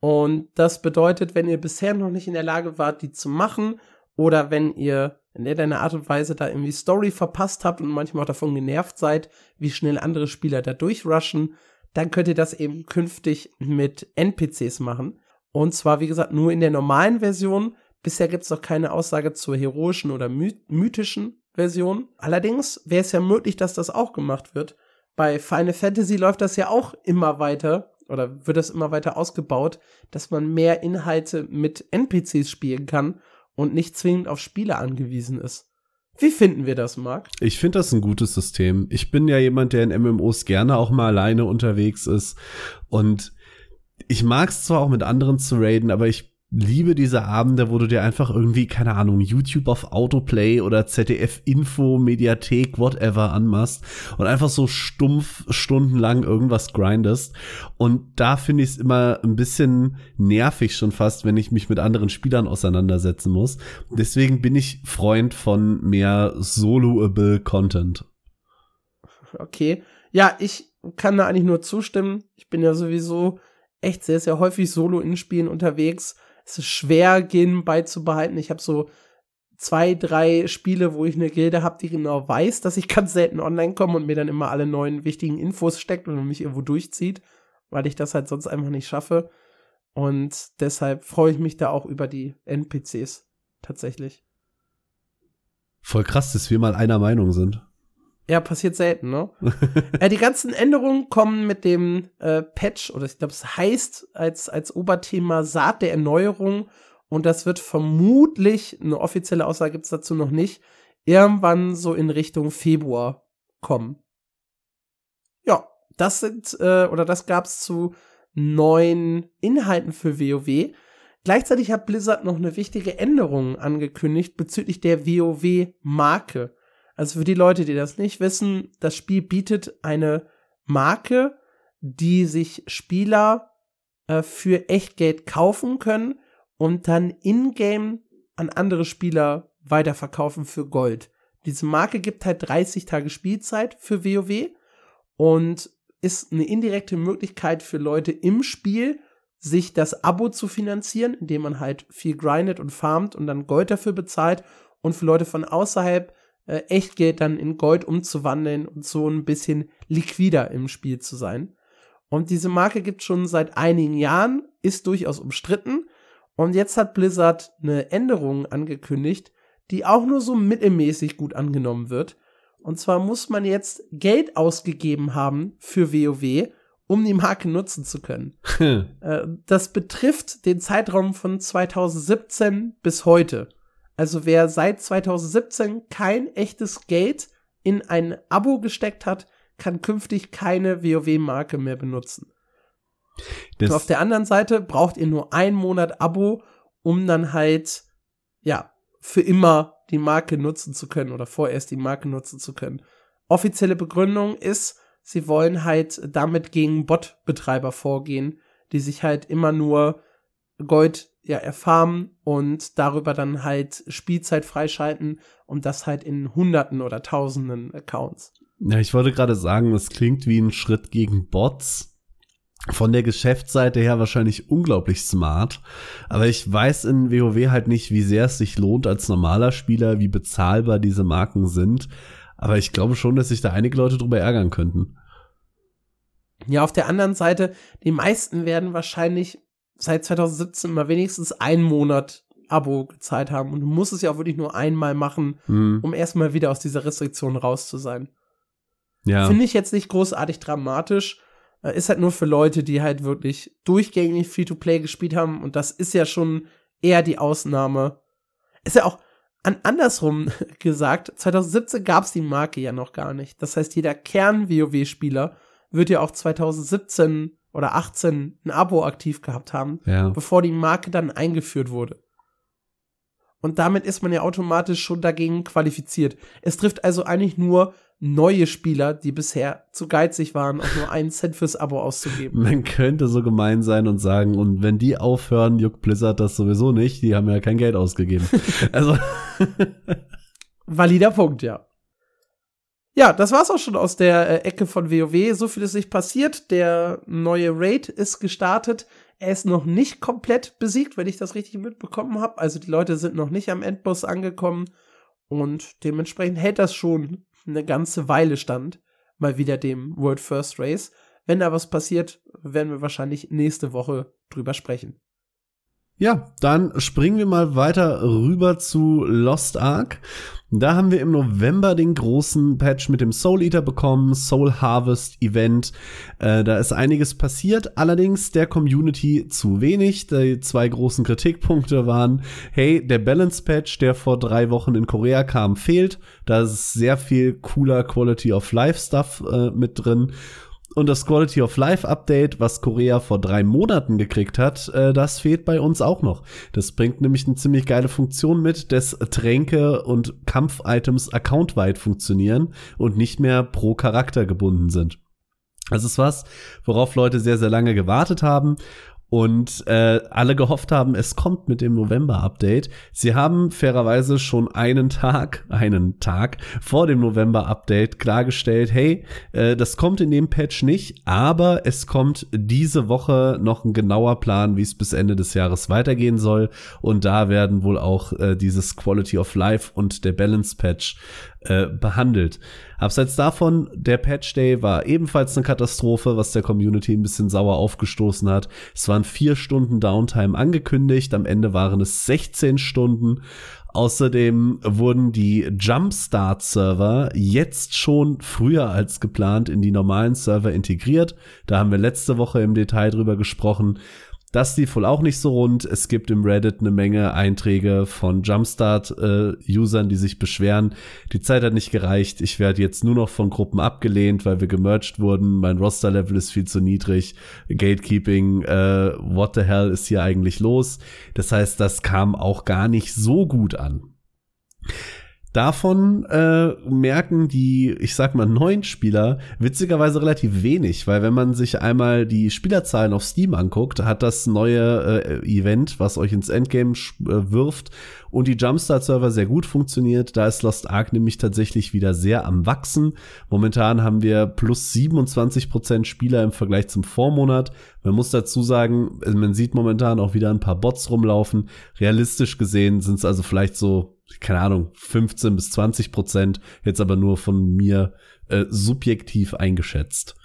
Und das bedeutet, wenn ihr bisher noch nicht in der Lage wart, die zu machen, oder wenn ihr in irgendeiner Art und Weise da irgendwie Story verpasst habt und manchmal auch davon genervt seid, wie schnell andere Spieler da durchrushen, dann könnt ihr das eben künftig mit NPCs machen. Und zwar, wie gesagt, nur in der normalen Version. Bisher gibt es noch keine Aussage zur heroischen oder mythischen Version. Allerdings wäre es ja möglich, dass das auch gemacht wird. Bei Final Fantasy läuft das ja auch immer weiter oder wird das immer weiter ausgebaut, dass man mehr Inhalte mit NPCs spielen kann und nicht zwingend auf Spiele angewiesen ist. Wie finden wir das, Marc? Ich finde das ein gutes System. Ich bin ja jemand, der in MMOs gerne auch mal alleine unterwegs ist und ich mag es zwar auch mit anderen zu raiden, aber ich liebe diese Abende, wo du dir einfach irgendwie, keine Ahnung, YouTube auf Autoplay oder ZDF Info, Mediathek, whatever anmachst und einfach so stumpf stundenlang irgendwas grindest. Und da finde ich es immer ein bisschen nervig schon fast, wenn ich mich mit anderen Spielern auseinandersetzen muss. Deswegen bin ich Freund von mehr soloable Content. Okay. Ja, ich kann da eigentlich nur zustimmen. Ich bin ja sowieso echt sehr, sehr häufig solo in Spielen unterwegs es ist schwer, Gin beizubehalten. Ich habe so zwei, drei Spiele, wo ich eine Gilde habe, die genau weiß, dass ich ganz selten online komme und mir dann immer alle neuen wichtigen Infos steckt und mich irgendwo durchzieht, weil ich das halt sonst einfach nicht schaffe. Und deshalb freue ich mich da auch über die NPCs tatsächlich. Voll krass, dass wir mal einer Meinung sind. Ja, passiert selten, ne? äh, die ganzen Änderungen kommen mit dem äh, Patch, oder ich glaube, es heißt als, als Oberthema Saat der Erneuerung. Und das wird vermutlich, eine offizielle Aussage gibt's dazu noch nicht, irgendwann so in Richtung Februar kommen. ja, das sind, äh, oder das gab's zu neuen Inhalten für WoW. Gleichzeitig hat Blizzard noch eine wichtige Änderung angekündigt bezüglich der WoW-Marke. Also für die Leute, die das nicht wissen, das Spiel bietet eine Marke, die sich Spieler äh, für Echtgeld kaufen können und dann in-game an andere Spieler weiterverkaufen für Gold. Diese Marke gibt halt 30 Tage Spielzeit für WoW und ist eine indirekte Möglichkeit für Leute im Spiel, sich das Abo zu finanzieren, indem man halt viel grindet und farmt und dann Gold dafür bezahlt und für Leute von außerhalb äh, Echtgeld dann in Gold umzuwandeln und so ein bisschen liquider im Spiel zu sein. Und diese Marke gibt schon seit einigen Jahren, ist durchaus umstritten. Und jetzt hat Blizzard eine Änderung angekündigt, die auch nur so mittelmäßig gut angenommen wird. Und zwar muss man jetzt Geld ausgegeben haben für WoW, um die Marke nutzen zu können. Äh, das betrifft den Zeitraum von 2017 bis heute. Also wer seit 2017 kein echtes Geld in ein Abo gesteckt hat, kann künftig keine WoW-Marke mehr benutzen. Das auf der anderen Seite braucht ihr nur einen Monat Abo, um dann halt, ja, für immer die Marke nutzen zu können oder vorerst die Marke nutzen zu können. Offizielle Begründung ist, sie wollen halt damit gegen Bot-Betreiber vorgehen, die sich halt immer nur Gold ja erfarmen und darüber dann halt Spielzeit freischalten und das halt in Hunderten oder Tausenden Accounts. Ja, ich wollte gerade sagen, das klingt wie ein Schritt gegen Bots. Von der Geschäftsseite her wahrscheinlich unglaublich smart. Aber ich weiß in WoW halt nicht, wie sehr es sich lohnt als normaler Spieler, wie bezahlbar diese Marken sind. Aber ich glaube schon, dass sich da einige Leute drüber ärgern könnten. Ja, auf der anderen Seite, die meisten werden wahrscheinlich seit 2017 mal wenigstens einen Monat Abo gezahlt haben. Und du musst es ja auch wirklich nur einmal machen, hm. um erstmal wieder aus dieser Restriktion raus zu sein. Ja. Finde ich jetzt nicht großartig dramatisch. Äh, ist halt nur für Leute, die halt wirklich durchgängig Free-to-Play gespielt haben. Und das ist ja schon eher die Ausnahme. Ist ja auch an andersrum gesagt, 2017 gab es die Marke ja noch gar nicht. Das heißt, jeder Kern-WoW-Spieler wird ja auch 2017 oder 18 ein Abo aktiv gehabt haben, ja. bevor die Marke dann eingeführt wurde. Und damit ist man ja automatisch schon dagegen qualifiziert. Es trifft also eigentlich nur neue Spieler, die bisher zu geizig waren, auch nur einen Cent fürs Abo auszugeben. Man könnte so gemein sein und sagen, und wenn die aufhören, juckt Blizzard das sowieso nicht, die haben ja kein Geld ausgegeben. also. Valider Punkt, ja. Ja, das war's auch schon aus der äh, Ecke von WoW. So viel ist nicht passiert. Der neue Raid ist gestartet. Er ist noch nicht komplett besiegt, wenn ich das richtig mitbekommen habe. Also die Leute sind noch nicht am Endboss angekommen. Und dementsprechend hält das schon eine ganze Weile stand, mal wieder dem World First Race. Wenn da was passiert, werden wir wahrscheinlich nächste Woche drüber sprechen. Ja, dann springen wir mal weiter rüber zu Lost Ark. Da haben wir im November den großen Patch mit dem Soul Eater bekommen, Soul Harvest Event. Äh, da ist einiges passiert, allerdings der Community zu wenig. Die zwei großen Kritikpunkte waren, hey, der Balance Patch, der vor drei Wochen in Korea kam, fehlt. Da ist sehr viel cooler Quality of Life Stuff äh, mit drin. Und das Quality of Life Update, was Korea vor drei Monaten gekriegt hat, äh, das fehlt bei uns auch noch. Das bringt nämlich eine ziemlich geile Funktion mit, dass Tränke und Kampf-Items accountweit funktionieren und nicht mehr pro Charakter gebunden sind. Das ist was, worauf Leute sehr, sehr lange gewartet haben und äh, alle gehofft haben, es kommt mit dem November-Update. Sie haben fairerweise schon einen Tag, einen Tag vor dem November-Update klargestellt, hey, äh, das kommt in dem Patch nicht, aber es kommt diese Woche noch ein genauer Plan, wie es bis Ende des Jahres weitergehen soll. Und da werden wohl auch äh, dieses Quality of Life und der Balance-Patch äh, behandelt. Abseits davon, der Patch Day war ebenfalls eine Katastrophe, was der Community ein bisschen sauer aufgestoßen hat. Es waren vier Stunden Downtime angekündigt, am Ende waren es 16 Stunden. Außerdem wurden die Jumpstart-Server jetzt schon früher als geplant in die normalen Server integriert. Da haben wir letzte Woche im Detail drüber gesprochen. Das lief wohl auch nicht so rund. Es gibt im Reddit eine Menge Einträge von Jumpstart-Usern, äh, die sich beschweren. Die Zeit hat nicht gereicht. Ich werde jetzt nur noch von Gruppen abgelehnt, weil wir gemerged wurden. Mein Roster-Level ist viel zu niedrig. Gatekeeping, äh, what the hell ist hier eigentlich los? Das heißt, das kam auch gar nicht so gut an. Davon äh, merken die, ich sag mal, neuen Spieler witzigerweise relativ wenig, weil wenn man sich einmal die Spielerzahlen auf Steam anguckt, hat das neue äh, Event, was euch ins Endgame äh, wirft und die Jumpstart-Server sehr gut funktioniert. Da ist Lost Ark nämlich tatsächlich wieder sehr am Wachsen. Momentan haben wir plus 27 Prozent Spieler im Vergleich zum Vormonat. Man muss dazu sagen, man sieht momentan auch wieder ein paar Bots rumlaufen. Realistisch gesehen sind es also vielleicht so keine Ahnung, 15 bis 20 Prozent, jetzt aber nur von mir äh, subjektiv eingeschätzt.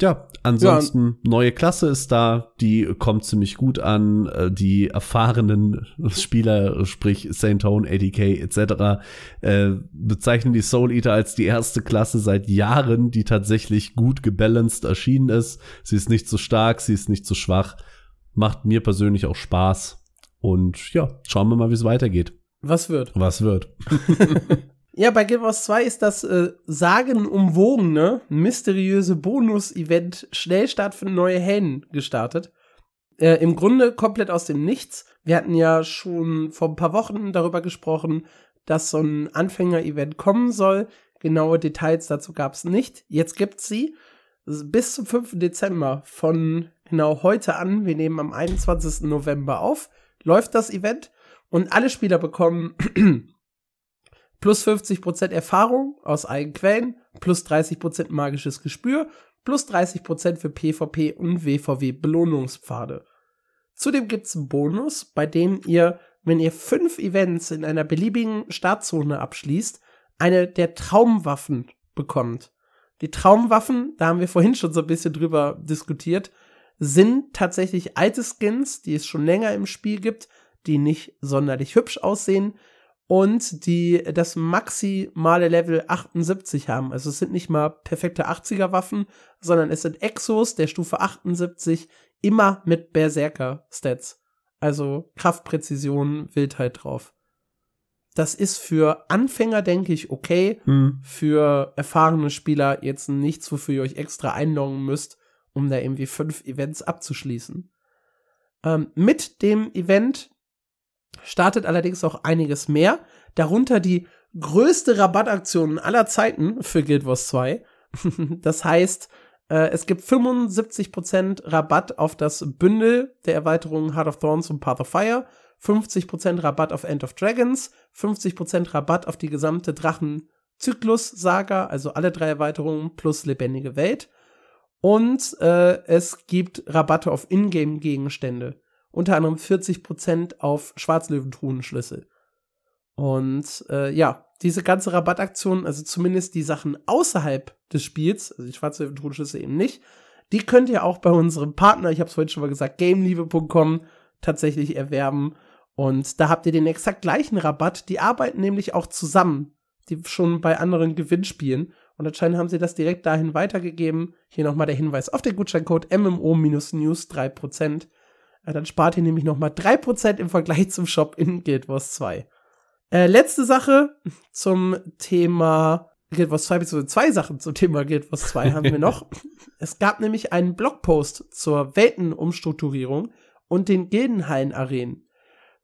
Ja, ansonsten ja. neue Klasse ist da, die kommt ziemlich gut an. Äh, die erfahrenen Spieler, sprich Saint Tone, ADK etc., äh, bezeichnen die Soul Eater als die erste Klasse seit Jahren, die tatsächlich gut gebalanced erschienen ist. Sie ist nicht zu so stark, sie ist nicht zu so schwach. Macht mir persönlich auch Spaß. Und ja, schauen wir mal, wie es weitergeht. Was wird? Was wird? ja, bei Guild Wars 2 ist das äh, sagenumwogene, mysteriöse Bonus-Event Schnellstart für neue Helden gestartet. Äh, Im Grunde komplett aus dem Nichts. Wir hatten ja schon vor ein paar Wochen darüber gesprochen, dass so ein Anfänger-Event kommen soll. Genaue Details dazu gab es nicht. Jetzt gibt's sie. Bis zum 5. Dezember von genau heute an, wir nehmen am 21. November auf, läuft das Event. Und alle Spieler bekommen plus 50% Erfahrung aus eigenen Quellen, plus 30% magisches Gespür, plus 30% für PvP und WVW Belohnungspfade. Zudem gibt's einen Bonus, bei dem ihr, wenn ihr fünf Events in einer beliebigen Startzone abschließt, eine der Traumwaffen bekommt. Die Traumwaffen, da haben wir vorhin schon so ein bisschen drüber diskutiert, sind tatsächlich alte Skins, die es schon länger im Spiel gibt, die nicht sonderlich hübsch aussehen und die das maximale Level 78 haben. Also es sind nicht mal perfekte 80er Waffen, sondern es sind Exos der Stufe 78 immer mit Berserker Stats. Also Kraftpräzision, Wildheit drauf. Das ist für Anfänger, denke ich, okay. Hm. Für erfahrene Spieler jetzt nichts, wofür ihr euch extra einloggen müsst, um da irgendwie fünf Events abzuschließen. Ähm, mit dem Event startet allerdings auch einiges mehr, darunter die größte Rabattaktion aller Zeiten für Guild Wars 2. das heißt, äh, es gibt 75% Rabatt auf das Bündel der Erweiterungen Heart of Thorns und Path of Fire, 50% Rabatt auf End of Dragons, 50% Rabatt auf die gesamte Drachen-Zyklus-Saga, also alle drei Erweiterungen plus lebendige Welt. Und äh, es gibt Rabatte auf Ingame-Gegenstände unter anderem 40% auf Schwarzlöwentruhenschlüssel. Und äh, ja, diese ganze Rabattaktion, also zumindest die Sachen außerhalb des Spiels, also die Schwarzlöwentruhenschlüssel eben nicht, die könnt ihr auch bei unserem Partner, ich habe es vorhin schon mal gesagt, gameliebe.com tatsächlich erwerben. Und da habt ihr den exakt gleichen Rabatt. Die arbeiten nämlich auch zusammen, die schon bei anderen Gewinnspielen. Und anscheinend haben sie das direkt dahin weitergegeben. Hier nochmal der Hinweis auf den Gutscheincode MMO-News 3%. Dann spart ihr nämlich nochmal 3% im Vergleich zum Shop in Guild Wars 2. Äh, letzte Sache zum Thema Guild Wars 2, beziehungsweise zwei Sachen zum Thema Guild Wars 2 haben wir noch. Es gab nämlich einen Blogpost zur Weltenumstrukturierung und den Gildenhallen-Arenen.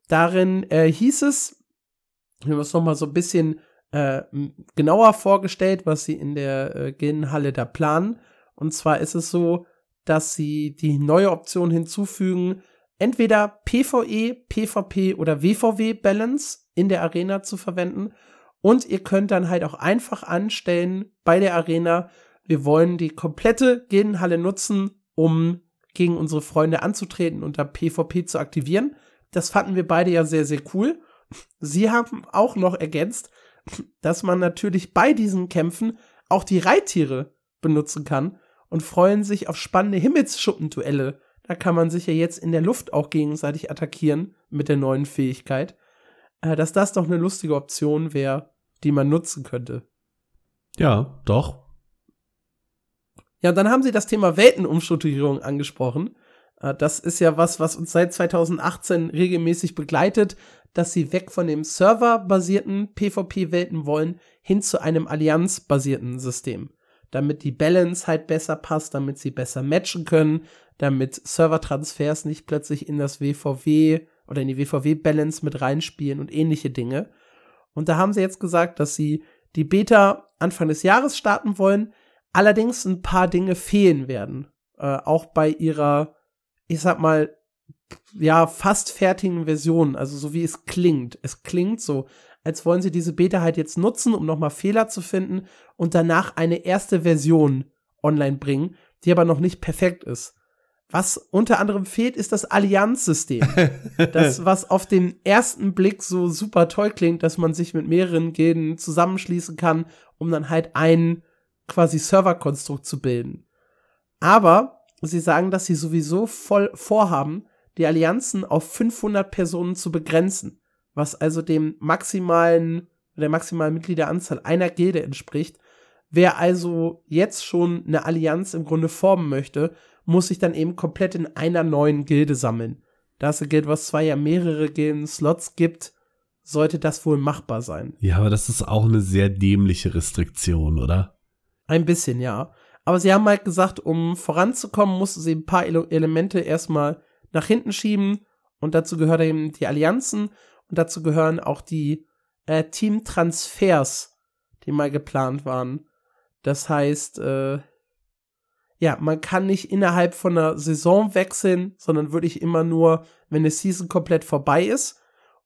Darin äh, hieß es, wir haben es nochmal so ein bisschen äh, genauer vorgestellt, was sie in der äh, Gildenhalle da planen. Und zwar ist es so, dass sie die neue Option hinzufügen, entweder PvE, PvP oder WVW Balance in der Arena zu verwenden. Und ihr könnt dann halt auch einfach anstellen bei der Arena, wir wollen die komplette Gildenhalle nutzen, um gegen unsere Freunde anzutreten und da PvP zu aktivieren. Das fanden wir beide ja sehr, sehr cool. Sie haben auch noch ergänzt, dass man natürlich bei diesen Kämpfen auch die Reittiere benutzen kann und freuen sich auf spannende Himmelsschuppenduelle. Da kann man sich ja jetzt in der Luft auch gegenseitig attackieren mit der neuen Fähigkeit. Äh, dass das doch eine lustige Option wäre, die man nutzen könnte. Ja, doch. Ja, und dann haben sie das Thema Weltenumstrukturierung angesprochen. Äh, das ist ja was, was uns seit 2018 regelmäßig begleitet, dass sie weg von dem serverbasierten PvP-Welten wollen, hin zu einem allianzbasierten System. Damit die Balance halt besser passt, damit sie besser matchen können, damit Servertransfers nicht plötzlich in das WVW oder in die WVW-Balance mit reinspielen und ähnliche Dinge. Und da haben sie jetzt gesagt, dass sie die Beta Anfang des Jahres starten wollen, allerdings ein paar Dinge fehlen werden. Äh, auch bei ihrer, ich sag mal, ja, fast fertigen Version, also so wie es klingt. Es klingt so, als wollen sie diese Beta halt jetzt nutzen, um nochmal Fehler zu finden und danach eine erste Version online bringen, die aber noch nicht perfekt ist. Was unter anderem fehlt, ist das Allianzsystem. das, was auf den ersten Blick so super toll klingt, dass man sich mit mehreren Gilden zusammenschließen kann, um dann halt ein quasi Serverkonstrukt zu bilden. Aber sie sagen, dass sie sowieso voll vorhaben, die Allianzen auf 500 Personen zu begrenzen, was also dem maximalen, der maximalen Mitgliederanzahl einer Gilde entspricht. Wer also jetzt schon eine Allianz im Grunde formen möchte, muss sich dann eben komplett in einer neuen Gilde sammeln. Da es ein Guild, was zwei ja mehrere Gilden-Slots gibt, sollte das wohl machbar sein. Ja, aber das ist auch eine sehr dämliche Restriktion, oder? Ein bisschen, ja. Aber sie haben halt gesagt, um voranzukommen, mussten sie ein paar Ele Elemente erstmal nach hinten schieben. Und dazu gehören eben die Allianzen und dazu gehören auch die äh, Team-Transfers, die mal geplant waren. Das heißt, äh, ja, man kann nicht innerhalb von einer Saison wechseln, sondern wirklich immer nur, wenn eine Season komplett vorbei ist.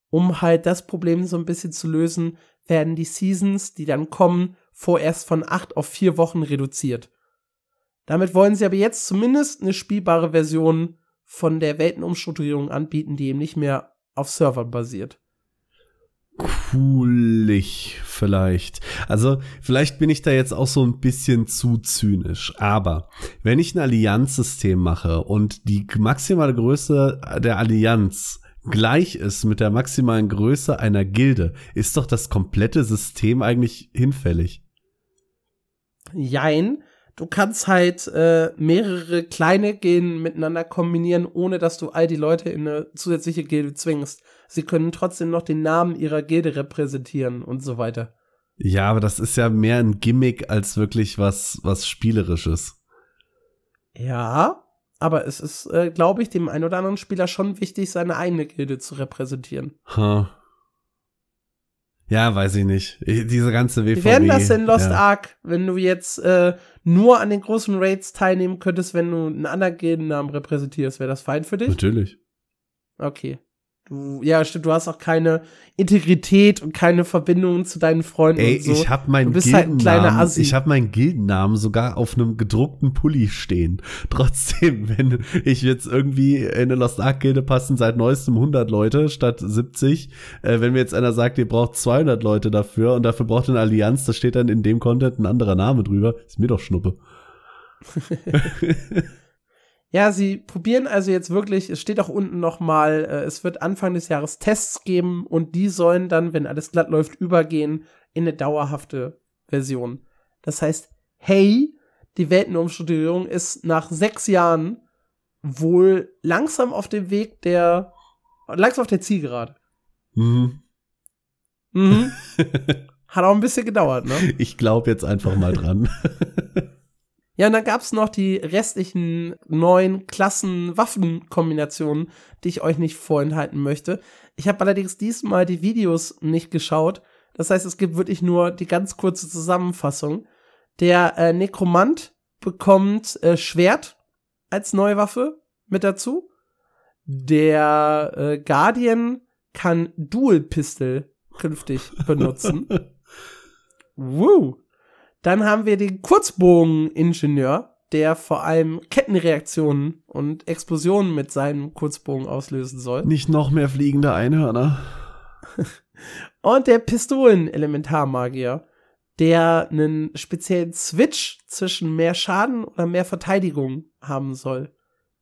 Um halt das Problem so ein bisschen zu lösen, werden die Seasons, die dann kommen, vorerst von acht auf vier Wochen reduziert. Damit wollen sie aber jetzt zumindest eine spielbare Version von der Weltenumstrukturierung anbieten, die eben nicht mehr auf Servern basiert coolig vielleicht. Also vielleicht bin ich da jetzt auch so ein bisschen zu zynisch. Aber wenn ich ein Allianzsystem mache und die maximale Größe der Allianz gleich ist mit der maximalen Größe einer Gilde, ist doch das komplette System eigentlich hinfällig. Jein. Du kannst halt äh, mehrere kleine Gilden miteinander kombinieren, ohne dass du all die Leute in eine zusätzliche Gilde zwingst sie können trotzdem noch den Namen ihrer Gilde repräsentieren und so weiter. Ja, aber das ist ja mehr ein Gimmick als wirklich was, was Spielerisches. Ja, aber es ist, äh, glaube ich, dem einen oder anderen Spieler schon wichtig, seine eigene Gilde zu repräsentieren. Huh. Ja, weiß ich nicht. Diese ganze WVW. Wie werden das in Lost ja. Ark, wenn du jetzt äh, nur an den großen Raids teilnehmen könntest, wenn du einen anderen Gildennamen repräsentierst? Wäre das fein für dich? Natürlich. Okay. Du, ja, stimmt, du hast auch keine Integrität und keine Verbindung zu deinen Freunden Ey, so. ich habe meinen Gildennamen, halt ich habe meinen Gildennamen sogar auf einem gedruckten Pulli stehen. Trotzdem, wenn ich jetzt irgendwie in eine Lost Ark Gilde passen seit neuestem 100 Leute statt 70, äh, wenn mir jetzt einer sagt, ihr braucht 200 Leute dafür und dafür braucht ihr eine Allianz, da steht dann in dem Content ein anderer Name drüber, ist mir doch Schnuppe. Ja, sie probieren also jetzt wirklich, es steht auch unten nochmal, äh, es wird Anfang des Jahres Tests geben und die sollen dann, wenn alles glatt läuft, übergehen in eine dauerhafte Version. Das heißt, hey, die Weltenumstrukturierung ist nach sechs Jahren wohl langsam auf dem Weg der, langsam auf der Zielgerade. Mhm. Mhm. Hat auch ein bisschen gedauert, ne? Ich glaube jetzt einfach mal dran. Ja, und dann gab's noch die restlichen neuen Klassen-Waffen-Kombinationen, die ich euch nicht vorenthalten möchte. Ich habe allerdings diesmal die Videos nicht geschaut. Das heißt, es gibt wirklich nur die ganz kurze Zusammenfassung. Der äh, Nekromant bekommt äh, Schwert als neue Waffe mit dazu. Der äh, Guardian kann Dual Pistol künftig benutzen. Woo! Dann haben wir den Kurzbogen-Ingenieur, der vor allem Kettenreaktionen und Explosionen mit seinem Kurzbogen auslösen soll. Nicht noch mehr fliegende Einhörner. und der Pistolen-Elementarmagier, der einen speziellen Switch zwischen mehr Schaden oder mehr Verteidigung haben soll.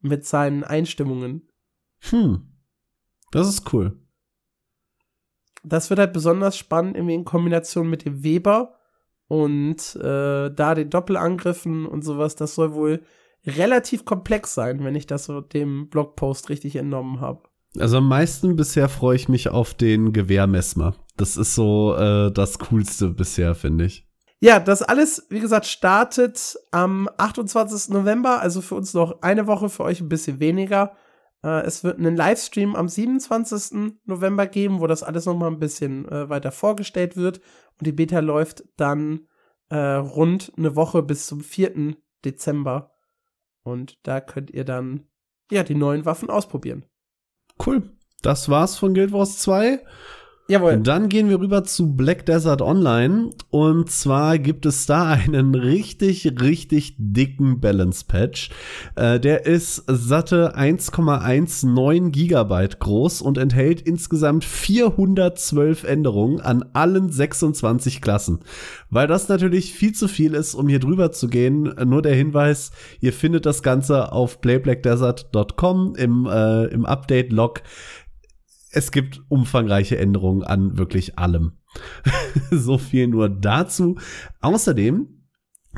Mit seinen Einstimmungen. Hm. Das ist cool. Das wird halt besonders spannend irgendwie in Kombination mit dem Weber, und äh, da den Doppelangriffen und sowas, das soll wohl relativ komplex sein, wenn ich das so dem Blogpost richtig entnommen habe. Also am meisten bisher freue ich mich auf den Gewehrmessmer. Das ist so äh, das Coolste bisher, finde ich. Ja, das alles, wie gesagt, startet am 28. November, also für uns noch eine Woche, für euch ein bisschen weniger. Äh, es wird einen Livestream am 27. November geben, wo das alles noch mal ein bisschen äh, weiter vorgestellt wird. Und die Beta läuft dann äh, rund eine Woche bis zum 4. Dezember. Und da könnt ihr dann ja die neuen Waffen ausprobieren. Cool. Das war's von Guild Wars 2. Jawohl. Dann gehen wir rüber zu Black Desert Online. Und zwar gibt es da einen richtig, richtig dicken Balance Patch. Äh, der ist satte 1,19 Gigabyte groß und enthält insgesamt 412 Änderungen an allen 26 Klassen. Weil das natürlich viel zu viel ist, um hier drüber zu gehen. Nur der Hinweis, ihr findet das Ganze auf playblackdesert.com im, äh, im Update-Log es gibt umfangreiche Änderungen an wirklich allem. so viel nur dazu. Außerdem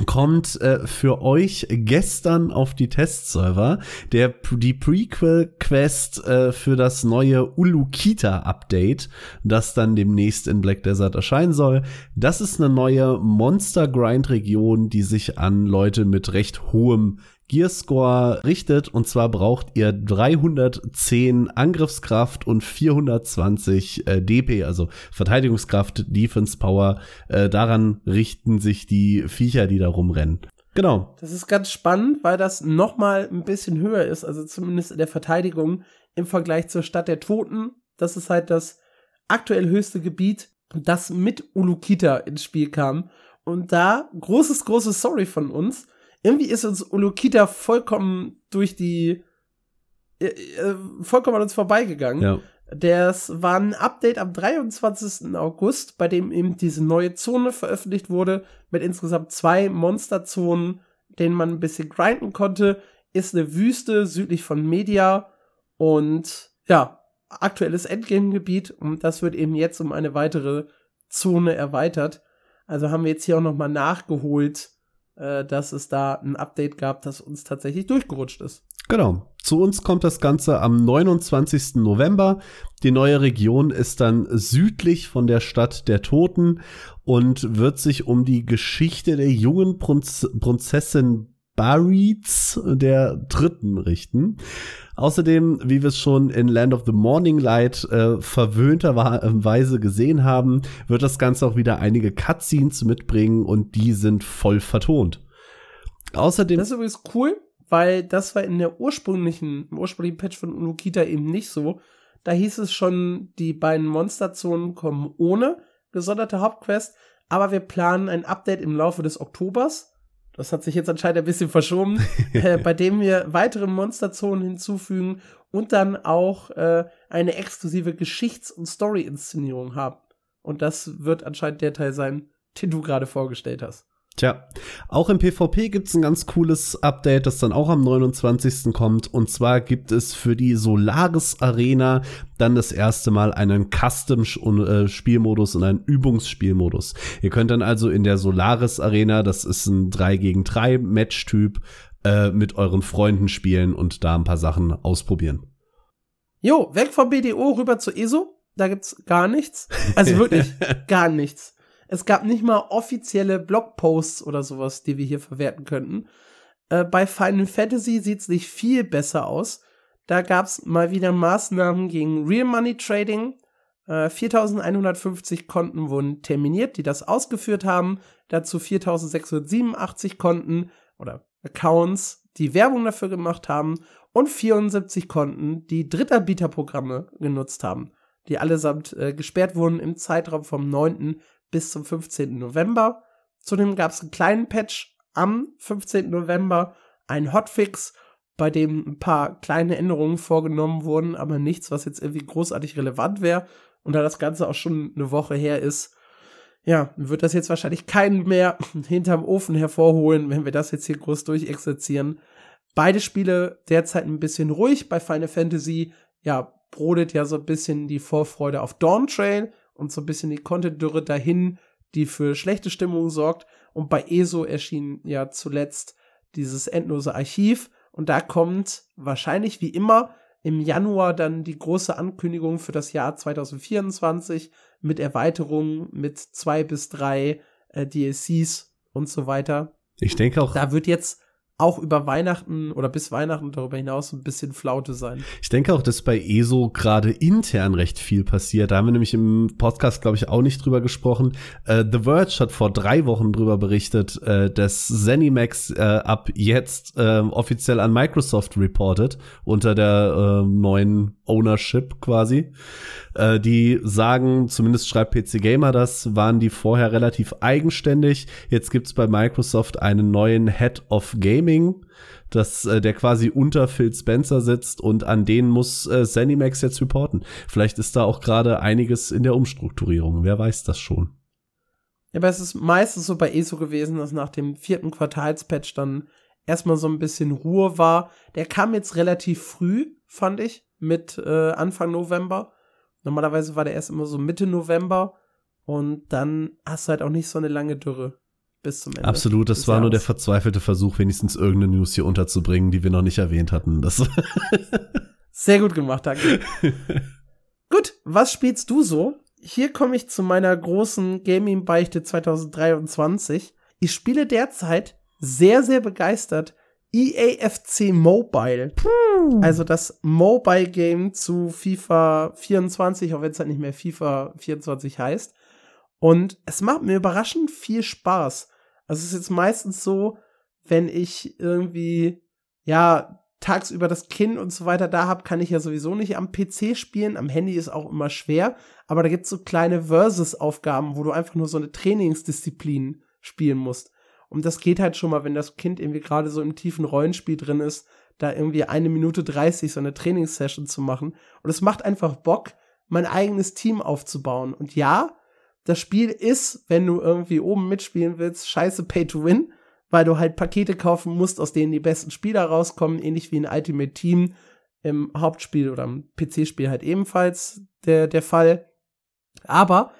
kommt äh, für euch gestern auf die Testserver der die Prequel Quest äh, für das neue Ulukita Update, das dann demnächst in Black Desert erscheinen soll. Das ist eine neue Monster Grind Region, die sich an Leute mit recht hohem Gearscore richtet. Und zwar braucht ihr 310 Angriffskraft und 420 äh, DP, also Verteidigungskraft, Defense Power. Äh, daran richten sich die Viecher, die da rumrennen. Genau. Das ist ganz spannend, weil das noch mal ein bisschen höher ist, also zumindest in der Verteidigung im Vergleich zur Stadt der Toten. Das ist halt das aktuell höchste Gebiet, das mit Ulukita ins Spiel kam. Und da großes, großes Sorry von uns irgendwie ist uns Ulukita vollkommen durch die äh, äh, vollkommen an uns vorbeigegangen. Ja. Das war ein Update am 23. August, bei dem eben diese neue Zone veröffentlicht wurde, mit insgesamt zwei Monsterzonen, denen man ein bisschen grinden konnte. Ist eine Wüste südlich von Media und ja, aktuelles Endgame-Gebiet und das wird eben jetzt um eine weitere Zone erweitert. Also haben wir jetzt hier auch noch mal nachgeholt, äh, dass es da ein Update gab, das uns tatsächlich durchgerutscht ist. Genau. Zu uns kommt das Ganze am 29. November. Die neue Region ist dann südlich von der Stadt der Toten und wird sich um die Geschichte der jungen Prinz Prinzessin Bariz der Dritten richten. Außerdem, wie wir es schon in Land of the Morning Light äh, verwöhnterweise gesehen haben, wird das Ganze auch wieder einige Cutscenes mitbringen und die sind voll vertont. Außerdem. Das ist übrigens cool, weil das war in der ursprünglichen, im ursprünglichen Patch von Unukita eben nicht so. Da hieß es schon, die beiden Monsterzonen kommen ohne gesonderte Hauptquest, aber wir planen ein Update im Laufe des Oktobers das hat sich jetzt anscheinend ein bisschen verschoben, äh, bei dem wir weitere Monsterzonen hinzufügen und dann auch äh, eine exklusive Geschichts- und Story-Inszenierung haben. Und das wird anscheinend der Teil sein, den du gerade vorgestellt hast. Tja, auch im PvP gibt's ein ganz cooles Update, das dann auch am 29. kommt. Und zwar gibt es für die Solaris Arena dann das erste Mal einen Custom-Spielmodus und einen Übungsspielmodus. Ihr könnt dann also in der Solaris Arena, das ist ein 3 gegen 3 Match-Typ, äh, mit euren Freunden spielen und da ein paar Sachen ausprobieren. Jo, weg vom BDO rüber zu ESO. Da gibt's gar nichts. Also wirklich gar nichts. Es gab nicht mal offizielle Blogposts oder sowas, die wir hier verwerten könnten. Äh, bei Final Fantasy sieht's nicht viel besser aus. Da gab's mal wieder Maßnahmen gegen Real Money Trading. Äh, 4150 Konten wurden terminiert, die das ausgeführt haben. Dazu 4687 Konten oder Accounts, die Werbung dafür gemacht haben. Und 74 Konten, die Drittanbieterprogramme genutzt haben, die allesamt äh, gesperrt wurden im Zeitraum vom 9 bis zum 15. November. Zudem gab es einen kleinen Patch am 15. November, ein Hotfix, bei dem ein paar kleine Änderungen vorgenommen wurden, aber nichts, was jetzt irgendwie großartig relevant wäre. Und da das Ganze auch schon eine Woche her ist, ja, wird das jetzt wahrscheinlich keinen mehr hinterm Ofen hervorholen, wenn wir das jetzt hier groß durchexerzieren. Beide Spiele derzeit ein bisschen ruhig. Bei Final Fantasy, ja, brodet ja so ein bisschen die Vorfreude auf Dawn Trail und so ein bisschen die Content-Dürre dahin, die für schlechte Stimmung sorgt. Und bei ESO erschien ja zuletzt dieses endlose Archiv. Und da kommt wahrscheinlich wie immer im Januar dann die große Ankündigung für das Jahr 2024 mit Erweiterungen, mit zwei bis drei äh, DLCs und so weiter. Ich denke auch. Da wird jetzt auch über Weihnachten oder bis Weihnachten darüber hinaus ein bisschen Flaute sein. Ich denke auch, dass bei ESO gerade intern recht viel passiert. Da haben wir nämlich im Podcast, glaube ich, auch nicht drüber gesprochen. Äh, The Verge hat vor drei Wochen drüber berichtet, äh, dass ZeniMax äh, ab jetzt äh, offiziell an Microsoft reportet unter der äh, neuen Ownership quasi. Äh, die sagen, zumindest schreibt PC Gamer das, waren die vorher relativ eigenständig. Jetzt gibt's bei Microsoft einen neuen Head of Gaming, das, äh, der quasi unter Phil Spencer sitzt und an den muss äh, ZeniMax jetzt reporten. Vielleicht ist da auch gerade einiges in der Umstrukturierung. Wer weiß das schon. Ja, aber es ist meistens so bei ESO gewesen, dass nach dem vierten Quartalspatch dann erstmal so ein bisschen Ruhe war. Der kam jetzt relativ früh, fand ich, mit äh, Anfang November. Normalerweise war der erst immer so Mitte November und dann hast du halt auch nicht so eine lange Dürre bis zum Ende. Absolut, das war nur der verzweifelte Versuch, wenigstens irgendeine News hier unterzubringen, die wir noch nicht erwähnt hatten. Das Sehr gut gemacht, danke. gut, was spielst du so? Hier komme ich zu meiner großen Gaming-Beichte 2023. Ich spiele derzeit sehr, sehr begeistert EAFC Mobile. Also das Mobile Game zu FIFA 24, auch wenn es halt nicht mehr FIFA 24 heißt. Und es macht mir überraschend viel Spaß. Also es ist jetzt meistens so, wenn ich irgendwie, ja, tagsüber das Kind und so weiter da habe, kann ich ja sowieso nicht am PC spielen. Am Handy ist auch immer schwer. Aber da gibt's so kleine Versus-Aufgaben, wo du einfach nur so eine Trainingsdisziplin spielen musst. Und das geht halt schon mal, wenn das Kind irgendwie gerade so im tiefen Rollenspiel drin ist, da irgendwie eine Minute 30 so eine Trainingssession zu machen. Und es macht einfach Bock, mein eigenes Team aufzubauen. Und ja, das Spiel ist, wenn du irgendwie oben mitspielen willst, scheiße Pay to Win, weil du halt Pakete kaufen musst, aus denen die besten Spieler rauskommen, ähnlich wie in Ultimate Team im Hauptspiel oder im PC-Spiel halt ebenfalls der, der Fall. Aber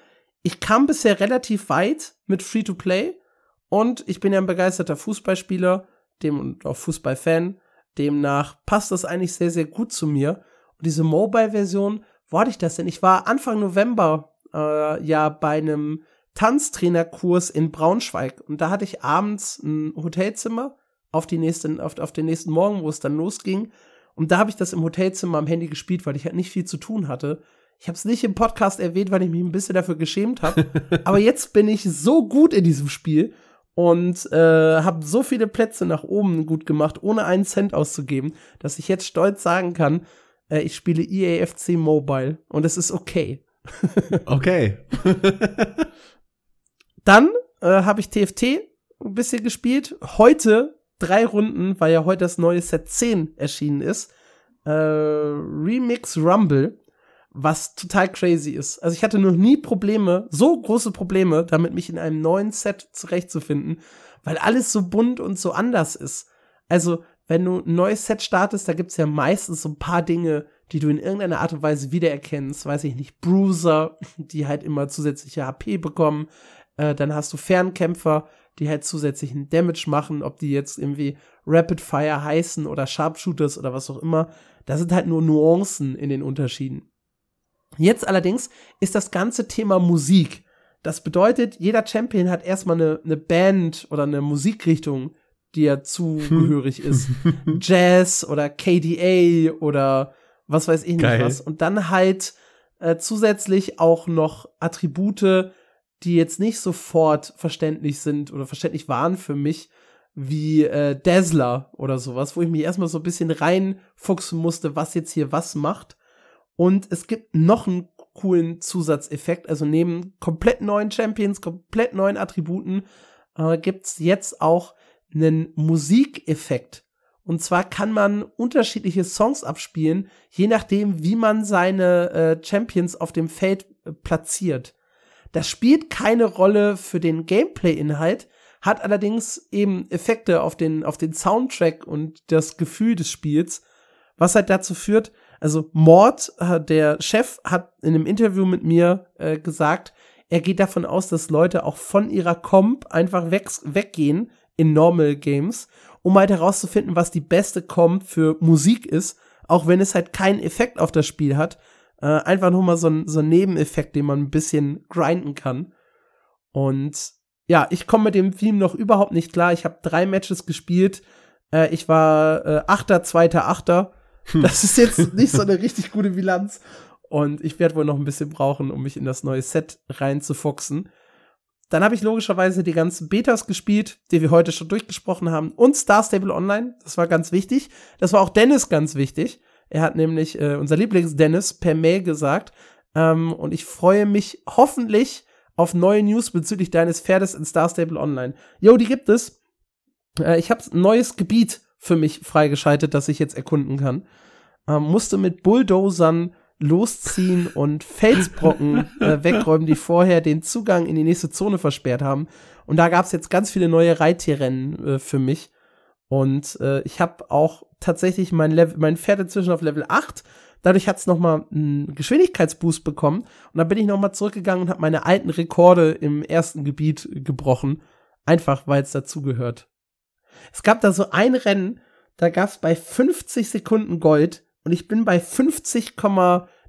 ich kam bisher relativ weit mit Free-to-Play und ich bin ja ein begeisterter Fußballspieler, dem und auch Fußballfan. Demnach passt das eigentlich sehr, sehr gut zu mir. Und diese Mobile-Version, wo hatte ich das denn? Ich war Anfang November äh, ja bei einem Tanztrainerkurs in Braunschweig. Und da hatte ich abends ein Hotelzimmer auf, die nächsten, auf, auf den nächsten Morgen, wo es dann losging. Und da habe ich das im Hotelzimmer am Handy gespielt, weil ich halt nicht viel zu tun hatte. Ich habe es nicht im Podcast erwähnt, weil ich mich ein bisschen dafür geschämt habe. Aber jetzt bin ich so gut in diesem Spiel und äh, habe so viele Plätze nach oben gut gemacht, ohne einen Cent auszugeben, dass ich jetzt stolz sagen kann, äh, ich spiele EAFC Mobile und es ist okay. Okay. Dann äh, habe ich TFT ein bisschen gespielt. Heute drei Runden, weil ja heute das neue Set 10 erschienen ist. Äh, Remix Rumble was total crazy ist. Also ich hatte noch nie Probleme, so große Probleme, damit mich in einem neuen Set zurechtzufinden, weil alles so bunt und so anders ist. Also, wenn du ein neues Set startest, da gibt's ja meistens so ein paar Dinge, die du in irgendeiner Art und Weise wiedererkennst. Weiß ich nicht, Bruiser, die halt immer zusätzliche HP bekommen. Äh, dann hast du Fernkämpfer, die halt zusätzlichen Damage machen, ob die jetzt irgendwie Rapid Fire heißen oder Sharpshooters oder was auch immer. Das sind halt nur Nuancen in den Unterschieden. Jetzt allerdings ist das ganze Thema Musik. Das bedeutet, jeder Champion hat erstmal eine, eine Band oder eine Musikrichtung, die er zugehörig ist. Jazz oder KDA oder was weiß ich nicht Geil. was. Und dann halt äh, zusätzlich auch noch Attribute, die jetzt nicht sofort verständlich sind oder verständlich waren für mich, wie äh, Dazzler oder sowas, wo ich mich erstmal so ein bisschen reinfuchsen musste, was jetzt hier was macht. Und es gibt noch einen coolen Zusatzeffekt. Also neben komplett neuen Champions, komplett neuen Attributen äh, gibt's jetzt auch einen Musikeffekt. Und zwar kann man unterschiedliche Songs abspielen, je nachdem, wie man seine äh, Champions auf dem Feld äh, platziert. Das spielt keine Rolle für den Gameplay-Inhalt, hat allerdings eben Effekte auf den, auf den Soundtrack und das Gefühl des Spiels, was halt dazu führt, also Mord, äh, der Chef, hat in einem Interview mit mir äh, gesagt, er geht davon aus, dass Leute auch von ihrer Comp einfach weg, weggehen in Normal Games, um halt herauszufinden, was die beste Comp für Musik ist, auch wenn es halt keinen Effekt auf das Spiel hat. Äh, einfach nur mal so ein, so ein Nebeneffekt, den man ein bisschen grinden kann. Und ja, ich komme mit dem Theme noch überhaupt nicht klar. Ich habe drei Matches gespielt. Äh, ich war äh, Achter, Zweiter, Achter. Hm. Das ist jetzt nicht so eine richtig gute Bilanz. Und ich werde wohl noch ein bisschen brauchen, um mich in das neue Set reinzufuchsen. Dann habe ich logischerweise die ganzen Betas gespielt, die wir heute schon durchgesprochen haben, und Star Stable Online. Das war ganz wichtig. Das war auch Dennis ganz wichtig. Er hat nämlich äh, unser Lieblings-Dennis per Mail gesagt. Ähm, und ich freue mich hoffentlich auf neue News bezüglich deines Pferdes in Star Stable Online. Jo, die gibt es. Äh, ich habe ein neues Gebiet für mich freigeschaltet, das ich jetzt erkunden kann. Ähm, musste mit Bulldozern losziehen und Felsbrocken äh, wegräumen, die vorher den Zugang in die nächste Zone versperrt haben. Und da gab es jetzt ganz viele neue Reittierrennen äh, für mich. Und äh, ich habe auch tatsächlich mein, Level, mein Pferd inzwischen auf Level 8. Dadurch hat es nochmal einen Geschwindigkeitsboost bekommen. Und dann bin ich nochmal zurückgegangen und habe meine alten Rekorde im ersten Gebiet gebrochen. Einfach, weil es dazugehört. Es gab da so ein Rennen, da gab es bei 50 Sekunden Gold und ich bin bei 50,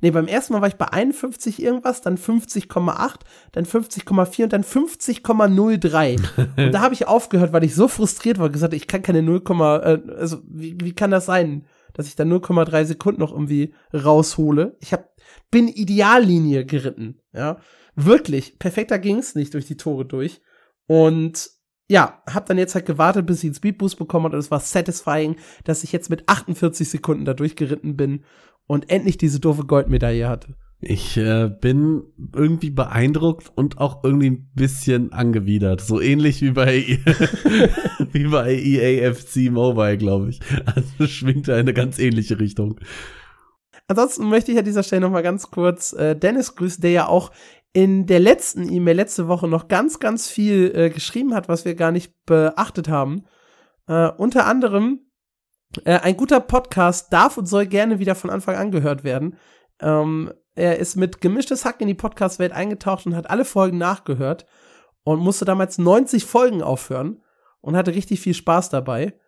nee, beim ersten Mal war ich bei 51 irgendwas, dann 50,8, dann 50,4 und dann 50,03. und da habe ich aufgehört, weil ich so frustriert war, gesagt, ich kann keine 0, äh, also wie, wie kann das sein, dass ich da 0,3 Sekunden noch irgendwie raushole? Ich hab, bin Ideallinie geritten, ja. Wirklich, perfekter ging's nicht durch die Tore durch. Und ja, hab dann jetzt halt gewartet, bis ich einen Speedboost bekommen hat und es war satisfying, dass ich jetzt mit 48 Sekunden da durchgeritten bin und endlich diese doofe Goldmedaille hatte. Ich äh, bin irgendwie beeindruckt und auch irgendwie ein bisschen angewidert. So ähnlich wie bei, wie bei EAFC Mobile, glaube ich. Also schwingt da eine ganz ähnliche Richtung. Ansonsten möchte ich an dieser Stelle noch mal ganz kurz äh, Dennis grüßen, der ja auch in der letzten E-Mail letzte Woche noch ganz, ganz viel äh, geschrieben hat, was wir gar nicht beachtet haben. Äh, unter anderem, äh, ein guter Podcast darf und soll gerne wieder von Anfang an gehört werden. Ähm, er ist mit gemischtes Hack in die Podcast-Welt eingetaucht und hat alle Folgen nachgehört und musste damals 90 Folgen aufhören und hatte richtig viel Spaß dabei.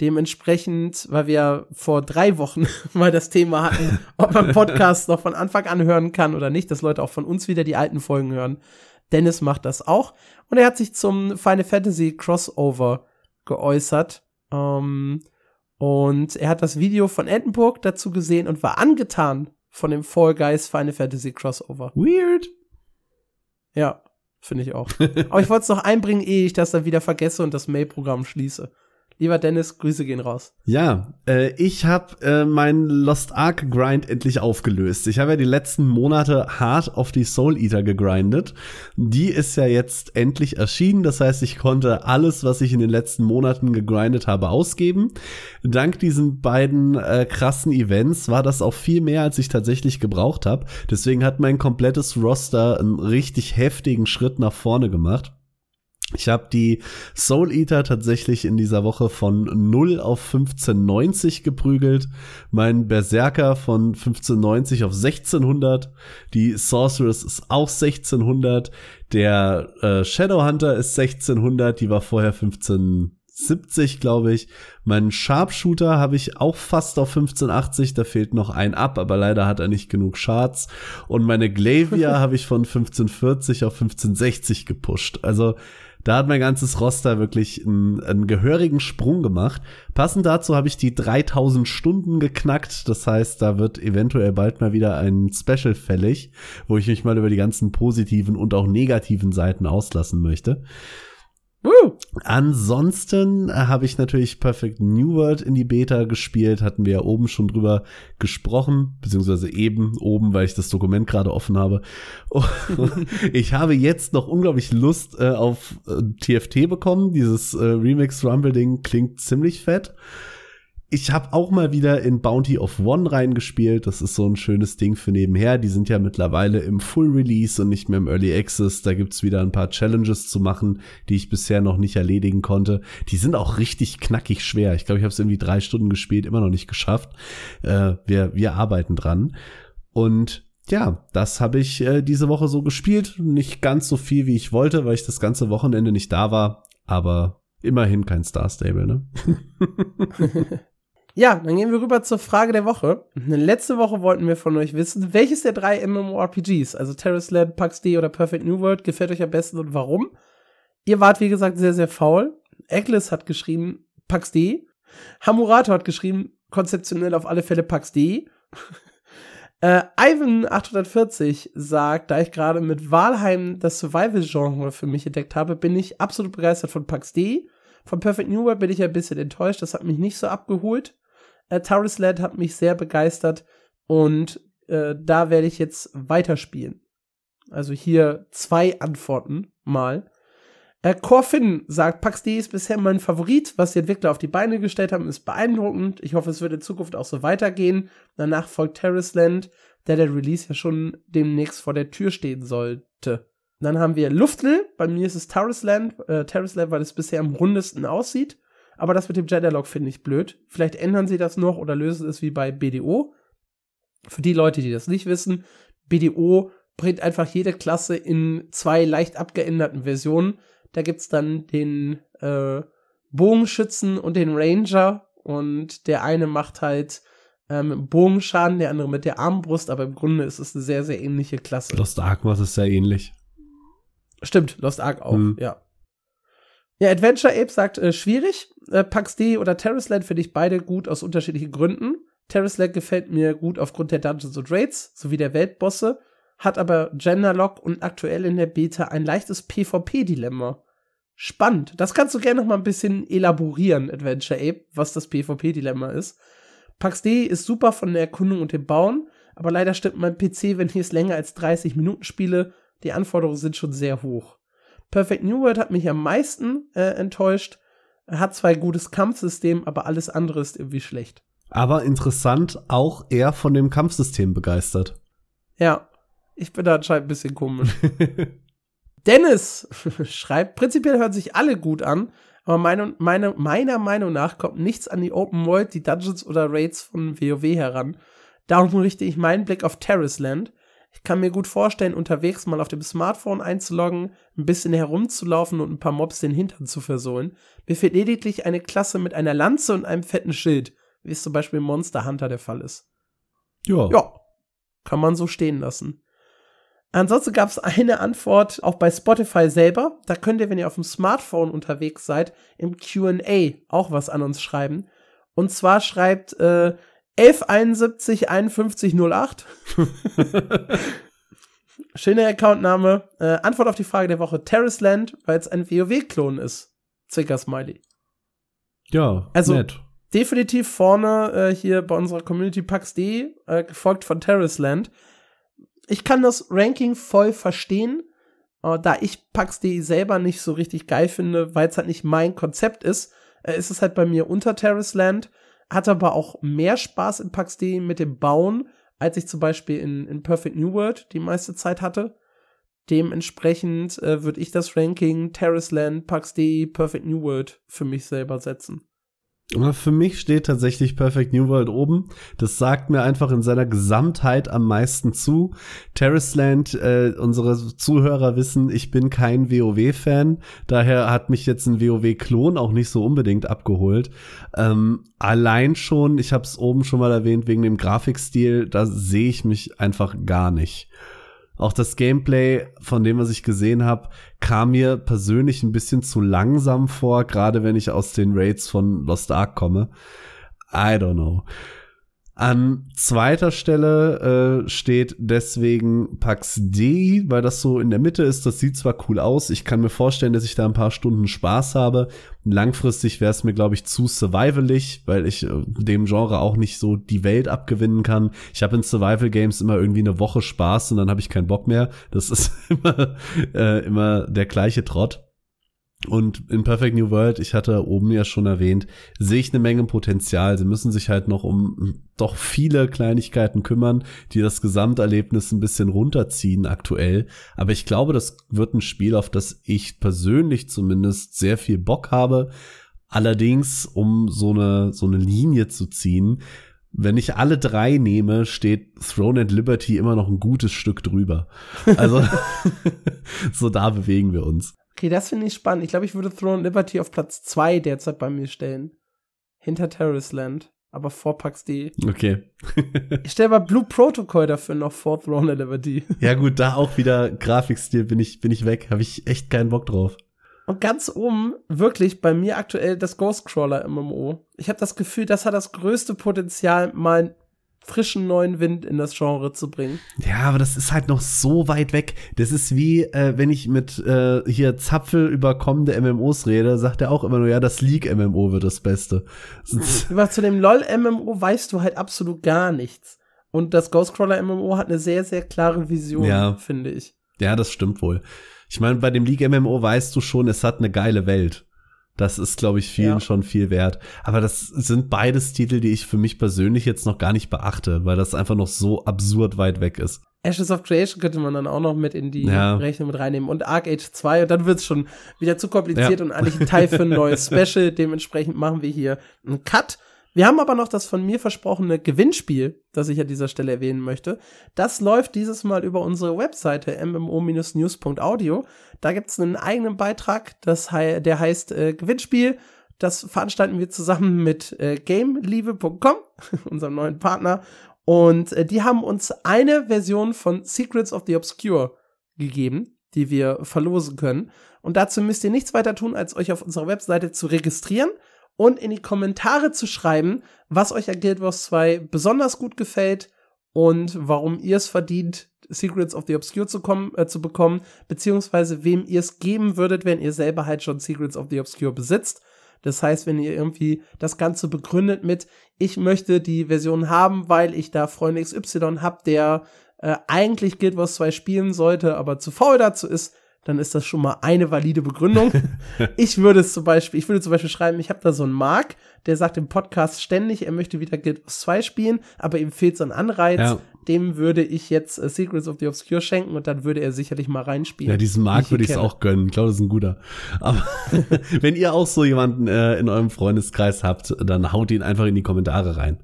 Dementsprechend, weil wir vor drei Wochen mal das Thema hatten, ob man Podcasts noch von Anfang an hören kann oder nicht, dass Leute auch von uns wieder die alten Folgen hören. Dennis macht das auch. Und er hat sich zum Final Fantasy Crossover geäußert. Ähm, und er hat das Video von Edinburgh dazu gesehen und war angetan von dem Fall Guys Final Fantasy Crossover. Weird. Ja, finde ich auch. Aber ich wollte es noch einbringen, ehe ich das dann wieder vergesse und das Mail-Programm schließe. Lieber Dennis, Grüße gehen raus. Ja, äh, ich habe äh, meinen Lost Ark Grind endlich aufgelöst. Ich habe ja die letzten Monate hart auf die Soul Eater gegrindet. Die ist ja jetzt endlich erschienen. Das heißt, ich konnte alles, was ich in den letzten Monaten gegrindet habe, ausgeben. Dank diesen beiden äh, krassen Events war das auch viel mehr, als ich tatsächlich gebraucht habe. Deswegen hat mein komplettes Roster einen richtig heftigen Schritt nach vorne gemacht. Ich habe die Soul Eater tatsächlich in dieser Woche von 0 auf 1590 geprügelt, mein Berserker von 1590 auf 1600, die Sorceress ist auch 1600, der äh, Shadowhunter ist 1600, die war vorher 1570, glaube ich. Mein Sharpshooter habe ich auch fast auf 1580, da fehlt noch ein ab, aber leider hat er nicht genug Shards. Und meine Glavia habe ich von 1540 auf 1560 gepusht. Also da hat mein ganzes Roster wirklich einen, einen gehörigen Sprung gemacht. Passend dazu habe ich die 3000 Stunden geknackt. Das heißt, da wird eventuell bald mal wieder ein Special fällig, wo ich mich mal über die ganzen positiven und auch negativen Seiten auslassen möchte. Woo. Ansonsten habe ich natürlich Perfect New World in die Beta gespielt, hatten wir ja oben schon drüber gesprochen, beziehungsweise eben oben, weil ich das Dokument gerade offen habe. ich habe jetzt noch unglaublich Lust äh, auf äh, TFT bekommen. Dieses äh, Remix Rumble Ding klingt ziemlich fett ich habe auch mal wieder in Bounty of One reingespielt. Das ist so ein schönes Ding für nebenher. Die sind ja mittlerweile im Full Release und nicht mehr im Early Access. Da gibt's wieder ein paar Challenges zu machen, die ich bisher noch nicht erledigen konnte. Die sind auch richtig knackig schwer. Ich glaube, ich habe es irgendwie drei Stunden gespielt, immer noch nicht geschafft. Äh, wir, wir arbeiten dran. Und ja, das habe ich äh, diese Woche so gespielt. Nicht ganz so viel, wie ich wollte, weil ich das ganze Wochenende nicht da war. Aber Immerhin kein Star Stable, ne? ja, dann gehen wir rüber zur Frage der Woche. Letzte Woche wollten wir von euch wissen, welches der drei MMORPGs, also Terrace Land, Pax D oder Perfect New World, gefällt euch am besten und warum? Ihr wart, wie gesagt, sehr, sehr faul. Eglis hat geschrieben Pax D. Hamurato hat geschrieben, konzeptionell auf alle Fälle Pax D. Äh, Ivan840 sagt, da ich gerade mit Walheim das Survival-Genre für mich entdeckt habe, bin ich absolut begeistert von Pax D. Von Perfect New World bin ich ein bisschen enttäuscht, das hat mich nicht so abgeholt. Äh, Taurus Land hat mich sehr begeistert und äh, da werde ich jetzt weiterspielen. Also hier zwei Antworten mal. Äh, Corfin sagt, Pax D ist bisher mein Favorit. Was die Entwickler auf die Beine gestellt haben, ist beeindruckend. Ich hoffe, es wird in Zukunft auch so weitergehen. Danach folgt Terrace Land, der der Release ja schon demnächst vor der Tür stehen sollte. Dann haben wir Luftl. Bei mir ist es Terrace Land, äh, Terrace Land, weil es bisher am rundesten aussieht. Aber das mit dem Jedalog finde ich blöd. Vielleicht ändern sie das noch oder lösen es wie bei BDO. Für die Leute, die das nicht wissen, BDO bringt einfach jede Klasse in zwei leicht abgeänderten Versionen da gibt's dann den äh, Bogenschützen und den Ranger und der eine macht halt ähm, Bogenschaden, der andere mit der Armbrust, aber im Grunde ist es eine sehr, sehr ähnliche Klasse. Lost Ark war es sehr ähnlich. Stimmt, Lost Ark auch, hm. ja. Ja, Adventure Ape sagt, äh, schwierig. Äh, Pax D oder Terrace Land finde ich beide gut aus unterschiedlichen Gründen. Terrace Land gefällt mir gut aufgrund der Dungeons und Raids sowie der Weltbosse hat aber Genderlock und aktuell in der Beta ein leichtes PvP-Dilemma. Spannend. Das kannst du gerne noch mal ein bisschen elaborieren, Adventure Ape, was das PvP-Dilemma ist. Pax D ist super von der Erkundung und dem Bauen, aber leider stimmt mein PC, wenn ich es länger als 30 Minuten spiele. Die Anforderungen sind schon sehr hoch. Perfect New World hat mich am meisten äh, enttäuscht. Er hat zwar ein gutes Kampfsystem, aber alles andere ist irgendwie schlecht. Aber interessant, auch er von dem Kampfsystem begeistert. Ja, ich bin da anscheinend ein bisschen komisch. Dennis schreibt, prinzipiell hören sich alle gut an, aber meine, meine, meiner Meinung nach kommt nichts an die Open World, die Dungeons oder Raids von WoW heran. Darum richte ich meinen Blick auf Terrace Land. Ich kann mir gut vorstellen, unterwegs mal auf dem Smartphone einzuloggen, ein bisschen herumzulaufen und ein paar Mobs den Hintern zu versohlen. Mir fehlt lediglich eine Klasse mit einer Lanze und einem fetten Schild, wie es zum Beispiel Monster Hunter der Fall ist. Ja. Ja. Kann man so stehen lassen. Ansonsten gab es eine Antwort auch bei Spotify selber. Da könnt ihr, wenn ihr auf dem Smartphone unterwegs seid, im QA auch was an uns schreiben. Und zwar schreibt äh, 1171 5108. Schöner Accountname. Äh, Antwort auf die Frage der Woche: Terrace Land, weil es ein WoW-Klon ist. Zwinker Smiley. Ja, also nett. definitiv vorne äh, hier bei unserer Community Pax D, äh, gefolgt von Terrace Land ich kann das Ranking voll verstehen, äh, da ich PAX.de selber nicht so richtig geil finde, weil es halt nicht mein Konzept ist, äh, ist es halt bei mir unter Terrace Land, hat aber auch mehr Spaß in PAX.de mit dem Bauen, als ich zum Beispiel in, in Perfect New World die meiste Zeit hatte. Dementsprechend äh, würde ich das Ranking Terrace Land, PAX.de, Perfect New World für mich selber setzen. Für mich steht tatsächlich Perfect New World oben. Das sagt mir einfach in seiner Gesamtheit am meisten zu. Terrace Land, äh, unsere Zuhörer wissen, ich bin kein WoW-Fan. Daher hat mich jetzt ein WoW-Klon auch nicht so unbedingt abgeholt. Ähm, allein schon, ich habe es oben schon mal erwähnt, wegen dem Grafikstil, da sehe ich mich einfach gar nicht. Auch das Gameplay, von dem, was ich gesehen habe, kam mir persönlich ein bisschen zu langsam vor, gerade wenn ich aus den Raids von Lost Ark komme. I don't know. An zweiter Stelle äh, steht deswegen Pax D, weil das so in der Mitte ist. Das sieht zwar cool aus. Ich kann mir vorstellen, dass ich da ein paar Stunden Spaß habe. Langfristig wäre es mir, glaube ich, zu survivalig, weil ich äh, dem Genre auch nicht so die Welt abgewinnen kann. Ich habe in Survival Games immer irgendwie eine Woche Spaß und dann habe ich keinen Bock mehr. Das ist immer, äh, immer der gleiche Trott. Und in Perfect New World, ich hatte oben ja schon erwähnt, sehe ich eine Menge Potenzial. Sie müssen sich halt noch um doch viele Kleinigkeiten kümmern, die das Gesamterlebnis ein bisschen runterziehen aktuell. Aber ich glaube, das wird ein Spiel, auf das ich persönlich zumindest sehr viel Bock habe. Allerdings, um so eine, so eine Linie zu ziehen, wenn ich alle drei nehme, steht Throne and Liberty immer noch ein gutes Stück drüber. Also, so da bewegen wir uns. Okay, das finde ich spannend. Ich glaube, ich würde Throne Liberty auf Platz 2 derzeit bei mir stellen. Hinter Terrace Land. Aber vor Pax D. Okay. ich stelle mal Blue Protocol dafür noch vor Throne Liberty. ja, gut, da auch wieder Grafikstil bin ich, bin ich weg. Habe ich echt keinen Bock drauf. Und ganz oben, wirklich bei mir aktuell das Ghostcrawler MMO. Ich habe das Gefühl, das hat das größte Potenzial, mal frischen neuen Wind in das Genre zu bringen. Ja, aber das ist halt noch so weit weg. Das ist wie, äh, wenn ich mit äh, hier Zapfel über kommende MMOs rede, sagt er auch immer nur, ja, das League-MMO wird das Beste. Aber zu dem LOL-MMO weißt du halt absolut gar nichts. Und das Ghostcrawler-MMO hat eine sehr, sehr klare Vision, ja. finde ich. Ja, das stimmt wohl. Ich meine, bei dem League-MMO weißt du schon, es hat eine geile Welt. Das ist, glaube ich, vielen ja. schon viel wert. Aber das sind beides Titel, die ich für mich persönlich jetzt noch gar nicht beachte, weil das einfach noch so absurd weit weg ist. Ashes of Creation könnte man dann auch noch mit in die ja. Rechnung mit reinnehmen. Und Arc Age 2, und dann wird es schon wieder zu kompliziert ja. und eigentlich ein Teil für ein neues Special. Dementsprechend machen wir hier einen Cut. Wir haben aber noch das von mir versprochene Gewinnspiel, das ich an dieser Stelle erwähnen möchte. Das läuft dieses Mal über unsere Webseite mmo-news.audio. Da gibt es einen eigenen Beitrag, das der heißt äh, Gewinnspiel. Das veranstalten wir zusammen mit äh, gameliebe.com, unserem neuen Partner. Und äh, die haben uns eine Version von Secrets of the Obscure gegeben, die wir verlosen können. Und dazu müsst ihr nichts weiter tun, als euch auf unserer Webseite zu registrieren und in die Kommentare zu schreiben, was euch an Guild Wars 2 besonders gut gefällt und warum ihr es verdient, Secrets of the Obscure zu, kommen, äh, zu bekommen, beziehungsweise wem ihr es geben würdet, wenn ihr selber halt schon Secrets of the Obscure besitzt. Das heißt, wenn ihr irgendwie das Ganze begründet mit, ich möchte die Version haben, weil ich da Freund XY hab, der äh, eigentlich Guild Wars 2 spielen sollte, aber zu faul dazu ist, dann ist das schon mal eine valide Begründung. ich würde es zum Beispiel, ich würde zum Beispiel schreiben, ich habe da so einen Mark, der sagt im Podcast ständig, er möchte wieder Guild Wars 2 spielen, aber ihm fehlt so ein Anreiz. Ja. Dem würde ich jetzt uh, Secrets of the Obscure schenken und dann würde er sicherlich mal reinspielen. Ja, diesen Mark würde ich es auch gönnen. Ich glaube, das ist ein guter. Aber wenn ihr auch so jemanden äh, in eurem Freundeskreis habt, dann haut ihn einfach in die Kommentare rein.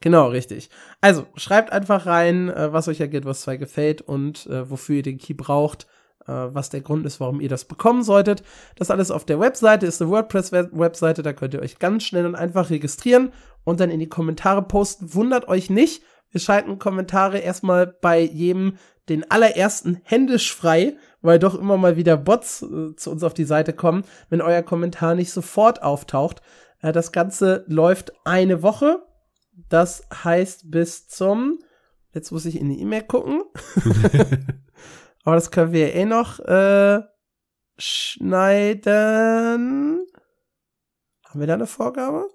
Genau, richtig. Also, schreibt einfach rein, äh, was euch ja Guild Wars 2 gefällt und äh, wofür ihr den Key braucht äh, was der Grund ist, warum ihr das bekommen solltet. Das alles auf der Webseite ist eine WordPress-Webseite, da könnt ihr euch ganz schnell und einfach registrieren und dann in die Kommentare posten. Wundert euch nicht, wir schalten Kommentare erstmal bei jedem den allerersten händisch frei, weil doch immer mal wieder Bots äh, zu uns auf die Seite kommen, wenn euer Kommentar nicht sofort auftaucht. Äh, das Ganze läuft eine Woche. Das heißt bis zum, jetzt muss ich in die E-Mail gucken. Aber das können wir eh noch äh, schneiden. Haben wir da eine Vorgabe?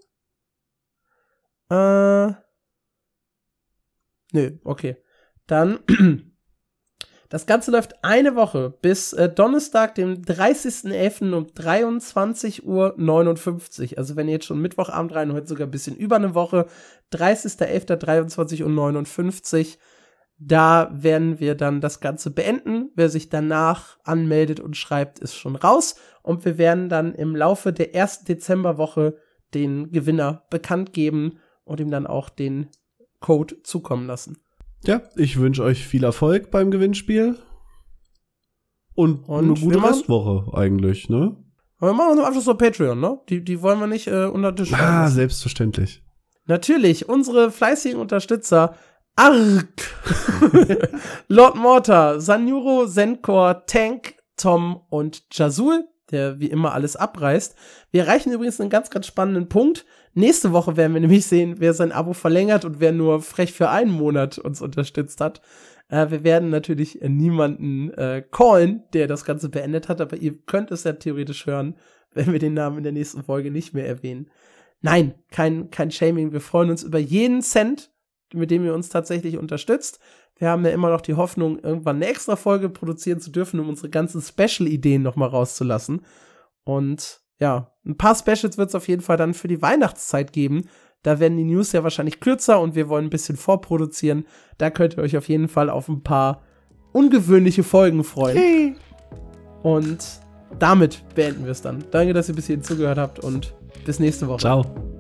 Äh, nö, okay. Dann, das Ganze läuft eine Woche bis äh, Donnerstag, dem 30.11. um 23.59 Uhr. Also wenn ihr jetzt schon Mittwochabend rein, heute sogar ein bisschen über eine Woche. 30.11. 23.59 Uhr da werden wir dann das Ganze beenden. Wer sich danach anmeldet und schreibt, ist schon raus. Und wir werden dann im Laufe der ersten Dezemberwoche den Gewinner bekannt geben und ihm dann auch den Code zukommen lassen. Ja, ich wünsche euch viel Erfolg beim Gewinnspiel. Und, und eine gute Restwoche eigentlich, ne? Aber wir machen uns am Abschluss noch Patreon, ne? Die, die wollen wir nicht äh, unter Tisch Ah, selbstverständlich. Natürlich, unsere fleißigen Unterstützer Ark, Lord Mortar, Sanjuro, Zenkor, Tank, Tom und Jazul, der wie immer alles abreißt. Wir erreichen übrigens einen ganz, ganz spannenden Punkt. Nächste Woche werden wir nämlich sehen, wer sein Abo verlängert und wer nur frech für einen Monat uns unterstützt hat. Äh, wir werden natürlich niemanden äh, callen, der das Ganze beendet hat, aber ihr könnt es ja theoretisch hören, wenn wir den Namen in der nächsten Folge nicht mehr erwähnen. Nein, kein, kein Shaming. Wir freuen uns über jeden Cent, mit dem ihr uns tatsächlich unterstützt. Wir haben ja immer noch die Hoffnung, irgendwann eine extra Folge produzieren zu dürfen, um unsere ganzen Special-Ideen noch mal rauszulassen. Und ja, ein paar Specials wird es auf jeden Fall dann für die Weihnachtszeit geben. Da werden die News ja wahrscheinlich kürzer und wir wollen ein bisschen vorproduzieren. Da könnt ihr euch auf jeden Fall auf ein paar ungewöhnliche Folgen freuen. Hey. Und damit beenden wir es dann. Danke, dass ihr bis hierhin zugehört habt und bis nächste Woche. Ciao.